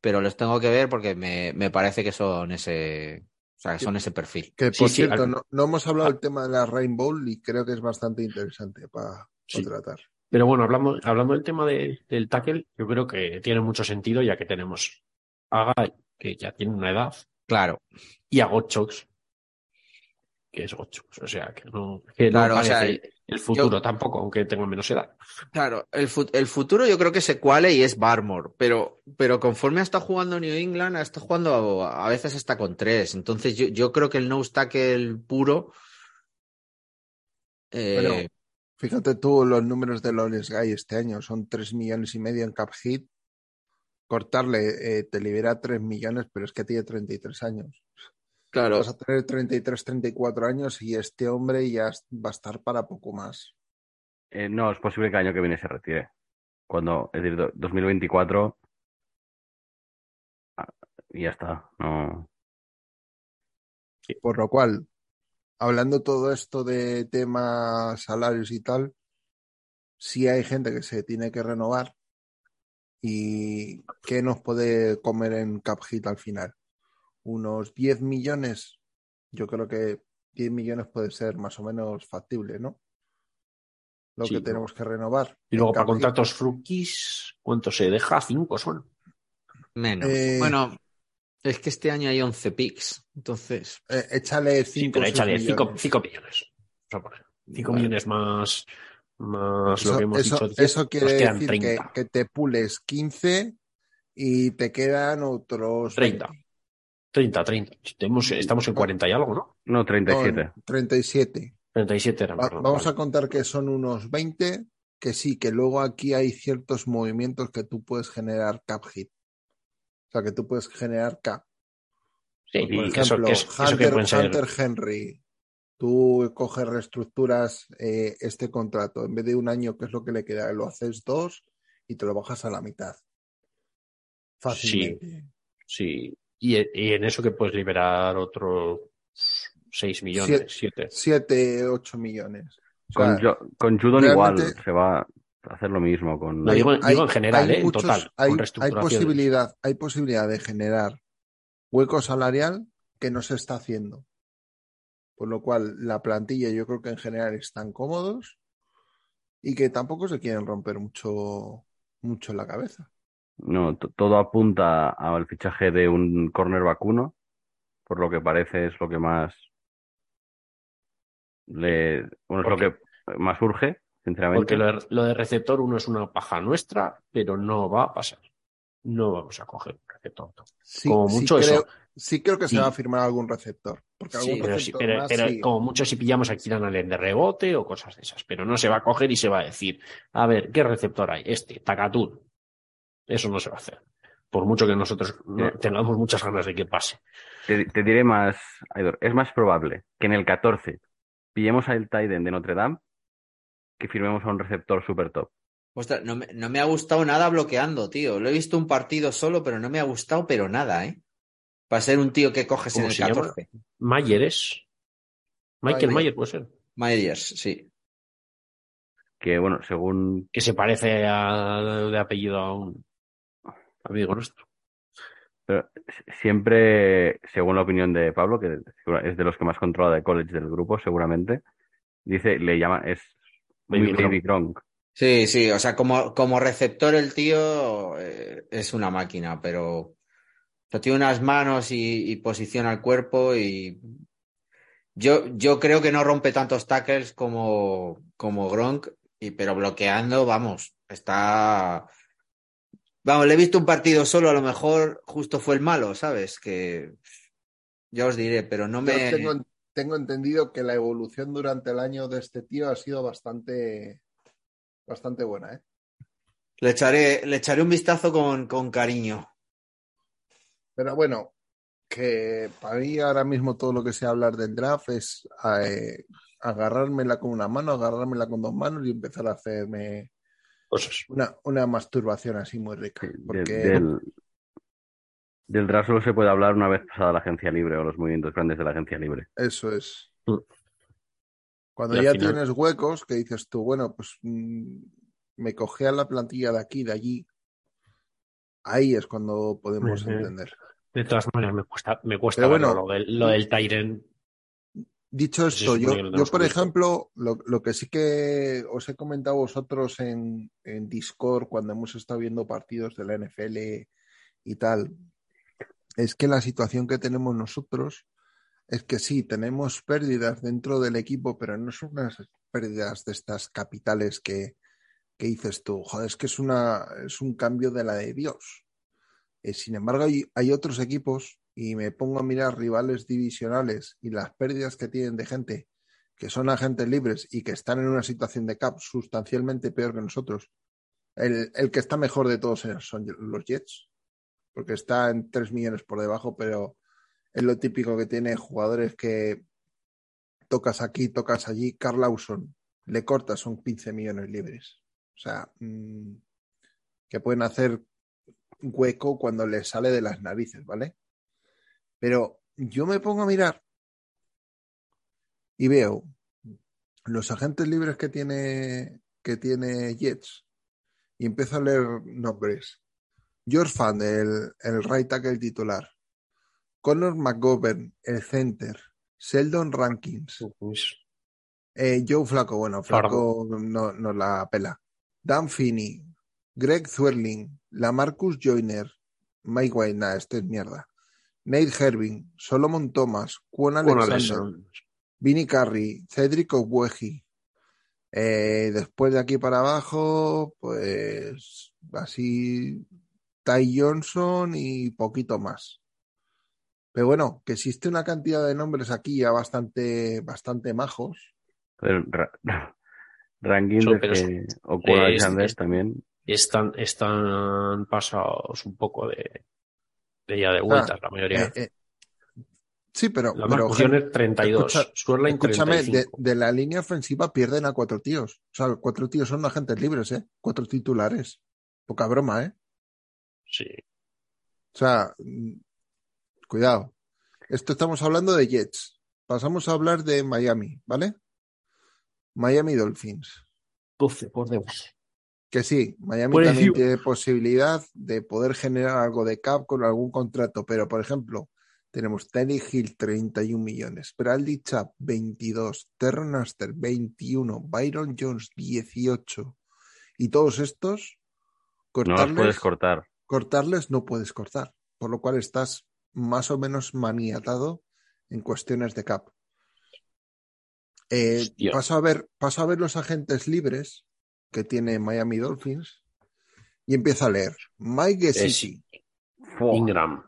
pero los tengo que ver porque me, me parece que son ese, o sea, que son ese perfil. Que Sí, por sí, cierto, al- no, no hemos hablado del tema de la Rainbow y creo que es bastante interesante para Sí. tratar. Pero bueno, hablando, hablando del tema de- del tackle, yo creo que tiene mucho sentido ya que tenemos a Guy, que ya tiene una edad, Claro, y a Gochox, que es Gochox. O sea, que no, que no claro, o sea, el futuro tampoco, aunque tenga menos edad. Claro, el, el futuro yo creo que se cuale y es Barmore, pero, pero conforme ha estado jugando New England, ha estado jugando a, a veces hasta con tres. Entonces yo, yo creo que el no tackle puro. eh, Bueno, Fíjate tú los números de Lawrence Guy este año, son 3 millones y medio en cap hit. Cortarle eh, te libera 3 millones, pero es que tiene 33 años. claro, Vas a tener 33, 34 años y este hombre ya va a estar para poco más. Eh, no, es posible que el año que viene se retire. Cuando, es decir, do- 2024. ah, Y ya está. No. Por lo cual, hablando todo esto de temas salarios y tal, sí hay gente que se tiene que renovar y ¿qué nos puede comer en cap hit al final? Unos 10 millones. Yo creo que 10 millones puede ser más o menos factible, ¿no? Lo Sí, que tenemos que renovar. Y luego para contratos frukis, ¿cuánto se deja? Cinco son. menos. eh, Bueno, es que este año hay 11 picks, entonces. Eh, échale 5 Sí, pero échale millones. Vamos a poner. Cinco Vale. millones más, más lo Eso, que hemos eso- dicho. 10, eso quiere decir que, 30. que te pules 15 y te quedan otros 30. 20. 30, 30. Estamos, estamos en 40 y algo, ¿no? No, No, 37. 37. 37 eran, Va- perdón, vamos vale. a contar que son unos 20, que sí, que luego aquí hay ciertos movimientos que tú puedes generar cap hit. Sea, que tú puedes generar cap. Sí, Por y ejemplo, eso, que es- eso que Hunter. Hunter Henry, tú coges, reestructuras eh, este contrato, en vez de un año, que es lo que le queda, lo haces dos y te lo bajas a la mitad. Fácilmente. Sí. Y, y en eso que puedes liberar otros 6 millones, 7. 7, 8 millones. O Con, sea, con Judon igual se va hacer lo mismo. Con... No, digo, digo en general, hay ¿eh? muchos- en total, hay, con hay reestructuraciones. posibilidad, hay posibilidad de generar hueco salarial que no se está haciendo. Por lo cual, la plantilla yo creo que en general están cómodos y que tampoco se quieren romper mucho, mucho la cabeza. No, to- todo apunta al fichaje de un corner vacuno, por lo que parece es lo que más le, bueno, es lo que más urge, sinceramente. Porque lo de, lo de receptor uno es una paja nuestra, pero no va a pasar. No vamos a coger un receptor. Sí, Como sí mucho creo, eso. sí creo que se va a firmar algún receptor. Porque Sí, algún Pero, sí, receptor pero- más, pero sí. como mucho si pillamos a Kieran Allen de rebote o cosas de esas. Pero no se va a coger y se va a decir, a ver, ¿qué receptor hay? Este, Takatun. Eso no se va a hacer. Por mucho que nosotros no- Eh. tengamos muchas ganas de que pase. Te, te diré más, Aidor, es más probable que en el 14 pillemos al Tiden de Notre Dame que firmemos a un receptor super top. Ostras, no me, no me ha gustado nada bloqueando, tío. Lo he visto un partido solo, pero no me ha gustado, pero nada, ¿eh? Para ser un tío que coges en ¿Cómo el se llama? 14. Mayer es. Michael Mayer. Mayer puede ser. Myers, sí. Que bueno, según Que se parece a, de apellido a un amigo nuestro. Pero siempre, según la opinión de Pablo, que es de los que más controla de college del grupo, seguramente, dice, le llama, es Baby Baby Gronk. Sí, sí, o sea, como, como receptor el tío eh, es una máquina, pero tiene unas manos y, y posiciona el cuerpo y yo, yo creo que no rompe tantos tackles como, como Gronk, y, pero bloqueando, vamos, está... Vamos, le he visto un partido solo, a lo mejor justo fue el malo, ¿sabes? Que ya os diré, pero no Yo me... tengo, tengo entendido que la evolución durante el año de este tío ha sido bastante, bastante buena, ¿eh? Le echaré, le echaré un vistazo con, con cariño. Pero bueno, que para mí ahora mismo todo lo que sé hablar del draft es eh, agarrármela con una mano, agarrármela con dos manos y empezar a hacerme Cosas. una, una masturbación así muy rica. De- Porque del, del draft solo se puede hablar una vez pasada la agencia libre o los movimientos grandes de la agencia libre. eso es. Mm. Cuando ya final- tienes huecos, que dices tú, bueno, pues mm, me cogía la plantilla de aquí, de allí. Ahí es cuando podemos entender. De todas maneras, me cuesta, me cuesta Pero bueno, lo del, lo del Tyren. Dicho esto, yo, yo por ejemplo, lo, lo que sí que os he comentado a vosotros en, en Discord cuando hemos estado viendo partidos de la NFL y tal, es que la situación que tenemos nosotros es que sí, tenemos pérdidas dentro del equipo, pero no son unas pérdidas de estas capitales que, que dices tú, joder, es que es, una, es un cambio de la de Dios. Eh, sin embargo, hay, hay otros equipos y me pongo a mirar rivales divisionales y las pérdidas que tienen de gente que son agentes libres y que están en una situación de cap sustancialmente peor que nosotros. El, el que está mejor de todos son los Jets, porque está en 3 millones por debajo, pero es lo típico que tiene jugadores que tocas aquí, tocas allí. Carl Lawson, le cortas, son 15 millones libres. O sea, mmm, que pueden hacer hueco cuando les sale de las narices, ¿vale? Pero yo me pongo a mirar y veo los agentes libres que tiene, que tiene Jets y empiezo a leer nombres. George Fan, el, el right tackle titular. Connor McGovern, el center. Sheldon Rankins. Eh, Joe Flaco, bueno, Flaco no, no la pela. Dan Finney, Greg Thwerling, Lamarcus Joyner, Mike White, nada, este es mierda. Nate Herving, Solomon Thomas, Quan Alexander, Vinny Curry, Cedric Ogbueji. Eh, después de aquí para abajo, pues así Ty Johnson y poquito más. Pero bueno, que existe una cantidad de nombres aquí ya bastante, bastante majos Pero Ra- Ranking de pero es- Alexander es- también. Están, están pasados un poco de, de ya de vueltas, la mayoría. Eh, eh, sí, pero, la pero es 32, escucha- escúchame, de, 35. de la línea ofensiva pierden a cuatro tíos. O sea, cuatro tíos son agentes libres, ¿eh? Cuatro titulares. Poca broma, ¿eh? Sí. O sea, mm, cuidado. Esto estamos hablando de Jets. Pasamos a hablar de Miami, ¿vale? Miami Dolphins. 12 por debajo. Que sí, Miami Por también tiene posibilidad de poder generar algo de cap con algún contrato, pero por ejemplo, tenemos Terry Hill 31 millones, Bradley Chubb 22, Terron Aster 21, Byron Jones 18 y todos estos No los puedes cortar. Cortarles no puedes cortar, por lo cual estás más o menos maniatado en cuestiones de cap. Eh, paso, a ver, paso a ver los agentes libres que tiene Miami Dolphins y empiezo a leer. Mike Gesicki. Ingram,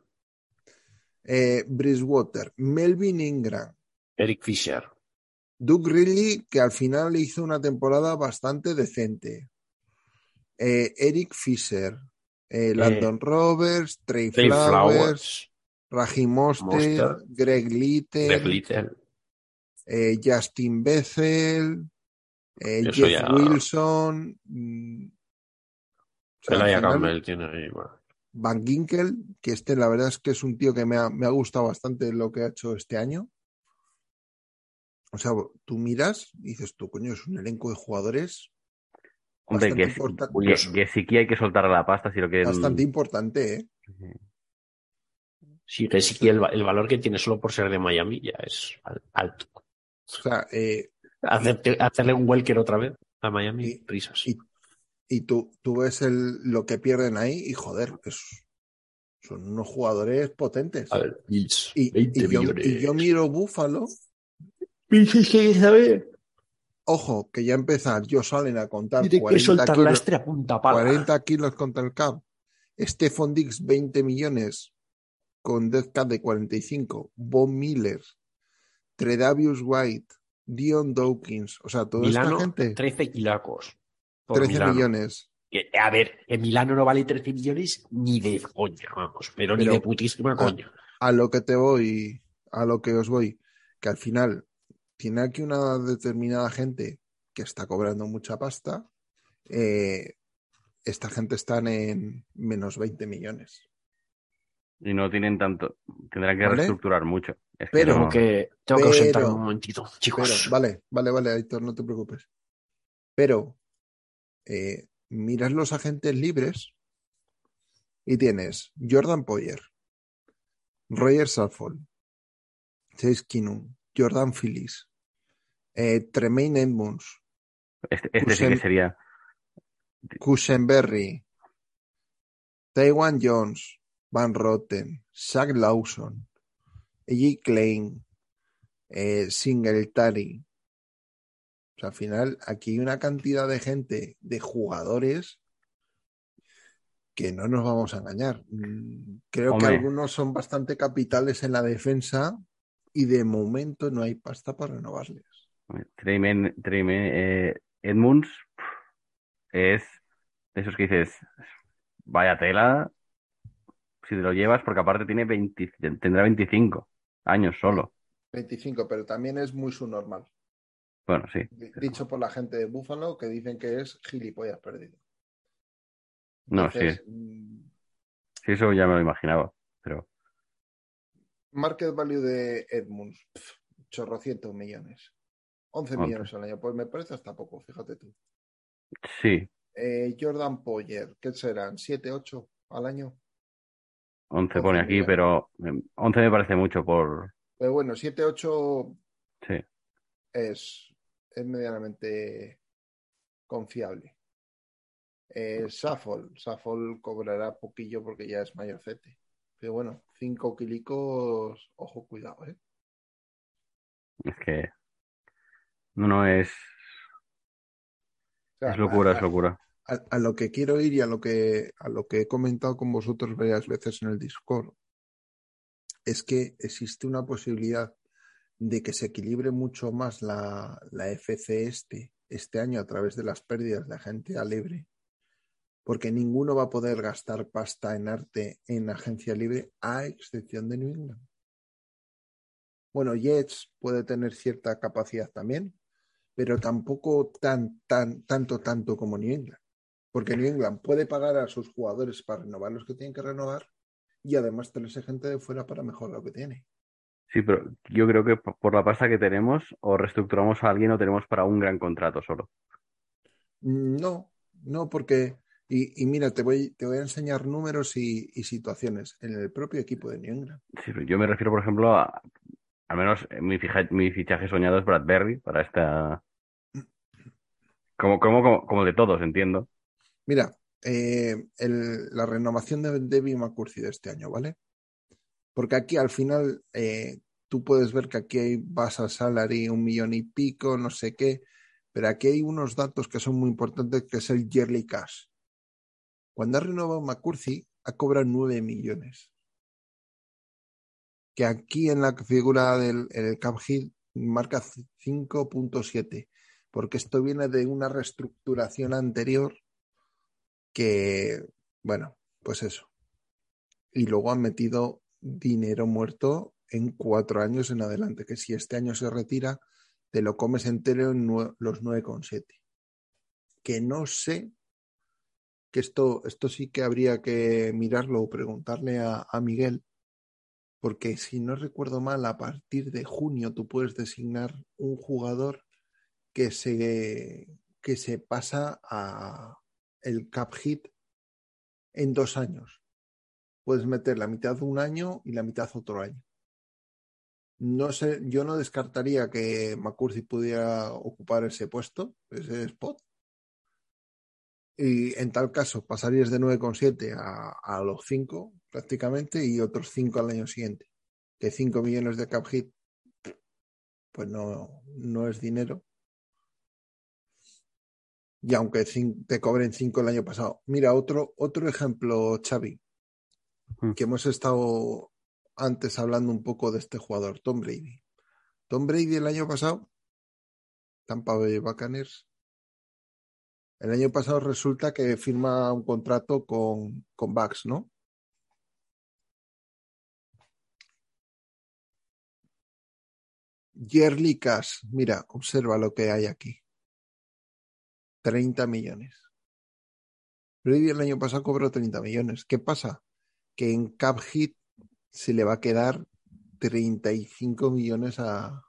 eh, Bridgewater, Melvin Ingram, Eric Fisher, Doug Ridley, que al final hizo una temporada bastante decente. Eh, Eric Fisher, eh, Landon Roberts, Trey Trey Flowers, Flowers, Raheem Greg Little, Greg Little. eh, Justin Bethel, eh, Jeff ya- Wilson, mm, o sea, Campbell tiene ahí, bueno. Van Ginkel, que este la verdad es que es un tío que me ha, me ha gustado bastante lo que ha hecho este año. O sea, tú miras y dices tú, coño, es un elenco de jugadores Hombre, bastante, que curioso. Gesicki hay que soltar la pasta si lo quieren. bastante importante, ¿eh? Sí, que sí que el, va- el valor que tiene solo por ser de Miami ya es al- alto. O sea, eh, Hacerte- hacerle un Welker otra vez a Miami, Y- risas. y- y tú, tú ves el, lo que pierden ahí y joder, es- son unos jugadores potentes. A ver, Bills, Y, 20 y yo, y yo miro Búfalo, Bills, ¿qué saber? Ojo, que ya empieza Josh Allen a contar Tiene que 40 soltar la kilos, a punta pala. 40 kilos contra el cap. Stephon Dix, 20 millones con death cap de 45. Von Miller, Tredavious White, Dion Dawkins. O sea, toda Milano, esta gente, 13 kilacos. por 13 Milano. millones. A ver, en Milano no vale 13 millones ni de coña, vamos, pero, ni de putísima coña. A lo que te voy, a lo que os voy, que al final tiene aquí una determinada gente que está cobrando mucha pasta. eh, esta gente están en menos 20 millones. Y no tienen tanto. Tendrán que ¿Vale? reestructurar mucho. Es que Pero- no- Tengo que, tengo que ausentarme un momentito, Pero, chicos. vale, vale, vale, Aitor, no te preocupes. Pero eh, miras los agentes libres y tienes Jordan Poyer, Roger Saffold, Chase Keenum, Jordan Phillips, eh, Tremaine Edmonds, Este, este sí que sería. Cushenberry, Taiwan Jones, Van Rotten, Zach Lawson, E.J. Klein, eh, Singletary. O sea, al final, aquí hay una cantidad de gente, de jugadores, que no nos vamos a engañar. Creo que algunos son bastante capitales en la defensa y de momento no hay pasta para renovarles. Treyman, eh, Edmunds es de esos que dices, vaya tela, si te lo llevas, porque aparte tiene 20, tendrá 25 años solo. 25, pero también es muy subnormal. Bueno, sí. Di- Dicho por la gente de Buffalo que dicen que es gilipollas perdido. No, sí. mm, Sí, eso ya me lo imaginaba. Pero Market value de Edmunds, chorrocientos millones. 11 Ok. millones al año. Pues me parece hasta poco, fíjate tú. sí, Eh, Jordan Poyer, ¿qué serán? ¿7, 8 al año? 11 pone 11 aquí, pero eh, 11 me parece mucho por... Pero bueno, 7, 8 Sí. es, es medianamente confiable. Eh, Saffold, Saffold cobrará poquillo porque ya es mayorcete. Pero bueno, 5 kilicos, ojo, cuidado, ¿eh? Es que... No, no, es... O sea, Es locura, a- es locura. a, a lo que quiero ir y a lo que, a lo que he comentado con vosotros varias veces en el Discord, es que existe una posibilidad de que se equilibre mucho más la, la FC este, este año a través de las pérdidas de agencia libre, porque ninguno va a poder gastar pasta en arte en agencia libre a excepción de New England. Bueno, Jets puede tener cierta capacidad también, pero tampoco tan, tan, tanto, tanto como New England. Porque New England puede pagar a sus jugadores para renovar los que tienen que renovar y además tenerse gente de fuera para mejorar lo que tiene. Sí, pero yo creo que por la pasta que tenemos, o reestructuramos a alguien o tenemos para un gran contrato solo. No, no, porque, y, y mira, te voy, te voy a enseñar números y, y situaciones en el propio equipo de New England. Sí, pero yo me refiero, por ejemplo, a, al menos eh, mi, fija- mi fichaje soñado es Bradbury para esta... Como, como, como, como de todos, entiendo. Mira, eh, la renovación de Debbie McCurcy de este año, ¿vale? Porque aquí al final eh, tú puedes ver que aquí hay base salary un millón y pico, no sé qué, pero aquí hay unos datos que son muy importantes, que es el yearly cash. Cuando ha renovado McCurcy, ha cobrado 9 millones. Que aquí en la figura del el cap hit marca 5.7, porque esto viene de una reestructuración anterior que, bueno, pues eso. Y luego han metido dinero muerto en cuatro años en adelante, que si este año se retira, te lo comes entero en los 9,7. Que no sé, que esto, esto sí que habría que mirarlo o preguntarle a Miguel, porque si no recuerdo mal, a partir de junio tú puedes designar un jugador que se, que se pasa a el cap hit en dos años. Puedes meter la mitad de un año y la mitad otro año. No sé, yo no descartaría que McCurdy pudiera ocupar ese puesto, ese spot. Y en tal caso pasarías de 9,7 a, a los 5 prácticamente y otros 5 al año siguiente. Que 5 millones de cap hit, pues no, no es dinero. Y aunque te cobren 5 el año pasado. Mira, otro, otro ejemplo, Xavi, Mm. que hemos estado antes hablando un poco de este jugador, Tom Brady. Tom Brady el año pasado, Tampa Bay Buccaneers, el año pasado resulta que firma un contrato con, con Bucks, ¿no? Yearly cash, mira, observa lo que hay aquí. 30 millones. Brady el año pasado cobró 30 millones. ¿Qué pasa? Que en cap hit se le va a quedar 35 millones a,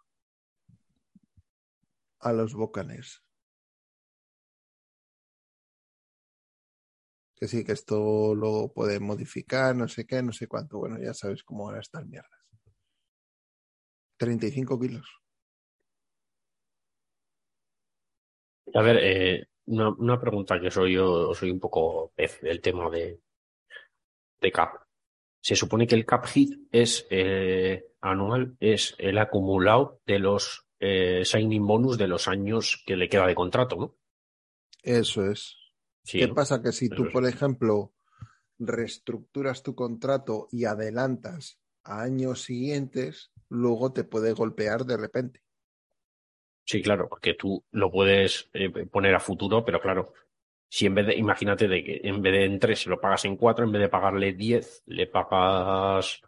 a los Buccaneers. Que sí, que esto lo puede modificar, no sé qué, no sé cuánto. Bueno, ya sabes cómo van a estar mierdas. 35 kilos. A ver, eh, una, una pregunta que soy yo, soy un poco pez del tema de, de cap. Se supone que el cap hit es eh, anual, es el acumulado de los eh, signing bonus de los años que le queda de contrato, ¿no? Eso es. Sí, ¿Qué ¿no? pasa? Que si tú, por ejemplo, reestructuras tu contrato y adelantas a años siguientes, luego te puede golpear de repente. Sí, claro, porque tú lo puedes eh, poner a futuro, pero claro, si en vez de, imagínate de que en vez de en tres se lo pagas en cuatro, en vez de pagarle 10, le pagas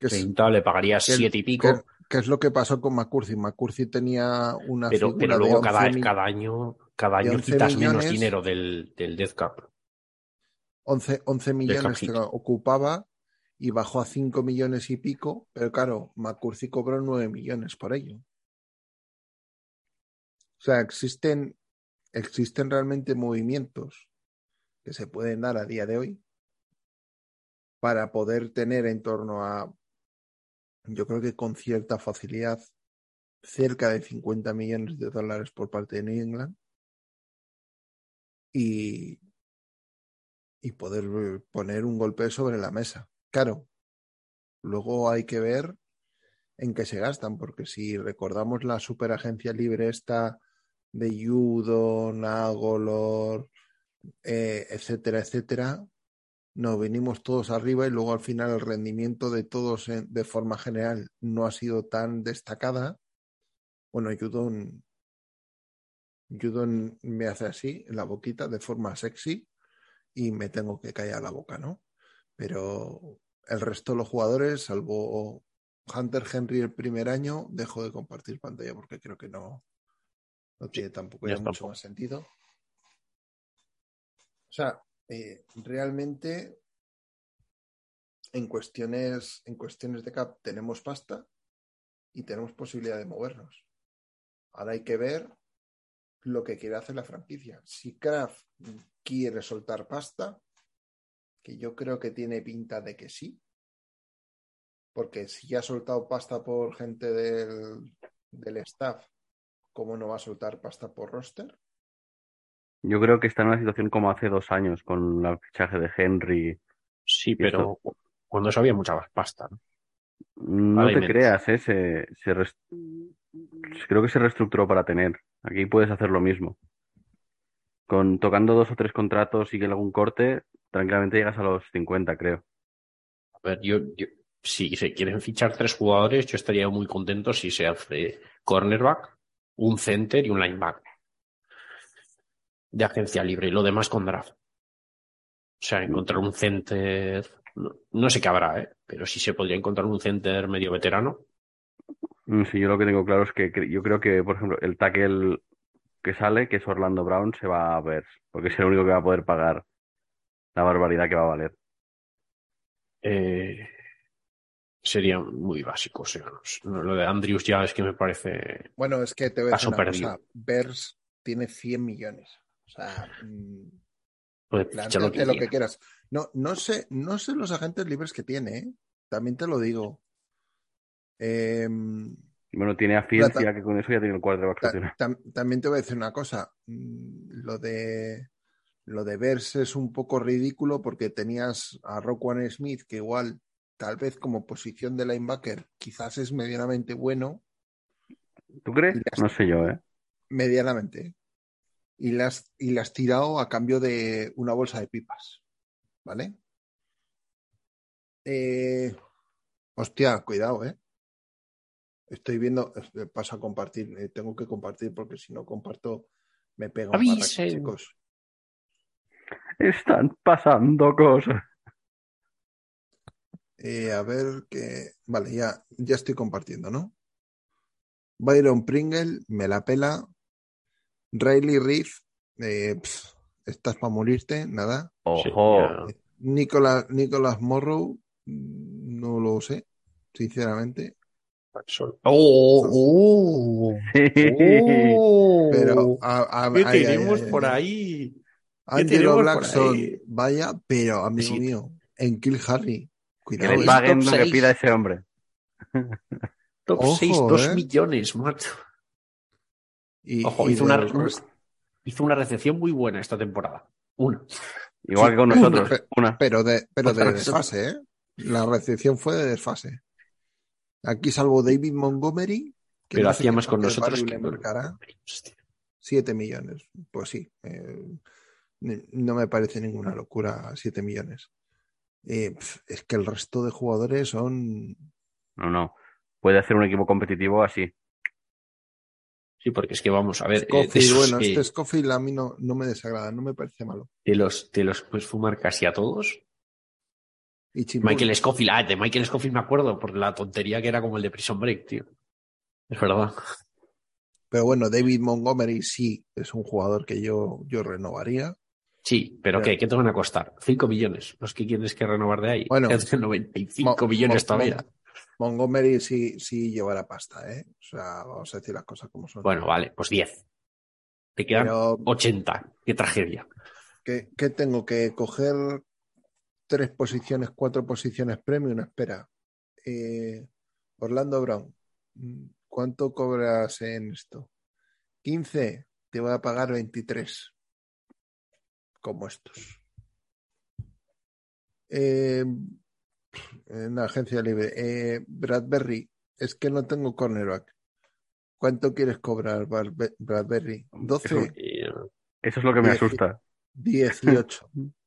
es, 30, le pagarías que- siete y pico, que- que es lo que pasó con McCurcy. McCurcy tenía una pero, figura pero luego 11 cada, mi- cada año, cada año 11 quitas menos millones. dinero del, del death cap. 11, 11 millones que ocupaba y bajó a 5 millones y pico, pero claro, McCurcy cobró 9 millones por ello. O sea, existen, existen realmente movimientos que se pueden dar a día de hoy para poder tener en torno a, yo creo que con cierta facilidad, cerca de 50 millones de dólares por parte de New England y, y poder poner un golpe sobre la mesa. Claro, luego hay que ver en qué se gastan, porque si recordamos la superagencia libre esta de Judon, Agolor, eh, etcétera, etcétera, no, venimos todos arriba y luego al final el rendimiento de todos en- de forma general no ha sido tan destacada. Bueno, Judon, Judon me hace así en la boquita de forma sexy y me tengo que callar la boca, ¿no? Pero el resto de los jugadores, salvo Hunter Henry el primer año, dejo de compartir pantalla porque creo que no, no tiene tampoco ya mucho tampoco. más sentido. O sea, eh, realmente en cuestiones, en cuestiones de cap tenemos pasta y tenemos posibilidad de movernos. Ahora hay que ver lo que quiere hacer la franquicia. Si Kraft quiere soltar pasta, que yo creo que tiene pinta de que sí, porque si ya ha soltado pasta por gente del, del staff, ¿cómo no va a soltar pasta por roster? Yo creo que está en una situación como hace dos años con el fichaje de Henry. Sí, pero cuando eso había mucha más pasta, ¿no? No Vale, te menos. creas, ¿eh? Se, creo que se reestructuró para tener. Aquí puedes hacer lo mismo. Con tocando dos o tres contratos y que algún corte, tranquilamente llegas a los 50, creo. A ver, yo, si se quieren fichar tres jugadores, yo estaría muy contento si se hace cornerback, un center y un linebacker de agencia libre y lo demás con draft. O sea, encontrar un center, no, no sé qué habrá, ¿eh? pero sí se podría encontrar un center medio veterano. Mm, Sí, yo lo que tengo claro es que yo creo que, por ejemplo, el tackle que sale, que es Orlando Brown, se va a ver, porque es el único que va a poder pagar la barbaridad que va a valer. Eh, sería muy básico. O sea, no- lo de Andrews ya es que me parece. Bueno, es que te voy a decir una perdido. cosa. Bears tiene 100 millones. O sea, mm, Puede fichar lo que lo que quiera. quieras. No, no sé, no sé los agentes libres que tiene, ¿eh? También te lo digo. Em, Bueno, tiene a Ciencia, que con eso ya tiene el quarterback ta- funcional. tam- también te voy a decir una cosa. Mm, Lo de lo de Bears es un poco ridículo porque tenías a Roquan Smith, que igual, tal vez como posición de linebacker, quizás es medianamente bueno, ¿Tú crees? No sé yo, ¿eh? medianamente. Y le has, y tirado a cambio de una bolsa de pipas. ¿Vale? Eh, hostia, cuidado, ¿eh? Estoy viendo, eh, paso a compartir, eh, tengo que compartir porque si no comparto me pega un chicos. Están pasando cosas. Eh, a ver que. Vale, ya, ya estoy compartiendo, ¿no? Byron Pringle, me la pela. Riley Reef, eh, pf, estás para morirte, nada. Ojo. Sí, Nicolas, Nicolas Morrow, mm, no lo sé, sinceramente. ¡Oh! ¡Oh! ¡Oh! Pero a, a- ¿Qué ay, tenemos ay, ay, por ay. ahí? Angelo Blackson, ahí? vaya, pero amigo Sí. mío, en Kill Harry, Que cuidado. le eh. paguen top lo que pida ese hombre. Top Ojo, 6, 2 ¿eh? millones, macho. Y- Ojo, y hizo una, hizo una recepción muy buena esta temporada. Una. Igual Sí, que con nosotros. Una. pero de, pero de desfase, ¿eh? La recepción fue de desfase. Aquí salvo David Montgomery, que Pero no sé hacía qué más con nosotros que marcará. Hostia. 7 millones. Pues sí. eh, no me parece ninguna locura 7 millones. Eh, es que el resto de jugadores son. No, no. Puede hacer un equipo competitivo así. Sí, porque es que vamos a ver, eh, Scofield, bueno, que este Scofield a mí no, no me desagrada, no me parece malo. te los, te los puedes fumar casi a todos. Y Michael Scofield, ah, de Michael Scofield me acuerdo por la tontería que era como el de Prison Break, tío. Es verdad. Pero bueno, David Montgomery sí es un jugador que yo, yo renovaría. Sí, pero. ¿qué? ¿Qué te van a costar? 5 millones. Los que quieres que renovar de ahí. Bueno, Es de 95 Mo- millones todavía. Mon- Montgomery sí, sí llevará pasta, ¿eh? O sea, vamos a decir las cosas como son. Bueno, vale, pues 10. Te quedan Pero, 80. Qué tragedia. ¿qué, qué tengo? ¿Que coger tres posiciones, cuatro posiciones premium? Espera. Eh, Orlando Brown, mm, ¿cuánto cobras en esto? 15, te voy a pagar 23. Como estos. Eh, en la agencia libre. Eh, Bradbury, es que no tengo cornerback. ¿Cuánto quieres cobrar, Bradbury? 12, Eh, Eso es lo que me Dieci- asusta. 18.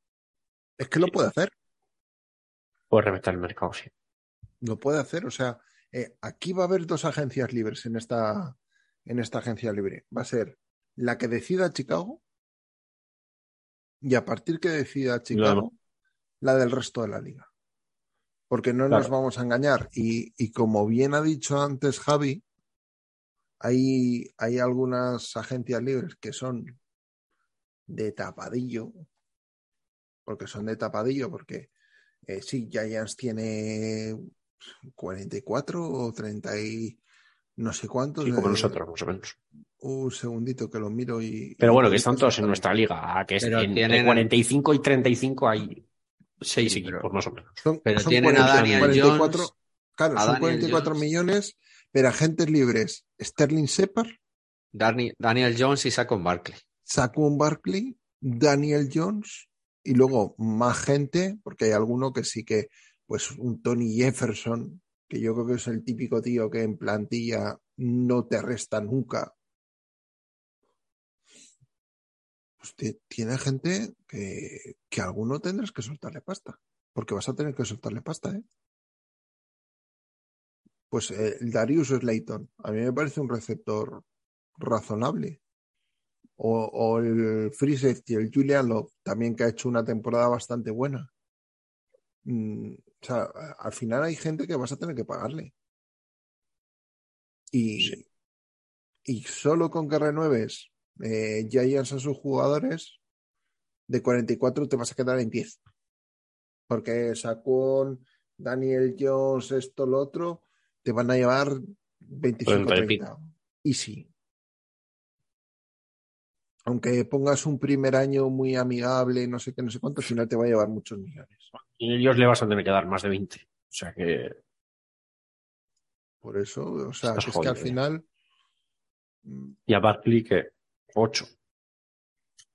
Es que lo puede hacer. Puede reventar el mercado, sí. Lo puede hacer. O sea, eh, aquí va a haber dos agencias libres en esta, en esta agencia libre. Va a ser la que decida Chicago y a partir que decida Chicago, la del resto de la liga. Porque no nos vamos a engañar. Y, y como bien ha dicho antes Javi, hay, hay algunas agencias libres que son de tapadillo. Porque son de tapadillo, porque eh, sí, Giants tiene 44 o 30 y no sé cuántos. Sí, como eh, nosotros, más o menos. Un segundito que lo miro y. Pero bueno, que están todos en nuestra liga, que es entre tienen- 45 y 35 hay seis Sí, equipos, más o menos. Son, Pero son tienen a 40, Daniel 44, Jones, claro, a son Daniel 44 Jones. millones, pero agentes libres. Sterling Shepard, Dani- Daniel Jones y Saquon Barkley. Saquon Barkley, Daniel Jones y luego más gente, porque hay alguno que sí que, pues un Tony Jefferson, que yo creo que es el típico tío que en plantilla no te resta nunca. Pues ti- tiene gente que, que alguno tendrás que soltarle pasta, porque vas a tener que soltarle pasta, ¿eh? Pues eh, el Darius Slayton, a mí me parece un receptor razonable. O, o el Free Safety, el Julian Love, también que ha hecho una temporada bastante buena. Mm, o sea, al final hay gente que vas a tener que pagarle. Y, y solo con que renueves eh, Giants a sus jugadores, de 44 te vas a quedar en 10. Porque Saquon, Daniel Jones, esto, lo otro, te van a llevar 25 30 y 30. Y sí. Aunque pongas un primer año muy amigable, no sé qué, no sé cuánto, al final te va a llevar muchos millones. Y ellos le vas a tener que dar más de 20. O sea que Por eso, o sea, que es que al final. y a Barkley que 8.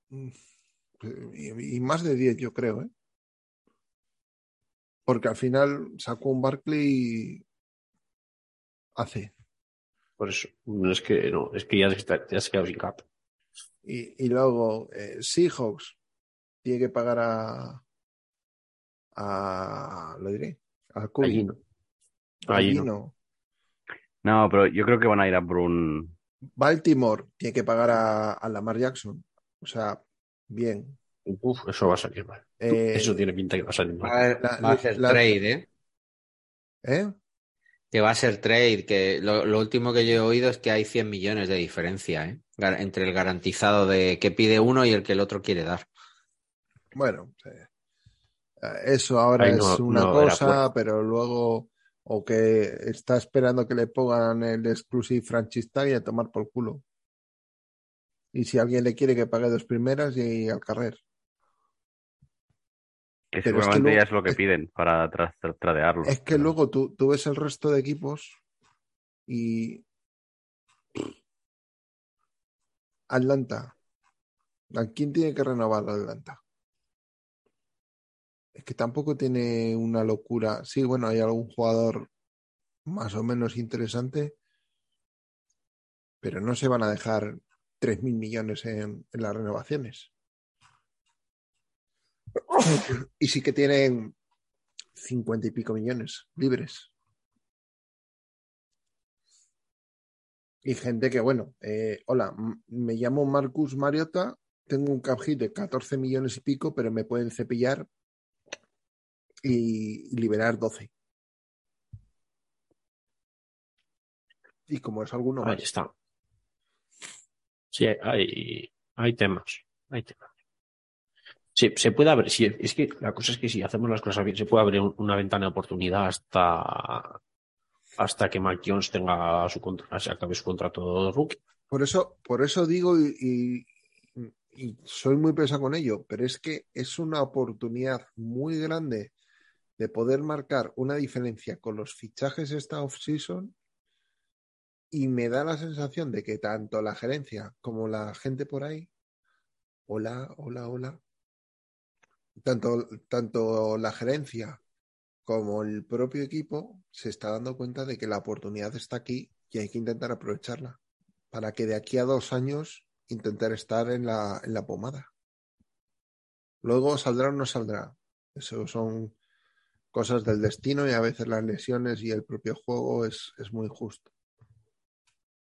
mm, Y, y más de 10, yo creo, ¿eh? Porque al final sacó un Barkley hace. Por eso. Es que no, es que ya, está- ya se ha quedado sin cap. Y, y luego eh, Seahawks tiene que pagar a. a. lo diré. A. Allí no. No. Pero yo creo que van a ir a por un. Baltimore tiene que pagar a, a Lamar Jackson. O sea, bien. Uf, eso va a salir mal. Eh, Eso tiene pinta que va a salir Va mal. a, La- va a ser la- trade, ¿eh? ¿Eh? Que va a ser trade, que lo, lo último que yo he oído es que hay 100 millones de diferencia, ¿eh? Entre el garantizado de que pide uno y el que el otro quiere dar. Bueno, eh, eso ahora no- es una no cosa, pero luego, o que está esperando que le pongan el exclusive franchise tag y a tomar por culo. Y si alguien le quiere que pague dos primeras y al carrer. Que Pero es que seguramente luego- ya es lo que piden para tra- tra- tradearlo. Es que luego tú, tú ves el resto de equipos y Atlanta. ¿A quién tiene que renovar Atlanta? Es que tampoco tiene una locura. Sí, bueno, hay algún jugador más o menos interesante, pero no se van a dejar 3.000 millones en, en las renovaciones. Y sí que tienen 50 y pico millones libres. Y gente que, bueno, eh, hola, me llamo Marcus Mariota, tengo un cap hit de 14 millones y pico, pero me pueden cepillar y liberar 12. Y como es alguno Ahí más. está. Sí, hay, hay temas. Hay temas. Se puede abrir. es que la cosa es que si hacemos las cosas bien, se puede abrir un- una ventana de oportunidad hasta, hasta que Mac Jones tenga su contra, se acabe su contrato de rookie. Por eso, por eso digo y, y- y soy muy pesado con ello, pero es que es una oportunidad muy grande de poder marcar una diferencia con los fichajes esta off-season y me da la sensación de que tanto la gerencia como la gente por ahí, hola, hola, hola, tanto, tanto la gerencia como el propio equipo se está dando cuenta de que la oportunidad está aquí y hay que intentar aprovecharla para que de aquí a dos años intentar estar en la, en la pomada. Luego saldrá o no saldrá. Eso son cosas del destino y a veces las lesiones y el propio juego es, es muy justo.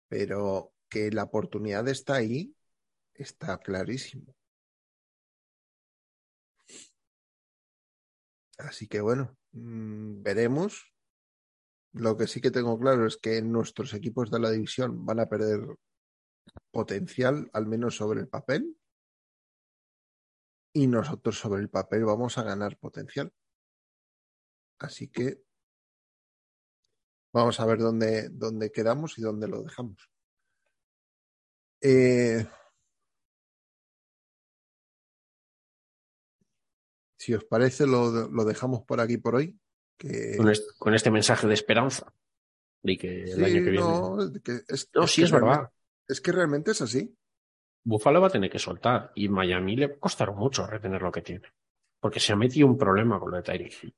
Pero que la oportunidad está ahí, está clarísimo. Así que bueno, mm, veremos. Lo que sí que tengo claro es que nuestros equipos de la división van a perder potencial, al menos sobre el papel. Y nosotros sobre el papel vamos a ganar potencial. Así que vamos a ver dónde, dónde quedamos y dónde lo dejamos. Eh, si os parece, lo, lo, dejamos por aquí por hoy. Que... Con, este, con, este, mensaje de esperanza. De que el sí, año que viene. No, que es, no es sí, que es verdad. Es que realmente es así. Buffalo va a tener que soltar y Miami le costará mucho retener lo que tiene. Porque se ha metido un problema con lo de Tyreek.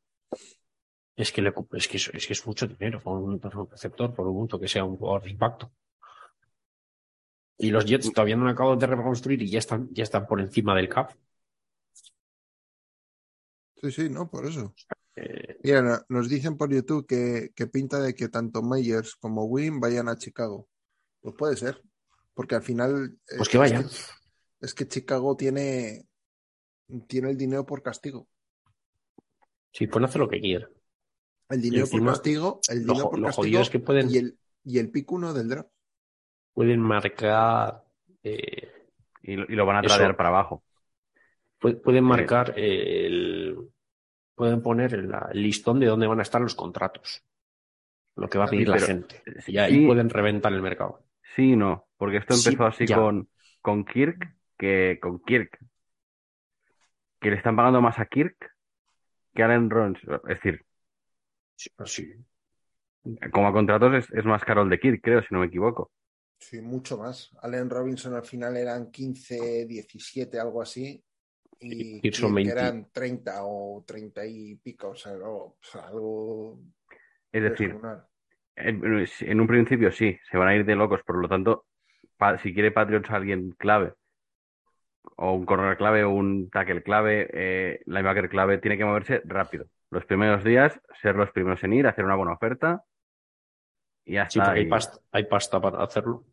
Es que, le, es, que es, es, que es mucho dinero por un, por un receptor, por un punto que sea un jugador de impacto. Y los Jets todavía no han acabado de reconstruir y ya están, ya están por encima del cap. Sí, sí, no, por eso. Eh, Mira, nos dicen por YouTube que, que pinta de que tanto Meyers como Wynn vayan a Chicago. Pues puede ser, porque al final. Pues que vayan. Es que, es que Chicago tiene, tiene el dinero por castigo. Sí, pueden hacer lo que quieran. El dinero encima, por castigo, el lo, dinero por lo castigo es que pueden, y, el, y el pick uno del draft. pueden marcar. Eh, Y, lo- y lo van a Eso. traer para abajo. Pu- pueden marcar eh, el. Pueden poner el, el listón de dónde van a estar los contratos. Lo que va a pedir la gente. sí, Y ahí pueden reventar el mercado. Sí no, porque esto Sí, empezó así ya. con, con Kirk, que con Kirk, que le están pagando más a Kirk que a Allen Rons. Es decir, Sí, sí. como a contratos es, es más caro el de Kirk, creo, si no me equivoco. Sí, mucho más. Allen Robinson al final eran 15, 17, algo así. Y Y Pearson Kirk 20. eran 30 o 30 y pico. O sea, no, o sea, algo Es decir, en, en un principio sí, se van a ir de locos, por lo tanto, pa- si quiere Patriots a alguien clave, o un corner clave, o un tackle clave, eh, linebacker clave, tiene que moverse rápido. Los primeros días, ser los primeros en ir, hacer una buena oferta, y ya Sí, porque hay y- pasta, hay pasta para hacerlo.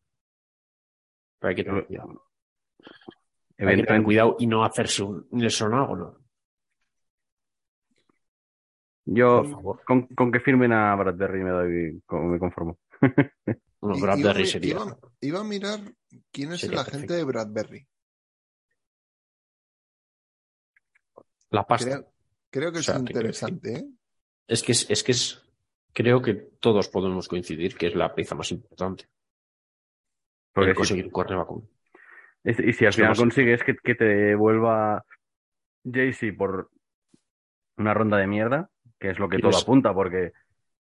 Pero hay que tener cuidado. Hay que tener cuidado y no hacerse un Nelson ¿no? yo Por favor. con, con que firmen a Bradbury me doy, me conformo. Bueno, I- Bradbury sería. iba- iba a mirar quién es Sería el agente de Bradbury. La pasta. Creo, creo que O sea, es interesante, ¿eh? Es que es, es que es. Creo que todos podemos coincidir que es la pieza más importante. Porque conseguir un cornerback. Es- Y si al final consigues que, que te devuelva Jaycee por una ronda de mierda, que es lo que todo apunta, porque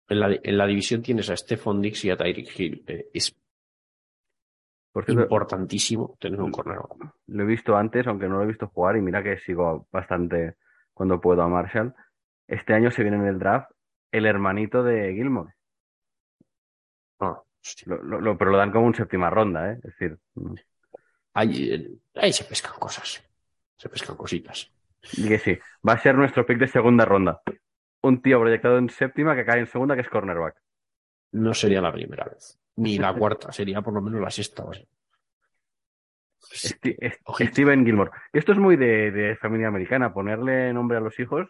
En la, en la división tienes a Stephon Dix y a Tyreek Hill. Eh, es por cierto, importantísimo tener un cornerback. lo he visto antes, aunque no lo he visto jugar, y mira que sigo bastante cuando puedo a Marshall. Este año se viene en el draft el hermanito de Gilmore. Lo- lo- lo- pero lo dan como un séptima ronda, ¿eh? Es decir, mm, ahí, ahí se pescan cosas. Se pescan cositas. y que sí, va a ser nuestro pick de segunda ronda. Un tío proyectado en séptima que cae en segunda, que es cornerback. No sería la primera vez. Ni la cuarta, sería por lo menos la sexta. o sea. Sti- St- Ojito. Steven Gilmore. Esto es muy de, de familia americana. Ponerle nombre a los hijos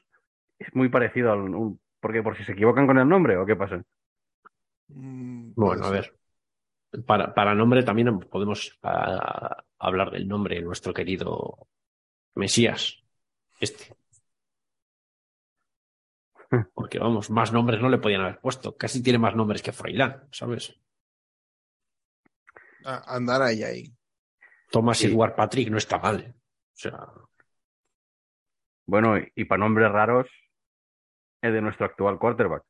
es muy parecido al. Un, porque por si se equivocan con el nombre o qué pasa. Mm, Bueno, a ser. ver. Para, para nombre también podemos hablar del nombre de nuestro querido Mesías. Este. Porque vamos, más nombres no le podían haber puesto. Casi tiene más nombres que Froilán, ¿sabes? A- andar ahí, ahí. Thomas Sí. Edward Patrick no está mal. ¿eh? O sea, Bueno, y, y para nombres raros, el de nuestro actual quarterback.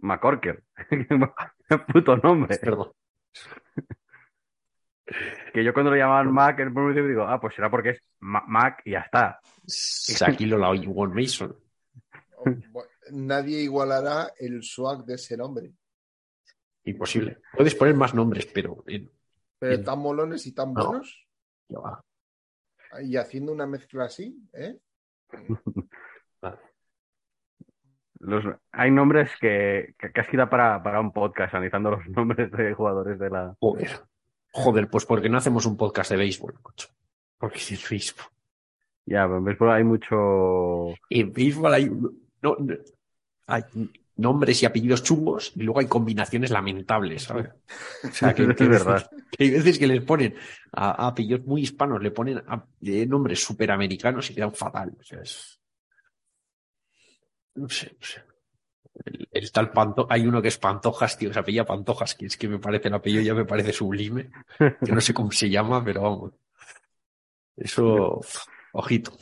McCorker. Puto nombre. perdón. Que yo cuando lo llamaban Mac, en el primer principio digo, ah, pues será porque es Ma- Mac y ya está. Shaquille Won Mason. Nadie igualará el swag de ese nombre. Imposible. Puedes poner más nombres, pero eh, Pero tan molones y tan No. buenos. ya va. Y haciendo una mezcla así, ¿eh? Los, hay nombres que, que casi da para, para un podcast analizando los nombres de jugadores de la. Joder. Joder, pues porque no hacemos un podcast de béisbol, cocho. Porque es el béisbol. Ya, pero en béisbol hay mucho. En béisbol hay, no, no- hay nombres y apellidos chungos y luego hay combinaciones lamentables, ¿sabes? O sea, que, Es verdad. que hay veces que les ponen a, a apellidos muy hispanos, le ponen a- eh, nombres superamericanos y quedan fatal. O sea, es... No sé, no sé. El, el tal Panto, hay uno que es Pantojas, tío, se apellida Pantojas, que es que me parece el apellido ya me parece sublime, que no sé cómo se llama, pero vamos. Eso, ojito.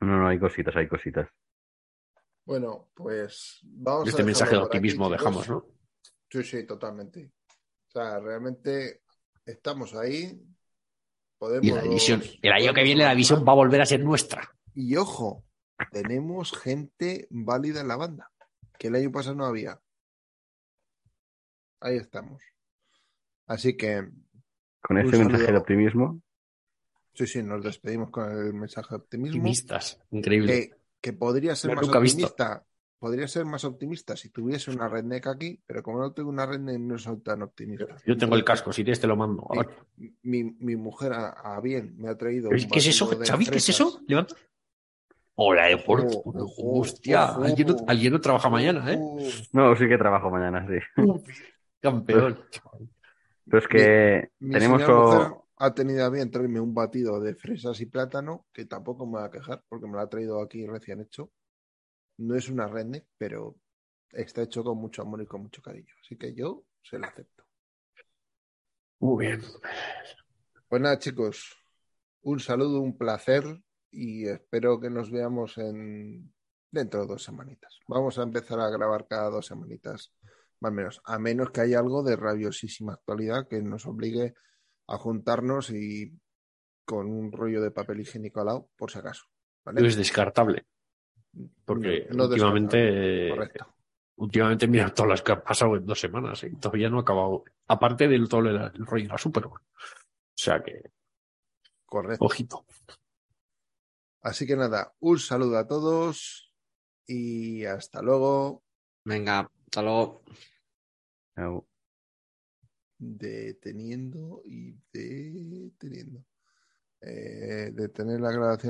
No, no, hay cositas, hay cositas. Bueno, pues vamos a Este dejarlo mensaje de aquí, optimismo dejamos, ¿no? Sí, sí, totalmente. O sea, realmente estamos ahí. Podemos. Y la división, el año que viene la avanzar. va a volver a ser nuestra. Y ojo, tenemos gente válida en la banda, que el año pasado no había. Ahí estamos. Así que, Con este mensaje de optimismo, sí, sí, nos despedimos con el mensaje de optimismo. Optimistas, increíble. Que, que podría ser más nunca he visto. optimista. Podría ser más optimista si tuviese una redneck aquí, pero como no tengo una redneck, no soy tan optimista. Yo tengo el casco, si quieres te lo mando. Sí. Mi, mi mujer a, a bien me ha traído. ¿Qué es eso, Xavi? ¿Qué es eso? Levanta. Hola, de Porto. Ojo, ojo, Hostia, alguien no, alguien no trabaja mañana, ¿eh? No, sí que trabajo mañana, sí. Campeón. Pero es que Mi tenemos o- mujer ha tenido a bien traerme un batido de fresas y plátano, que tampoco me va a quejar, porque me lo ha traído aquí recién hecho. No es una redneck, pero está hecho con mucho amor y con mucho cariño. Así que yo se lo acepto. Muy bien. Pues nada, chicos, un saludo, un placer y espero que nos veamos en dentro de dos semanitas. Vamos a empezar a grabar cada dos semanitas, más o menos, a menos que haya algo de rabiosísima actualidad que nos obligue a juntarnos y con un rollo de papel higiénico al lado, por si acaso. ¿vale? Es descartable. Porque No- no últimamente, descartable, últimamente, mira todas las que han pasado en dos semanas, ¿eh? y todavía no ha acabado. Aparte del todo el, rollo de la Super Bowl. O sea que, Correcto. ojito. Así que nada, un saludo a todos y hasta luego. Venga, hasta luego. Deteniendo y deteniendo. Eh, detener la grabación.